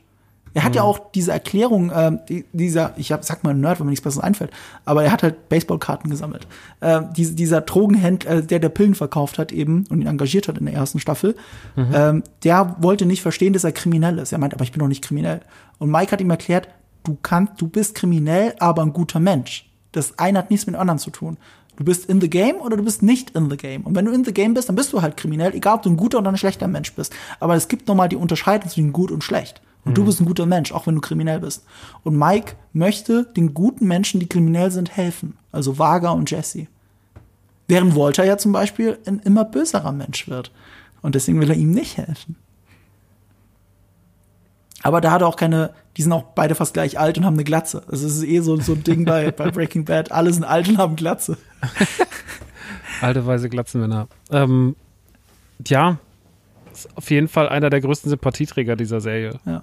Speaker 1: Er hat mhm. ja auch diese Erklärung, äh, die, dieser, ich hab, sag mal Nerd, wenn mir nichts Besseres einfällt, aber er hat halt Baseballkarten gesammelt. Äh, die, dieser Drogenhändler, äh, der der Pillen verkauft hat eben und ihn engagiert hat in der ersten Staffel, mhm. ähm, der wollte nicht verstehen, dass er kriminell ist. Er meint, aber ich bin doch nicht kriminell. Und Mike hat ihm erklärt, du kannst, du bist kriminell, aber ein guter Mensch. Das eine hat nichts mit dem anderen zu tun. Du bist in the game oder du bist nicht in the game. Und wenn du in the game bist, dann bist du halt kriminell, egal ob du ein guter oder ein schlechter Mensch bist. Aber es gibt nochmal die Unterscheidung zwischen gut und schlecht. Und mhm. du bist ein guter Mensch, auch wenn du kriminell bist. Und Mike möchte den guten Menschen, die kriminell sind, helfen. Also Vaga und Jesse. Während Walter ja zum Beispiel ein immer böserer Mensch wird. Und deswegen will er ihm nicht helfen. Aber da hat er auch keine, die sind auch beide fast gleich alt und haben eine Glatze. Also es ist eh so, so ein Ding bei, bei Breaking Bad. Alle sind alt und haben Glatze.
Speaker 2: Alte weiße Glatzenmänner. Ähm, ja, ist auf jeden Fall einer der größten Sympathieträger dieser Serie.
Speaker 1: Ja.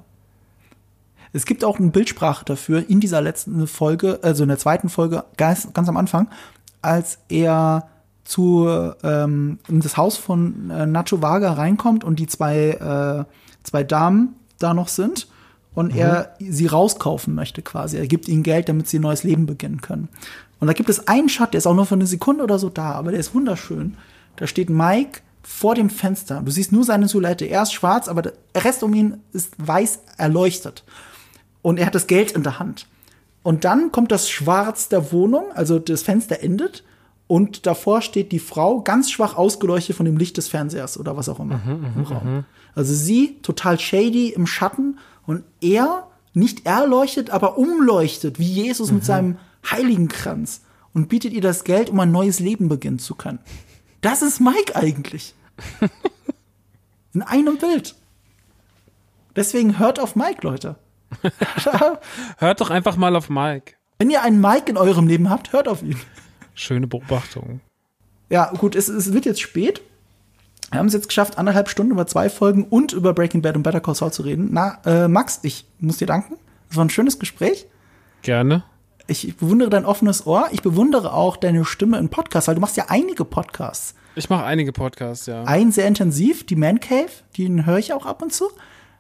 Speaker 1: Es gibt auch eine Bildsprache dafür in dieser letzten Folge, also in der zweiten Folge, ganz, ganz am Anfang, als er zu ähm, in das Haus von äh, Nacho Vaga reinkommt und die zwei, äh, zwei Damen da noch sind und mhm. er sie rauskaufen möchte quasi. Er gibt ihnen Geld, damit sie ein neues Leben beginnen können. Und da gibt es einen Shot, der ist auch nur für eine Sekunde oder so da, aber der ist wunderschön. Da steht Mike vor dem Fenster. Du siehst nur seine Silhouette. Er ist schwarz, aber der Rest um ihn ist weiß erleuchtet und er hat das Geld in der Hand. Und dann kommt das Schwarz der Wohnung, also das Fenster endet und davor steht die Frau ganz schwach ausgeleuchtet von dem Licht des Fernsehers oder was auch immer mhm, im mhm, Raum. Mhm. Also sie total shady im Schatten und er nicht erleuchtet, aber umleuchtet, wie Jesus mhm. mit seinem Heiligenkranz und bietet ihr das Geld, um ein neues Leben beginnen zu können. Das ist Mike eigentlich. In einem Bild. Deswegen hört auf Mike, Leute.
Speaker 2: hört doch einfach mal auf Mike.
Speaker 1: Wenn ihr einen Mike in eurem Leben habt, hört auf ihn.
Speaker 2: Schöne Beobachtung.
Speaker 1: Ja, gut, es, es wird jetzt spät. Wir haben es jetzt geschafft, anderthalb Stunden über zwei Folgen und über Breaking Bad und Better Call Saul zu reden. Na, äh, Max, ich muss dir danken. Es war ein schönes Gespräch.
Speaker 2: Gerne.
Speaker 1: Ich bewundere dein offenes Ohr. Ich bewundere auch deine Stimme im Podcast, weil du machst ja einige Podcasts.
Speaker 2: Ich mache einige Podcasts, ja.
Speaker 1: Ein sehr intensiv, die Man Cave, den höre ich auch ab und zu.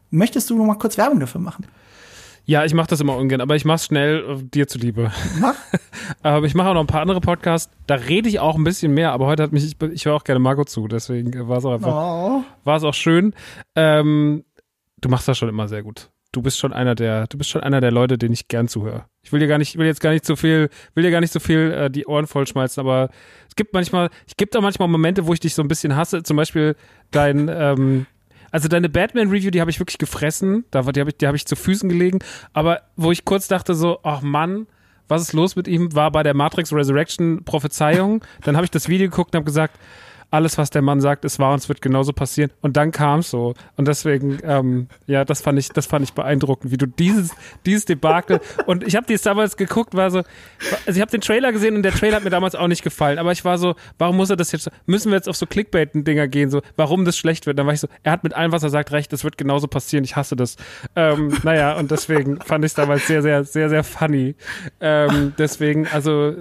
Speaker 1: Möchtest du noch mal kurz Werbung dafür machen?
Speaker 2: Ja, ich mache das immer ungern, aber ich mach's schnell äh, dir zuliebe. Mach. aber ich mache auch noch ein paar andere Podcasts. Da rede ich auch ein bisschen mehr, aber heute hat mich, ich, ich höre auch gerne Marco zu, deswegen war es auch einfach, oh. war es auch schön. Ähm, du machst das schon immer sehr gut. Du bist schon einer der, du bist schon einer der Leute, denen ich gern zuhöre. Ich will dir gar nicht, will jetzt gar nicht so viel, will dir gar nicht so viel äh, die Ohren vollschmeißen, aber es gibt manchmal, es gibt auch manchmal Momente, wo ich dich so ein bisschen hasse. Zum Beispiel dein, ähm, also deine Batman-Review, die habe ich wirklich gefressen. Da, die habe ich, die hab ich zu Füßen gelegen. Aber wo ich kurz dachte so, ach Mann, was ist los mit ihm, war bei der Matrix Resurrection Prophezeiung. Dann habe ich das Video geguckt und habe gesagt, alles, was der Mann sagt, ist wahr und es wird genauso passieren. Und dann kam es so. Und deswegen, ähm, ja, das fand ich, das fand ich beeindruckend, wie du dieses, dieses Debakel und ich habe dies damals geguckt, war so, also ich habe den Trailer gesehen und der Trailer hat mir damals auch nicht gefallen, aber ich war so, warum muss er das jetzt, müssen wir jetzt auf so Clickbait-Dinger gehen, so, warum das schlecht wird? Dann war ich so, er hat mit allem, was er sagt, recht, das wird genauso passieren, ich hasse das. Ähm, naja, und deswegen fand ich es damals sehr, sehr, sehr, sehr funny. Ähm, deswegen, also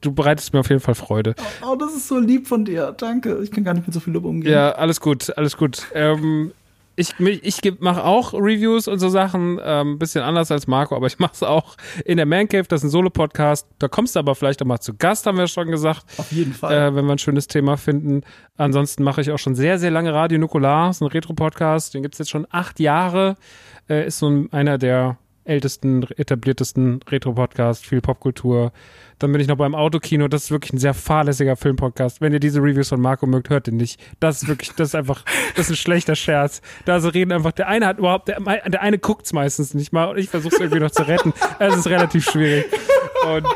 Speaker 2: du bereitest mir auf jeden Fall Freude.
Speaker 1: Oh, das ist so lieb von dir. Danke. Ich kann gar nicht mit so viel Lob umgehen.
Speaker 2: Ja, alles gut, alles gut. Ähm, ich, ich mache auch Reviews und so Sachen, ähm, bisschen anders als Marco, aber ich mache es auch in der Man Cave, das ist ein Solo-Podcast. Da kommst du aber vielleicht auch mal zu Gast, haben wir schon gesagt.
Speaker 1: Auf jeden Fall.
Speaker 2: Äh, wenn wir ein schönes Thema finden. Ansonsten mache ich auch schon sehr, sehr lange Radio Nukular, ist ein Retro-Podcast, den gibt's jetzt schon acht Jahre. Äh, ist so einer der ältesten, etabliertesten Retro-Podcasts, viel Popkultur. Dann bin ich noch beim Autokino. Das ist wirklich ein sehr fahrlässiger Filmpodcast. Wenn ihr diese Reviews von Marco mögt, hört den nicht. Das ist wirklich, das ist einfach, das ist ein schlechter Scherz. Da so reden einfach, der eine hat überhaupt, der, der eine guckt's meistens nicht mal und ich versuche es irgendwie noch zu retten. Es ist relativ schwierig. Und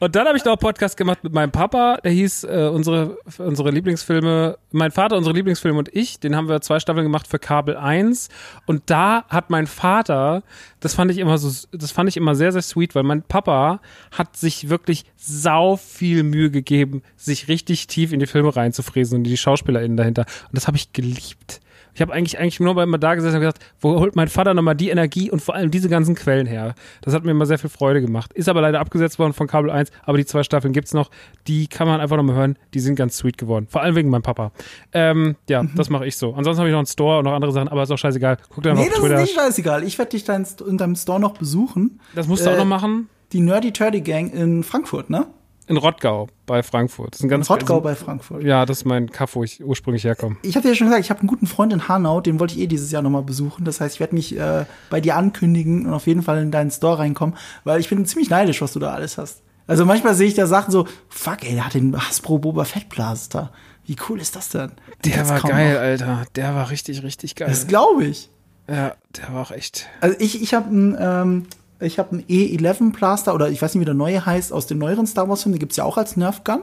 Speaker 2: und dann habe ich noch einen Podcast gemacht mit meinem Papa, der hieß äh, unsere, unsere Lieblingsfilme, mein Vater, unsere Lieblingsfilme und ich, den haben wir zwei Staffeln gemacht für Kabel 1. Und da hat mein Vater, das fand ich immer so, das fand ich immer sehr, sehr sweet, weil mein Papa hat sich wirklich sau viel Mühe gegeben, sich richtig tief in die Filme reinzufräsen und die SchauspielerInnen dahinter. Und das habe ich geliebt. Ich habe eigentlich, eigentlich nur mal da gesessen und gesagt, wo holt mein Vater nochmal die Energie und vor allem diese ganzen Quellen her? Das hat mir immer sehr viel Freude gemacht. Ist aber leider abgesetzt worden von Kabel 1, aber die zwei Staffeln gibt's noch. Die kann man einfach nochmal hören. Die sind ganz sweet geworden. Vor allem wegen meinem Papa. Ähm, ja, mhm. das mache ich so. Ansonsten habe ich noch einen Store und noch andere Sachen, aber ist auch scheißegal. Guck dir nee, auf Twitter. Nee,
Speaker 1: das ist nicht scheißegal. Ich werde dich dein, in deinem Store noch besuchen.
Speaker 2: Das musst du äh, auch noch machen.
Speaker 1: Die Nerdy Turdy Gang in Frankfurt, ne?
Speaker 2: In Rottgau bei Frankfurt. Das ist ein ganz,
Speaker 1: in Rottgau bei Frankfurt.
Speaker 2: Ja, das ist mein Kaff, wo ich ursprünglich herkomme.
Speaker 1: Ich habe dir ja schon gesagt, ich habe einen guten Freund in Hanau, den wollte ich eh dieses Jahr nochmal besuchen. Das heißt, ich werde mich äh, bei dir ankündigen und auf jeden Fall in deinen Store reinkommen, weil ich bin ziemlich neidisch, was du da alles hast. Also manchmal sehe ich da Sachen so, fuck, ey, der hat den Hasbro Boba Fett Blaster. Wie cool ist das denn?
Speaker 2: Der war geil, noch. Alter. Der war richtig, richtig geil.
Speaker 1: Das glaube ich.
Speaker 2: Ja, der war auch echt.
Speaker 1: Also ich, ich habe ein, ähm, ich habe einen E11 Blaster oder ich weiß nicht, wie der neue heißt, aus den neueren Star Wars Filmen, den gibt's ja auch als Nerf Gun.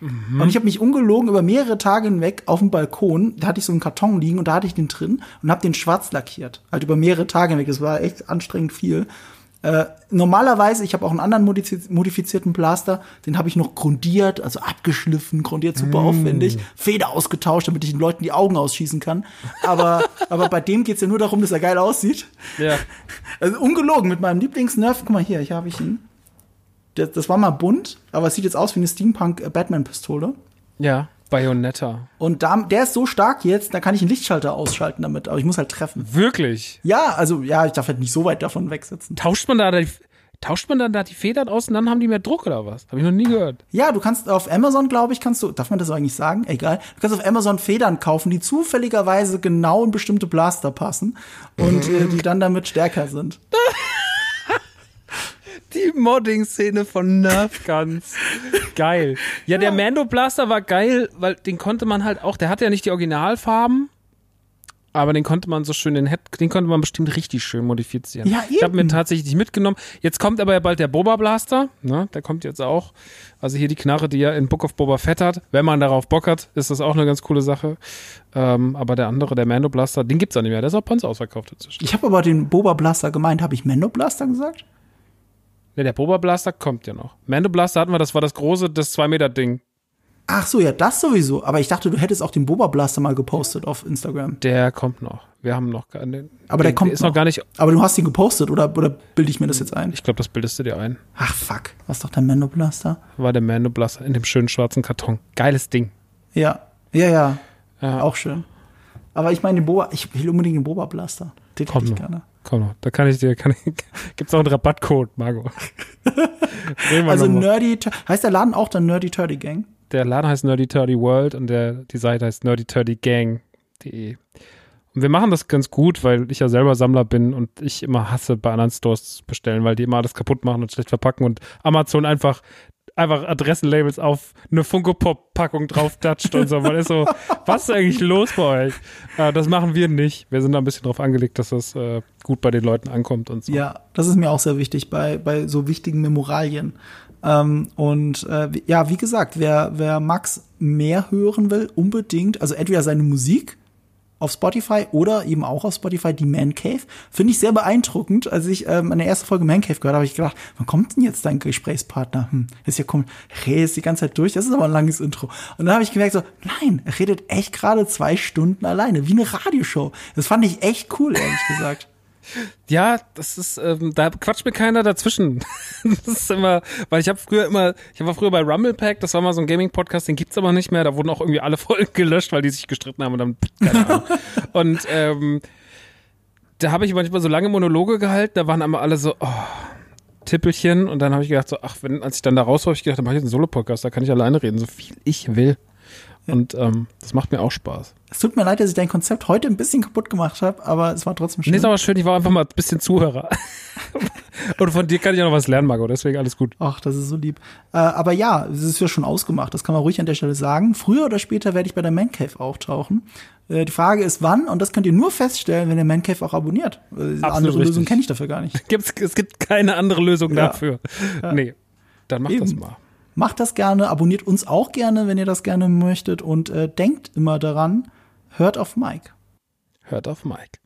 Speaker 1: Mhm. Und ich habe mich ungelogen über mehrere Tage hinweg auf dem Balkon, da hatte ich so einen Karton liegen und da hatte ich den drin und habe den schwarz lackiert. Halt über mehrere Tage hinweg, das war echt anstrengend viel. Äh, normalerweise, ich habe auch einen anderen modifizierten Blaster, den habe ich noch grundiert, also abgeschliffen, grundiert super mm. aufwendig, Feder ausgetauscht, damit ich den Leuten die Augen ausschießen kann. Aber, aber bei dem geht's ja nur darum, dass er geil aussieht. Ja. Also ungelogen mit meinem Lieblingsnerf. Guck mal hier, hier habe ich ihn. Das, das war mal bunt, aber es sieht jetzt aus wie eine Steampunk-Batman-Pistole.
Speaker 2: Ja. Bayonetta.
Speaker 1: Und da, der ist so stark jetzt, da kann ich einen Lichtschalter ausschalten damit, aber ich muss halt treffen.
Speaker 2: Wirklich?
Speaker 1: Ja, also ja, ich darf halt nicht so weit davon wegsitzen.
Speaker 2: Tauscht man da die, tauscht man dann da die Federn aus und dann haben die mehr Druck oder was? Habe ich noch nie gehört.
Speaker 1: Ja, du kannst auf Amazon, glaube ich, kannst du, darf man das eigentlich sagen? Egal. Du kannst auf Amazon Federn kaufen, die zufälligerweise genau in bestimmte Blaster passen und äh, die dann damit stärker sind.
Speaker 2: Die Modding-Szene von Nerf Guns. Geil. Ja, der Mando Blaster war geil, weil den konnte man halt auch, der hatte ja nicht die Originalfarben, aber den konnte man so schön, den, den konnte man bestimmt richtig schön modifizieren. Ja, eben. Ich habe mir tatsächlich mitgenommen. Jetzt kommt aber ja bald der Boba Blaster, ne? Der kommt jetzt auch. Also hier die Knarre, die er in Book of Boba Fett hat. Wenn man darauf Bock hat, ist das auch eine ganz coole Sache. Ähm, aber der andere, der Mando Blaster, den gibt's auch nicht mehr. Der ist auch uns ausverkauft inzwischen.
Speaker 1: Ich habe aber den Boba Blaster gemeint. Habe ich Mando Blaster gesagt?
Speaker 2: Ne, der Boba Blaster kommt ja noch. Mando Blaster hatten wir, das war das große, das 2-Meter-Ding.
Speaker 1: Ach so, ja, das sowieso. Aber ich dachte, du hättest auch den Boba Blaster mal gepostet auf Instagram.
Speaker 2: Der kommt noch. Wir haben noch gar nicht.
Speaker 1: Aber der, der kommt
Speaker 2: ist noch. noch gar nicht.
Speaker 1: Aber du hast ihn gepostet oder, oder bilde ich mir das jetzt ein?
Speaker 2: Ich glaube, das bildest du dir ein.
Speaker 1: Ach fuck, was doch der Mando Blaster?
Speaker 2: War der Mando Blaster in dem schönen schwarzen Karton. Geiles Ding.
Speaker 1: Ja, ja, ja. ja. Auch schön. Aber ich meine den Boba, ich will unbedingt den Boba Blaster. Den
Speaker 2: Komm hätte ich gerne. Komm noch, da kann ich dir, kann ich, gibt's auch einen Rabattcode, Margot.
Speaker 1: also Nerdy, heißt der Laden auch dann Nerdy Turdy Gang?
Speaker 2: Der Laden heißt Nerdy Turdy World und der, die Seite heißt nerdyturdygang.de. Und wir machen das ganz gut, weil ich ja selber Sammler bin und ich immer hasse, bei anderen Stores zu bestellen, weil die immer alles kaputt machen und schlecht verpacken und Amazon einfach einfach Adressenlabels auf eine Funko-Pop-Packung drauf toucht und so. Man ist so, was ist eigentlich los bei euch? Äh, das machen wir nicht. Wir sind da ein bisschen drauf angelegt, dass das äh, gut bei den Leuten ankommt und so.
Speaker 1: Ja, das ist mir auch sehr wichtig bei, bei so wichtigen Memoralien. Ähm, und äh, ja, wie gesagt, wer, wer Max mehr hören will, unbedingt, also entweder seine Musik auf Spotify oder eben auch auf Spotify die Man Cave. Finde ich sehr beeindruckend. Als ich ähm, meine erste Folge Man Cave gehört habe, ich gedacht, wann kommt denn jetzt dein Gesprächspartner? Hm, ist ja kommt, redest die ganze Zeit durch. Das ist aber ein langes Intro. Und dann habe ich gemerkt so, nein, er redet echt gerade zwei Stunden alleine, wie eine Radioshow. Das fand ich echt cool, ehrlich gesagt.
Speaker 2: Ja, das ist, ähm, da quatscht mir keiner dazwischen. das ist immer, weil ich habe früher immer, ich war früher bei Rumble Pack, das war mal so ein Gaming-Podcast, den gibt's aber nicht mehr. Da wurden auch irgendwie alle Folgen gelöscht, weil die sich gestritten haben und dann, keine Ahnung. und ähm, da habe ich manchmal so lange Monologe gehalten, da waren aber alle so, oh, Tippelchen und dann habe ich gedacht, so, ach, wenn, als ich dann da raus war, habe ich gedacht, dann mache ich jetzt einen Solo-Podcast, da kann ich alleine reden, so viel ich will. Und ähm, das macht mir auch Spaß.
Speaker 1: Es tut mir leid, dass ich dein Konzept heute ein bisschen kaputt gemacht habe, aber es war trotzdem schön.
Speaker 2: Nee, ist aber schön, ich war einfach mal ein bisschen Zuhörer. Und von dir kann ich auch noch was lernen, Marco, deswegen alles gut.
Speaker 1: Ach, das ist so lieb. Äh, aber ja, es ist ja schon ausgemacht, das kann man ruhig an der Stelle sagen. Früher oder später werde ich bei der Man Cave auftauchen. Äh, die Frage ist, wann, und das könnt ihr nur feststellen, wenn ihr Man Cave auch abonniert. Äh,
Speaker 2: Absolut
Speaker 1: andere
Speaker 2: richtig.
Speaker 1: Lösung kenne ich dafür gar nicht.
Speaker 2: Gibt's, es gibt keine andere Lösung
Speaker 1: Ja.
Speaker 2: dafür. Nee, dann mach das
Speaker 1: Eben.
Speaker 2: mal.
Speaker 1: Macht das gerne, abonniert uns auch gerne, wenn ihr das gerne möchtet und äh, denkt immer daran, hört auf Mike.
Speaker 2: Hört auf Mike.